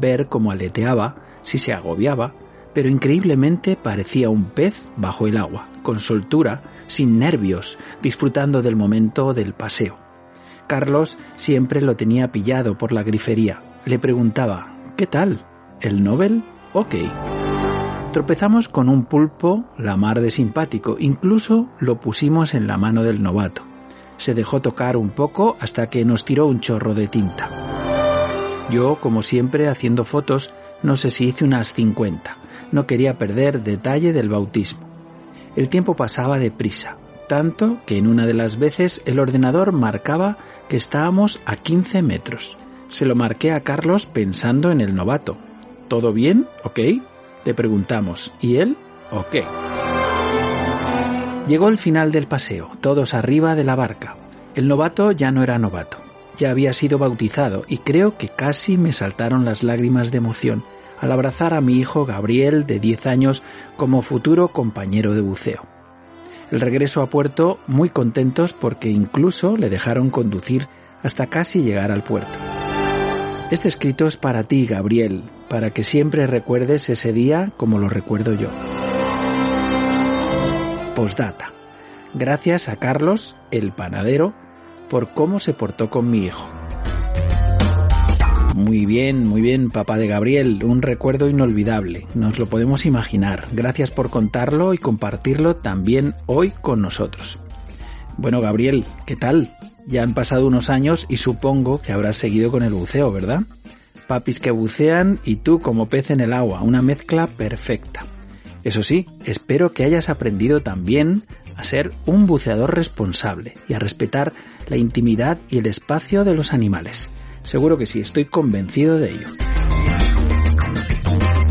[SPEAKER 1] ver cómo aleteaba, si se agobiaba, pero increíblemente parecía un pez bajo el agua, con soltura, sin nervios, disfrutando del momento del paseo. Carlos siempre lo tenía pillado por la grifería. Le preguntaba, ¿qué tal? ¿El Nobel? Ok. Tropezamos con un pulpo la mar de simpático, incluso lo pusimos en la mano del novato. Se dejó tocar un poco hasta que nos tiró un chorro de tinta. Yo, como siempre, haciendo fotos, no sé si hice unas 50. No quería perder detalle del bautismo. El tiempo pasaba deprisa tanto que en una de las veces el ordenador marcaba que estábamos a 15 metros. Se lo marqué a Carlos pensando en el novato. ¿Todo bien? ¿Ok? Le preguntamos. ¿Y él? Ok. Llegó el final del paseo, todos arriba de la barca. El novato ya no era novato, ya había sido bautizado y creo que casi me saltaron las lágrimas de emoción al abrazar a mi hijo Gabriel de 10 años como futuro compañero de buceo el regreso a puerto muy contentos porque incluso le dejaron conducir hasta casi llegar al puerto. Este escrito es para ti, Gabriel, para que siempre recuerdes ese día como lo recuerdo yo. Postdata. Gracias a Carlos, el panadero, por cómo se portó con mi hijo. Muy bien, muy bien, papá de Gabriel, un recuerdo inolvidable, nos lo podemos imaginar. Gracias por contarlo y compartirlo también hoy con nosotros. Bueno, Gabriel, ¿qué tal? Ya han pasado unos años y supongo que habrás seguido con el buceo, ¿verdad? Papis que bucean y tú como pez en el agua, una mezcla perfecta. Eso sí, espero que hayas aprendido también a ser un buceador responsable y a respetar la intimidad y el espacio de los animales. Seguro que sí, estoy convencido de ello.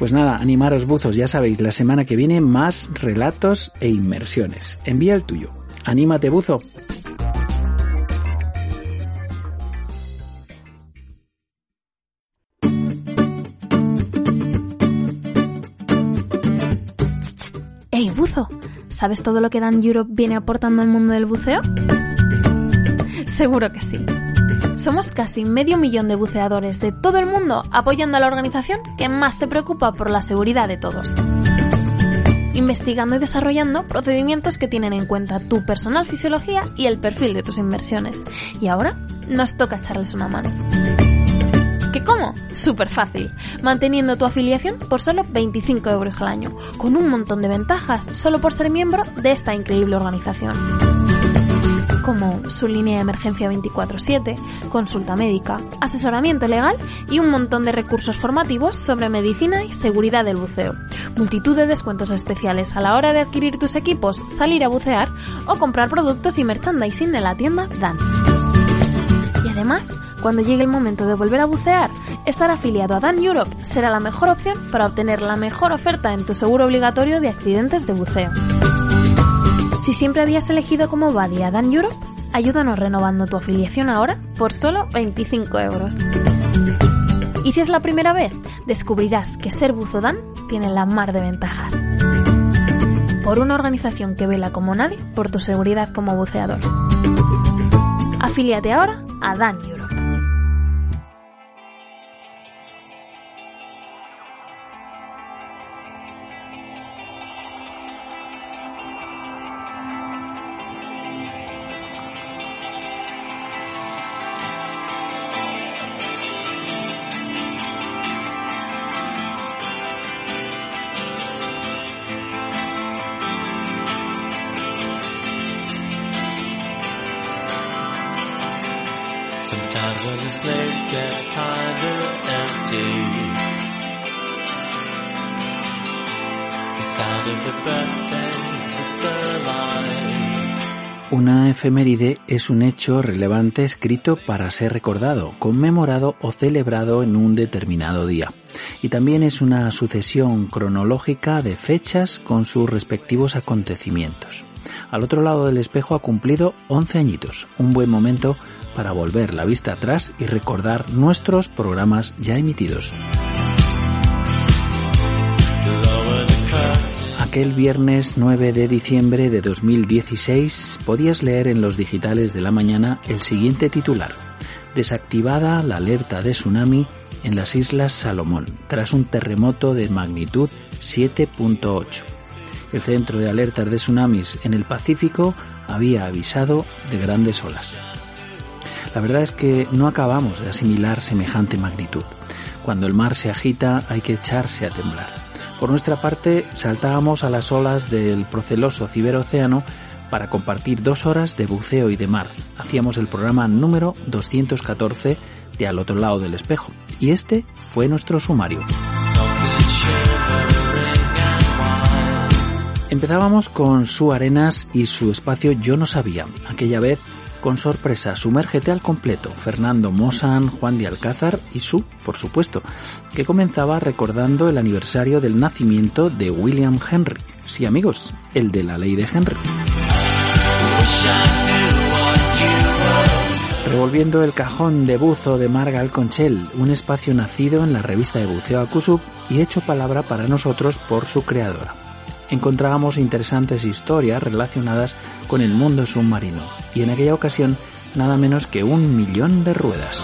[SPEAKER 1] Pues nada, animaros buzos, ya sabéis, la semana que viene más relatos e inmersiones. Envía el tuyo. Anímate buzo.
[SPEAKER 6] Hey, buzo, ¿sabes todo lo que Dan Europe viene aportando al mundo del buceo? Seguro que sí. Somos casi medio millón de buceadores de todo el mundo apoyando a la organización que más se preocupa por la seguridad de todos. Investigando y desarrollando procedimientos que tienen en cuenta tu personal fisiología y el perfil de tus inversiones. Y ahora nos toca echarles una mano. ¿Qué cómo? Súper fácil, manteniendo tu afiliación por solo 25 euros al año, con un montón de ventajas solo por ser miembro de esta increíble organización como su línea de emergencia 24/7, consulta médica, asesoramiento legal y un montón de recursos formativos sobre medicina y seguridad del buceo. Multitud de descuentos especiales a la hora de adquirir tus equipos, salir a bucear o comprar productos y merchandising de la tienda Dan. Y además, cuando llegue el momento de volver a bucear, estar afiliado a Dan Europe será la mejor opción para obtener la mejor oferta en tu seguro obligatorio de accidentes de buceo. Si siempre habías elegido como buddy a Dan Europe, ayúdanos renovando tu afiliación ahora por solo 25 euros. Y si es la primera vez, descubrirás que ser buzo Dan tiene la mar de ventajas. Por una organización que vela como nadie por tu seguridad como buceador. Afíliate ahora a Dan Europe.
[SPEAKER 1] Una efeméride es un hecho relevante escrito para ser recordado, conmemorado o celebrado en un determinado día. Y también es una sucesión cronológica de fechas con sus respectivos acontecimientos. Al otro lado del espejo ha cumplido 11 añitos, un buen momento para volver la vista atrás y recordar nuestros programas ya emitidos. Aquel viernes 9 de diciembre de 2016 podías leer en los digitales de la mañana el siguiente titular. Desactivada la alerta de tsunami en las Islas Salomón tras un terremoto de magnitud 7.8. El Centro de Alertas de Tsunamis en el Pacífico había avisado de grandes olas. La verdad es que no acabamos de asimilar semejante magnitud. Cuando el mar se agita hay que echarse a temblar. Por nuestra parte, saltábamos a las olas del proceloso ciberocéano para compartir dos horas de buceo y de mar. Hacíamos el programa número 214 de Al otro lado del espejo. Y este fue nuestro sumario. Empezábamos con Su Arenas y su espacio Yo no sabía. Aquella vez con sorpresa, sumérgete al completo, Fernando Mosan, Juan de Alcázar y su, por supuesto, que comenzaba recordando el aniversario del nacimiento de William Henry. Sí, amigos, el de la ley de Henry. Revolviendo el cajón de buzo de Marga Alconchel, un espacio nacido en la revista de buceo Acusub y hecho palabra para nosotros por su creadora encontrábamos interesantes historias relacionadas con el mundo submarino y en aquella ocasión nada menos que un millón de ruedas.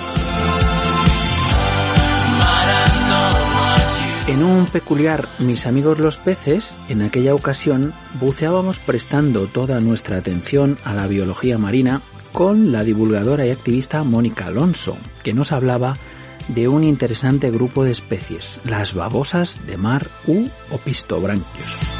[SPEAKER 1] En un peculiar Mis amigos los peces, en aquella ocasión buceábamos prestando toda nuestra atención a la biología marina con la divulgadora y activista Mónica Alonso, que nos hablaba de un interesante grupo de especies, las babosas de mar u opistobranquios.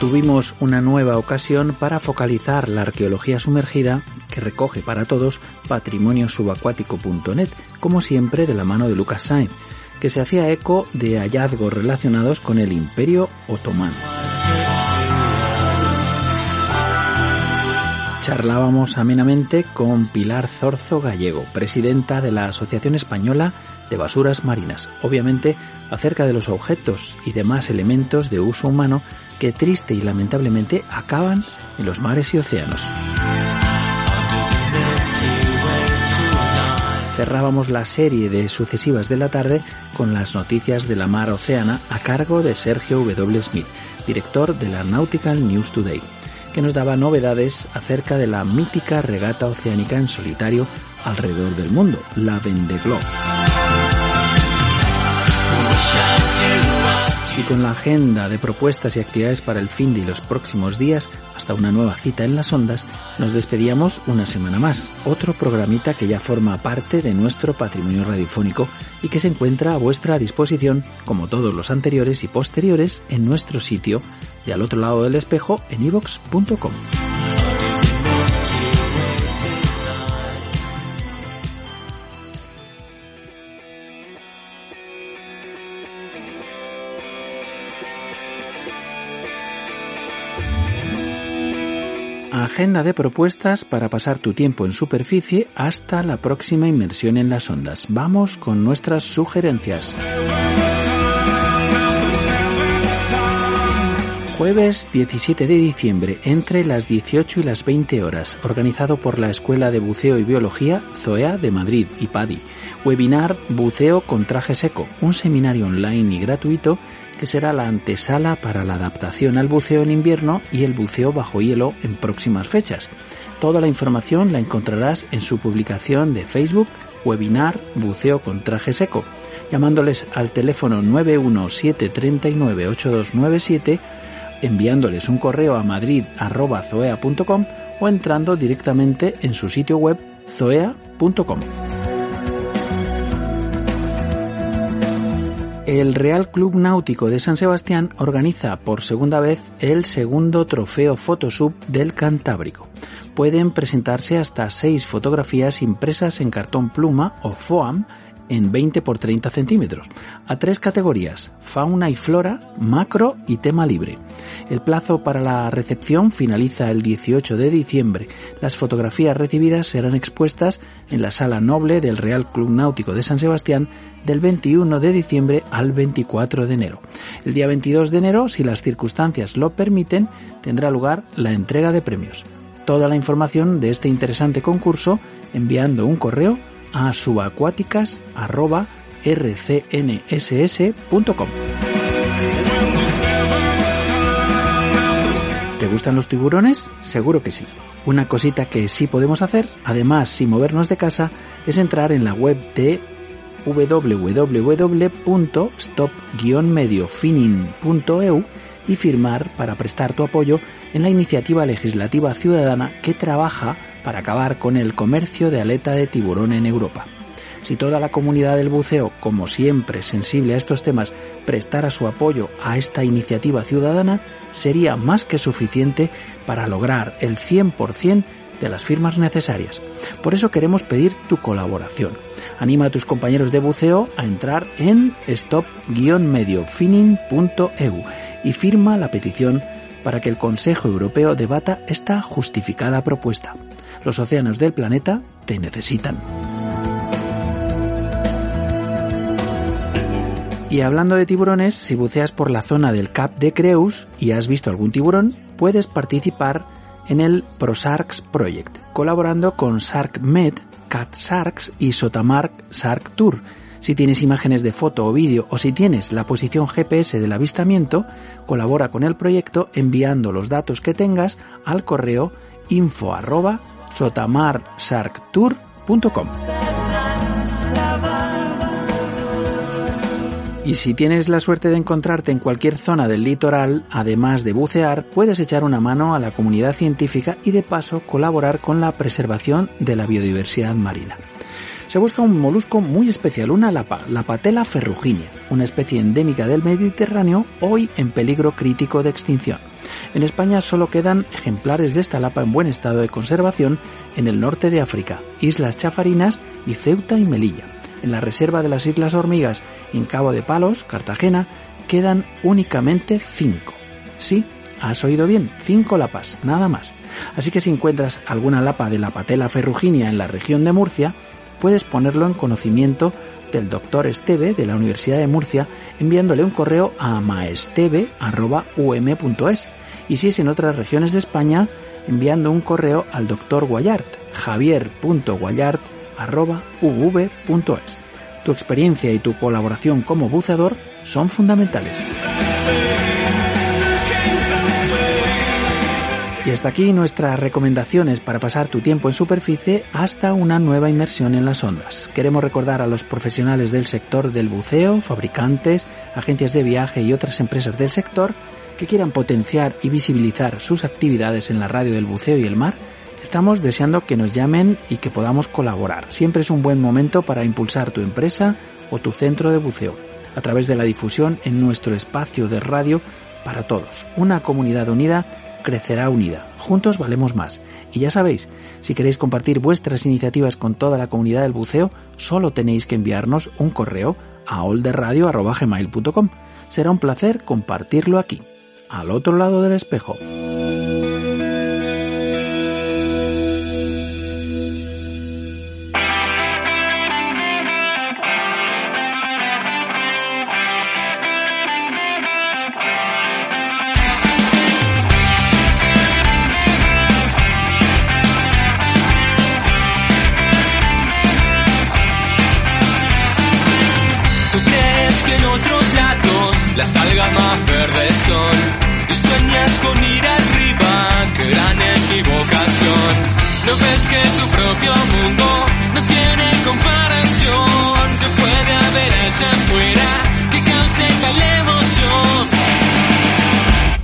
[SPEAKER 1] Tuvimos una nueva ocasión para focalizar la arqueología sumergida que recoge para todos patrimoniosubacuático.net, como siempre de la mano de Lucas Sainz, que se hacía eco de hallazgos relacionados con el Imperio Otomano. Charlábamos amenamente con Pilar Zorzo Gallego, presidenta de la Asociación Española de Basuras Marinas, obviamente acerca de los objetos y demás elementos de uso humano que triste y lamentablemente acaban en los mares y océanos. Cerrábamos la serie de sucesivas de la tarde con las noticias de la mar oceana a cargo de Sergio W. Smith, director de la Nautical News Today, que nos daba novedades acerca de la mítica regata oceánica en solitario alrededor del mundo, la Vendée Globe. Y con la agenda de propuestas y actividades para el fin de los próximos días, hasta una nueva cita en las ondas, nos despedíamos una semana más. Otro programita que ya forma parte de nuestro patrimonio radiofónico y que se encuentra a vuestra disposición, como todos los anteriores y posteriores, en nuestro sitio y al otro lado del espejo en ivox.com. Agenda de propuestas para pasar tu tiempo en superficie hasta la próxima inmersión en las ondas. Vamos con nuestras sugerencias. Jueves 17 de diciembre, entre las 18 y las 20 horas, organizado por la Escuela de Buceo y Biología ZOEA de Madrid y PADI. Webinar Buceo con traje seco, un seminario online y gratuito que será la antesala para la adaptación al buceo en invierno y el buceo bajo hielo en próximas fechas. Toda la información la encontrarás en su publicación de Facebook, Webinar Buceo con traje seco, llamándoles al teléfono 917398297 enviándoles un correo a madrid.zoea.com o entrando directamente en su sitio web zoea.com. El Real Club Náutico de San Sebastián organiza por segunda vez el segundo trofeo Photosub del Cantábrico. Pueden presentarse hasta seis fotografías impresas en cartón pluma o FOAM en 20 por 30 centímetros, a tres categorías, fauna y flora, macro y tema libre. El plazo para la recepción finaliza el 18 de diciembre. Las fotografías recibidas serán expuestas en la sala noble del Real Club Náutico de San Sebastián del 21 de diciembre al 24 de enero. El día 22 de enero, si las circunstancias lo permiten, tendrá lugar la entrega de premios. Toda la información de este interesante concurso enviando un correo a subacuáticas.rcnss.com. ¿Te gustan los tiburones? Seguro que sí. Una cosita que sí podemos hacer, además sin movernos de casa, es entrar en la web de www.stop-mediofinning.eu y firmar para prestar tu apoyo en la iniciativa legislativa ciudadana que trabaja para acabar con el comercio de aleta de tiburón en Europa. Si toda la comunidad del buceo, como siempre sensible a estos temas, prestara su apoyo a esta iniciativa ciudadana, sería más que suficiente para lograr el 100% de las firmas necesarias. Por eso queremos pedir tu colaboración. Anima a tus compañeros de buceo a entrar en stop-mediofinning.eu y firma la petición para que el Consejo Europeo debata esta justificada propuesta. Los océanos del planeta te necesitan. Y hablando de tiburones, si buceas por la zona del Cap de Creus y has visto algún tiburón, puedes participar en el ProSarks Project, colaborando con SharkMed, CatSharks y Sotamark Shark Tour. Si tienes imágenes de foto o vídeo o si tienes la posición GPS del avistamiento, colabora con el proyecto enviando los datos que tengas al correo info sotamarsarctour.com. Y si tienes la suerte de encontrarte en cualquier zona del litoral, además de bucear, puedes echar una mano a la comunidad científica y de paso colaborar con la preservación de la biodiversidad marina. Se busca un molusco muy especial, una lapa, la patela ferruginea, una especie endémica del Mediterráneo hoy en peligro crítico de extinción. En España solo quedan ejemplares de esta lapa en buen estado de conservación en el norte de África, Islas Chafarinas y Ceuta y Melilla en la reserva de las Islas Hormigas en Cabo de Palos, Cartagena, quedan únicamente cinco. Sí, has oído bien, cinco lapas, nada más. Así que si encuentras alguna lapa de la patela ferruginea en la región de Murcia, puedes ponerlo en conocimiento del doctor Esteve de la Universidad de Murcia enviándole un correo a maesteve.um.es y si es en otras regiones de España, enviando un correo al doctor Guayart, javier.guayart.uv.es. Tu experiencia y tu colaboración como buceador son fundamentales. Y hasta aquí nuestras recomendaciones para pasar tu tiempo en superficie hasta una nueva inmersión en las ondas. Queremos recordar a los profesionales del sector del buceo, fabricantes, agencias de viaje y otras empresas del sector que quieran potenciar y visibilizar sus actividades en la radio del buceo y el mar. Estamos deseando que nos llamen y que podamos colaborar. Siempre es un buen momento para impulsar tu empresa o tu centro de buceo a través de la difusión en nuestro espacio de radio para todos. Una comunidad unida crecerá unida. Juntos valemos más. Y ya sabéis, si queréis compartir vuestras iniciativas con toda la comunidad del buceo, solo tenéis que enviarnos un correo a olderradio.gmail.com. Será un placer compartirlo aquí, al otro lado del espejo.
[SPEAKER 11] Verdes son y con ir arriba, gran equivocación. No ves que tu propio mundo no tiene comparación, que puede haber allá afuera que cause tal emoción.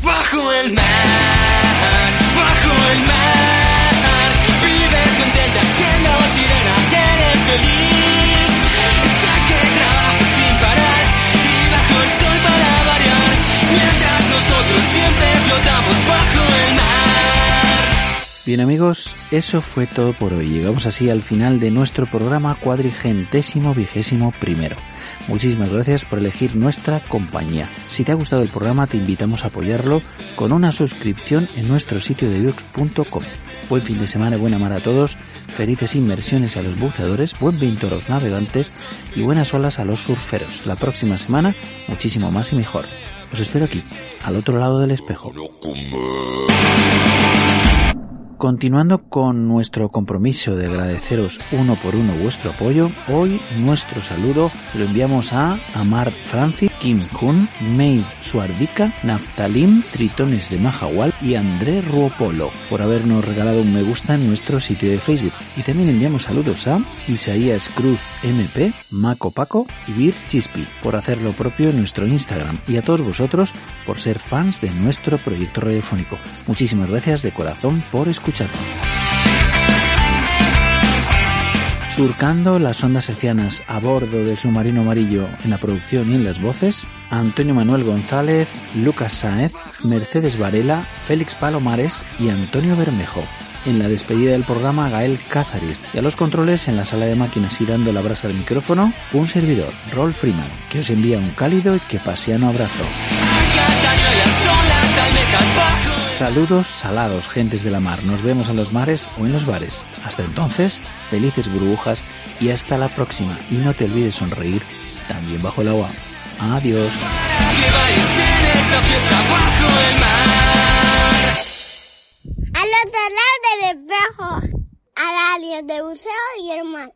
[SPEAKER 11] Bajo el mar, bajo el mar, siempre flotamos bajo el mar.
[SPEAKER 1] Bien amigos, eso fue todo por hoy. Llegamos así al final de nuestro programa cuadrigentésimo vigésimo primero. Muchísimas gracias por elegir nuestra compañía. Si te ha gustado el programa te invitamos a apoyarlo con una suscripción en nuestro sitio de dux.com. Buen fin de semana y buena mar a todos, felices inmersiones a los buceadores, buen viento a los navegantes y buenas olas a los surferos. La próxima semana muchísimo más y mejor. Os espero aquí, al otro lado del espejo. Continuando con nuestro compromiso de agradeceros uno por uno vuestro apoyo, hoy nuestro saludo se lo enviamos a Amar Francis, Kim Kun, May Suardica, Naftalim, Tritones de Mahahual y André Ruopolo por habernos regalado un me gusta en nuestro sitio de Facebook. Y también enviamos saludos a Isaías Cruz MP, Maco Paco y Bir Chispi por hacer lo propio en nuestro Instagram y a todos vosotros por ser fans de nuestro proyecto radiofónico. Muchísimas gracias de corazón por Surcando las ondas hercianas a bordo del submarino amarillo en la producción y en las voces, Antonio Manuel González, Lucas Sáez, Mercedes Varela, Félix Palomares y Antonio Bermejo. En la despedida del programa, Gael Cázares. Y a los controles en la sala de máquinas y dando la brasa al micrófono, un servidor, Rolf Freeman, que os envía un cálido y que pasiano abrazo. Saludos salados, gentes de la mar. Nos vemos en los mares o en los bares. Hasta entonces, felices burbujas y hasta la próxima. Y no te olvides sonreír también bajo el agua. Adiós.
[SPEAKER 12] Al otro lado del espejo, a la área de buceo y el mar.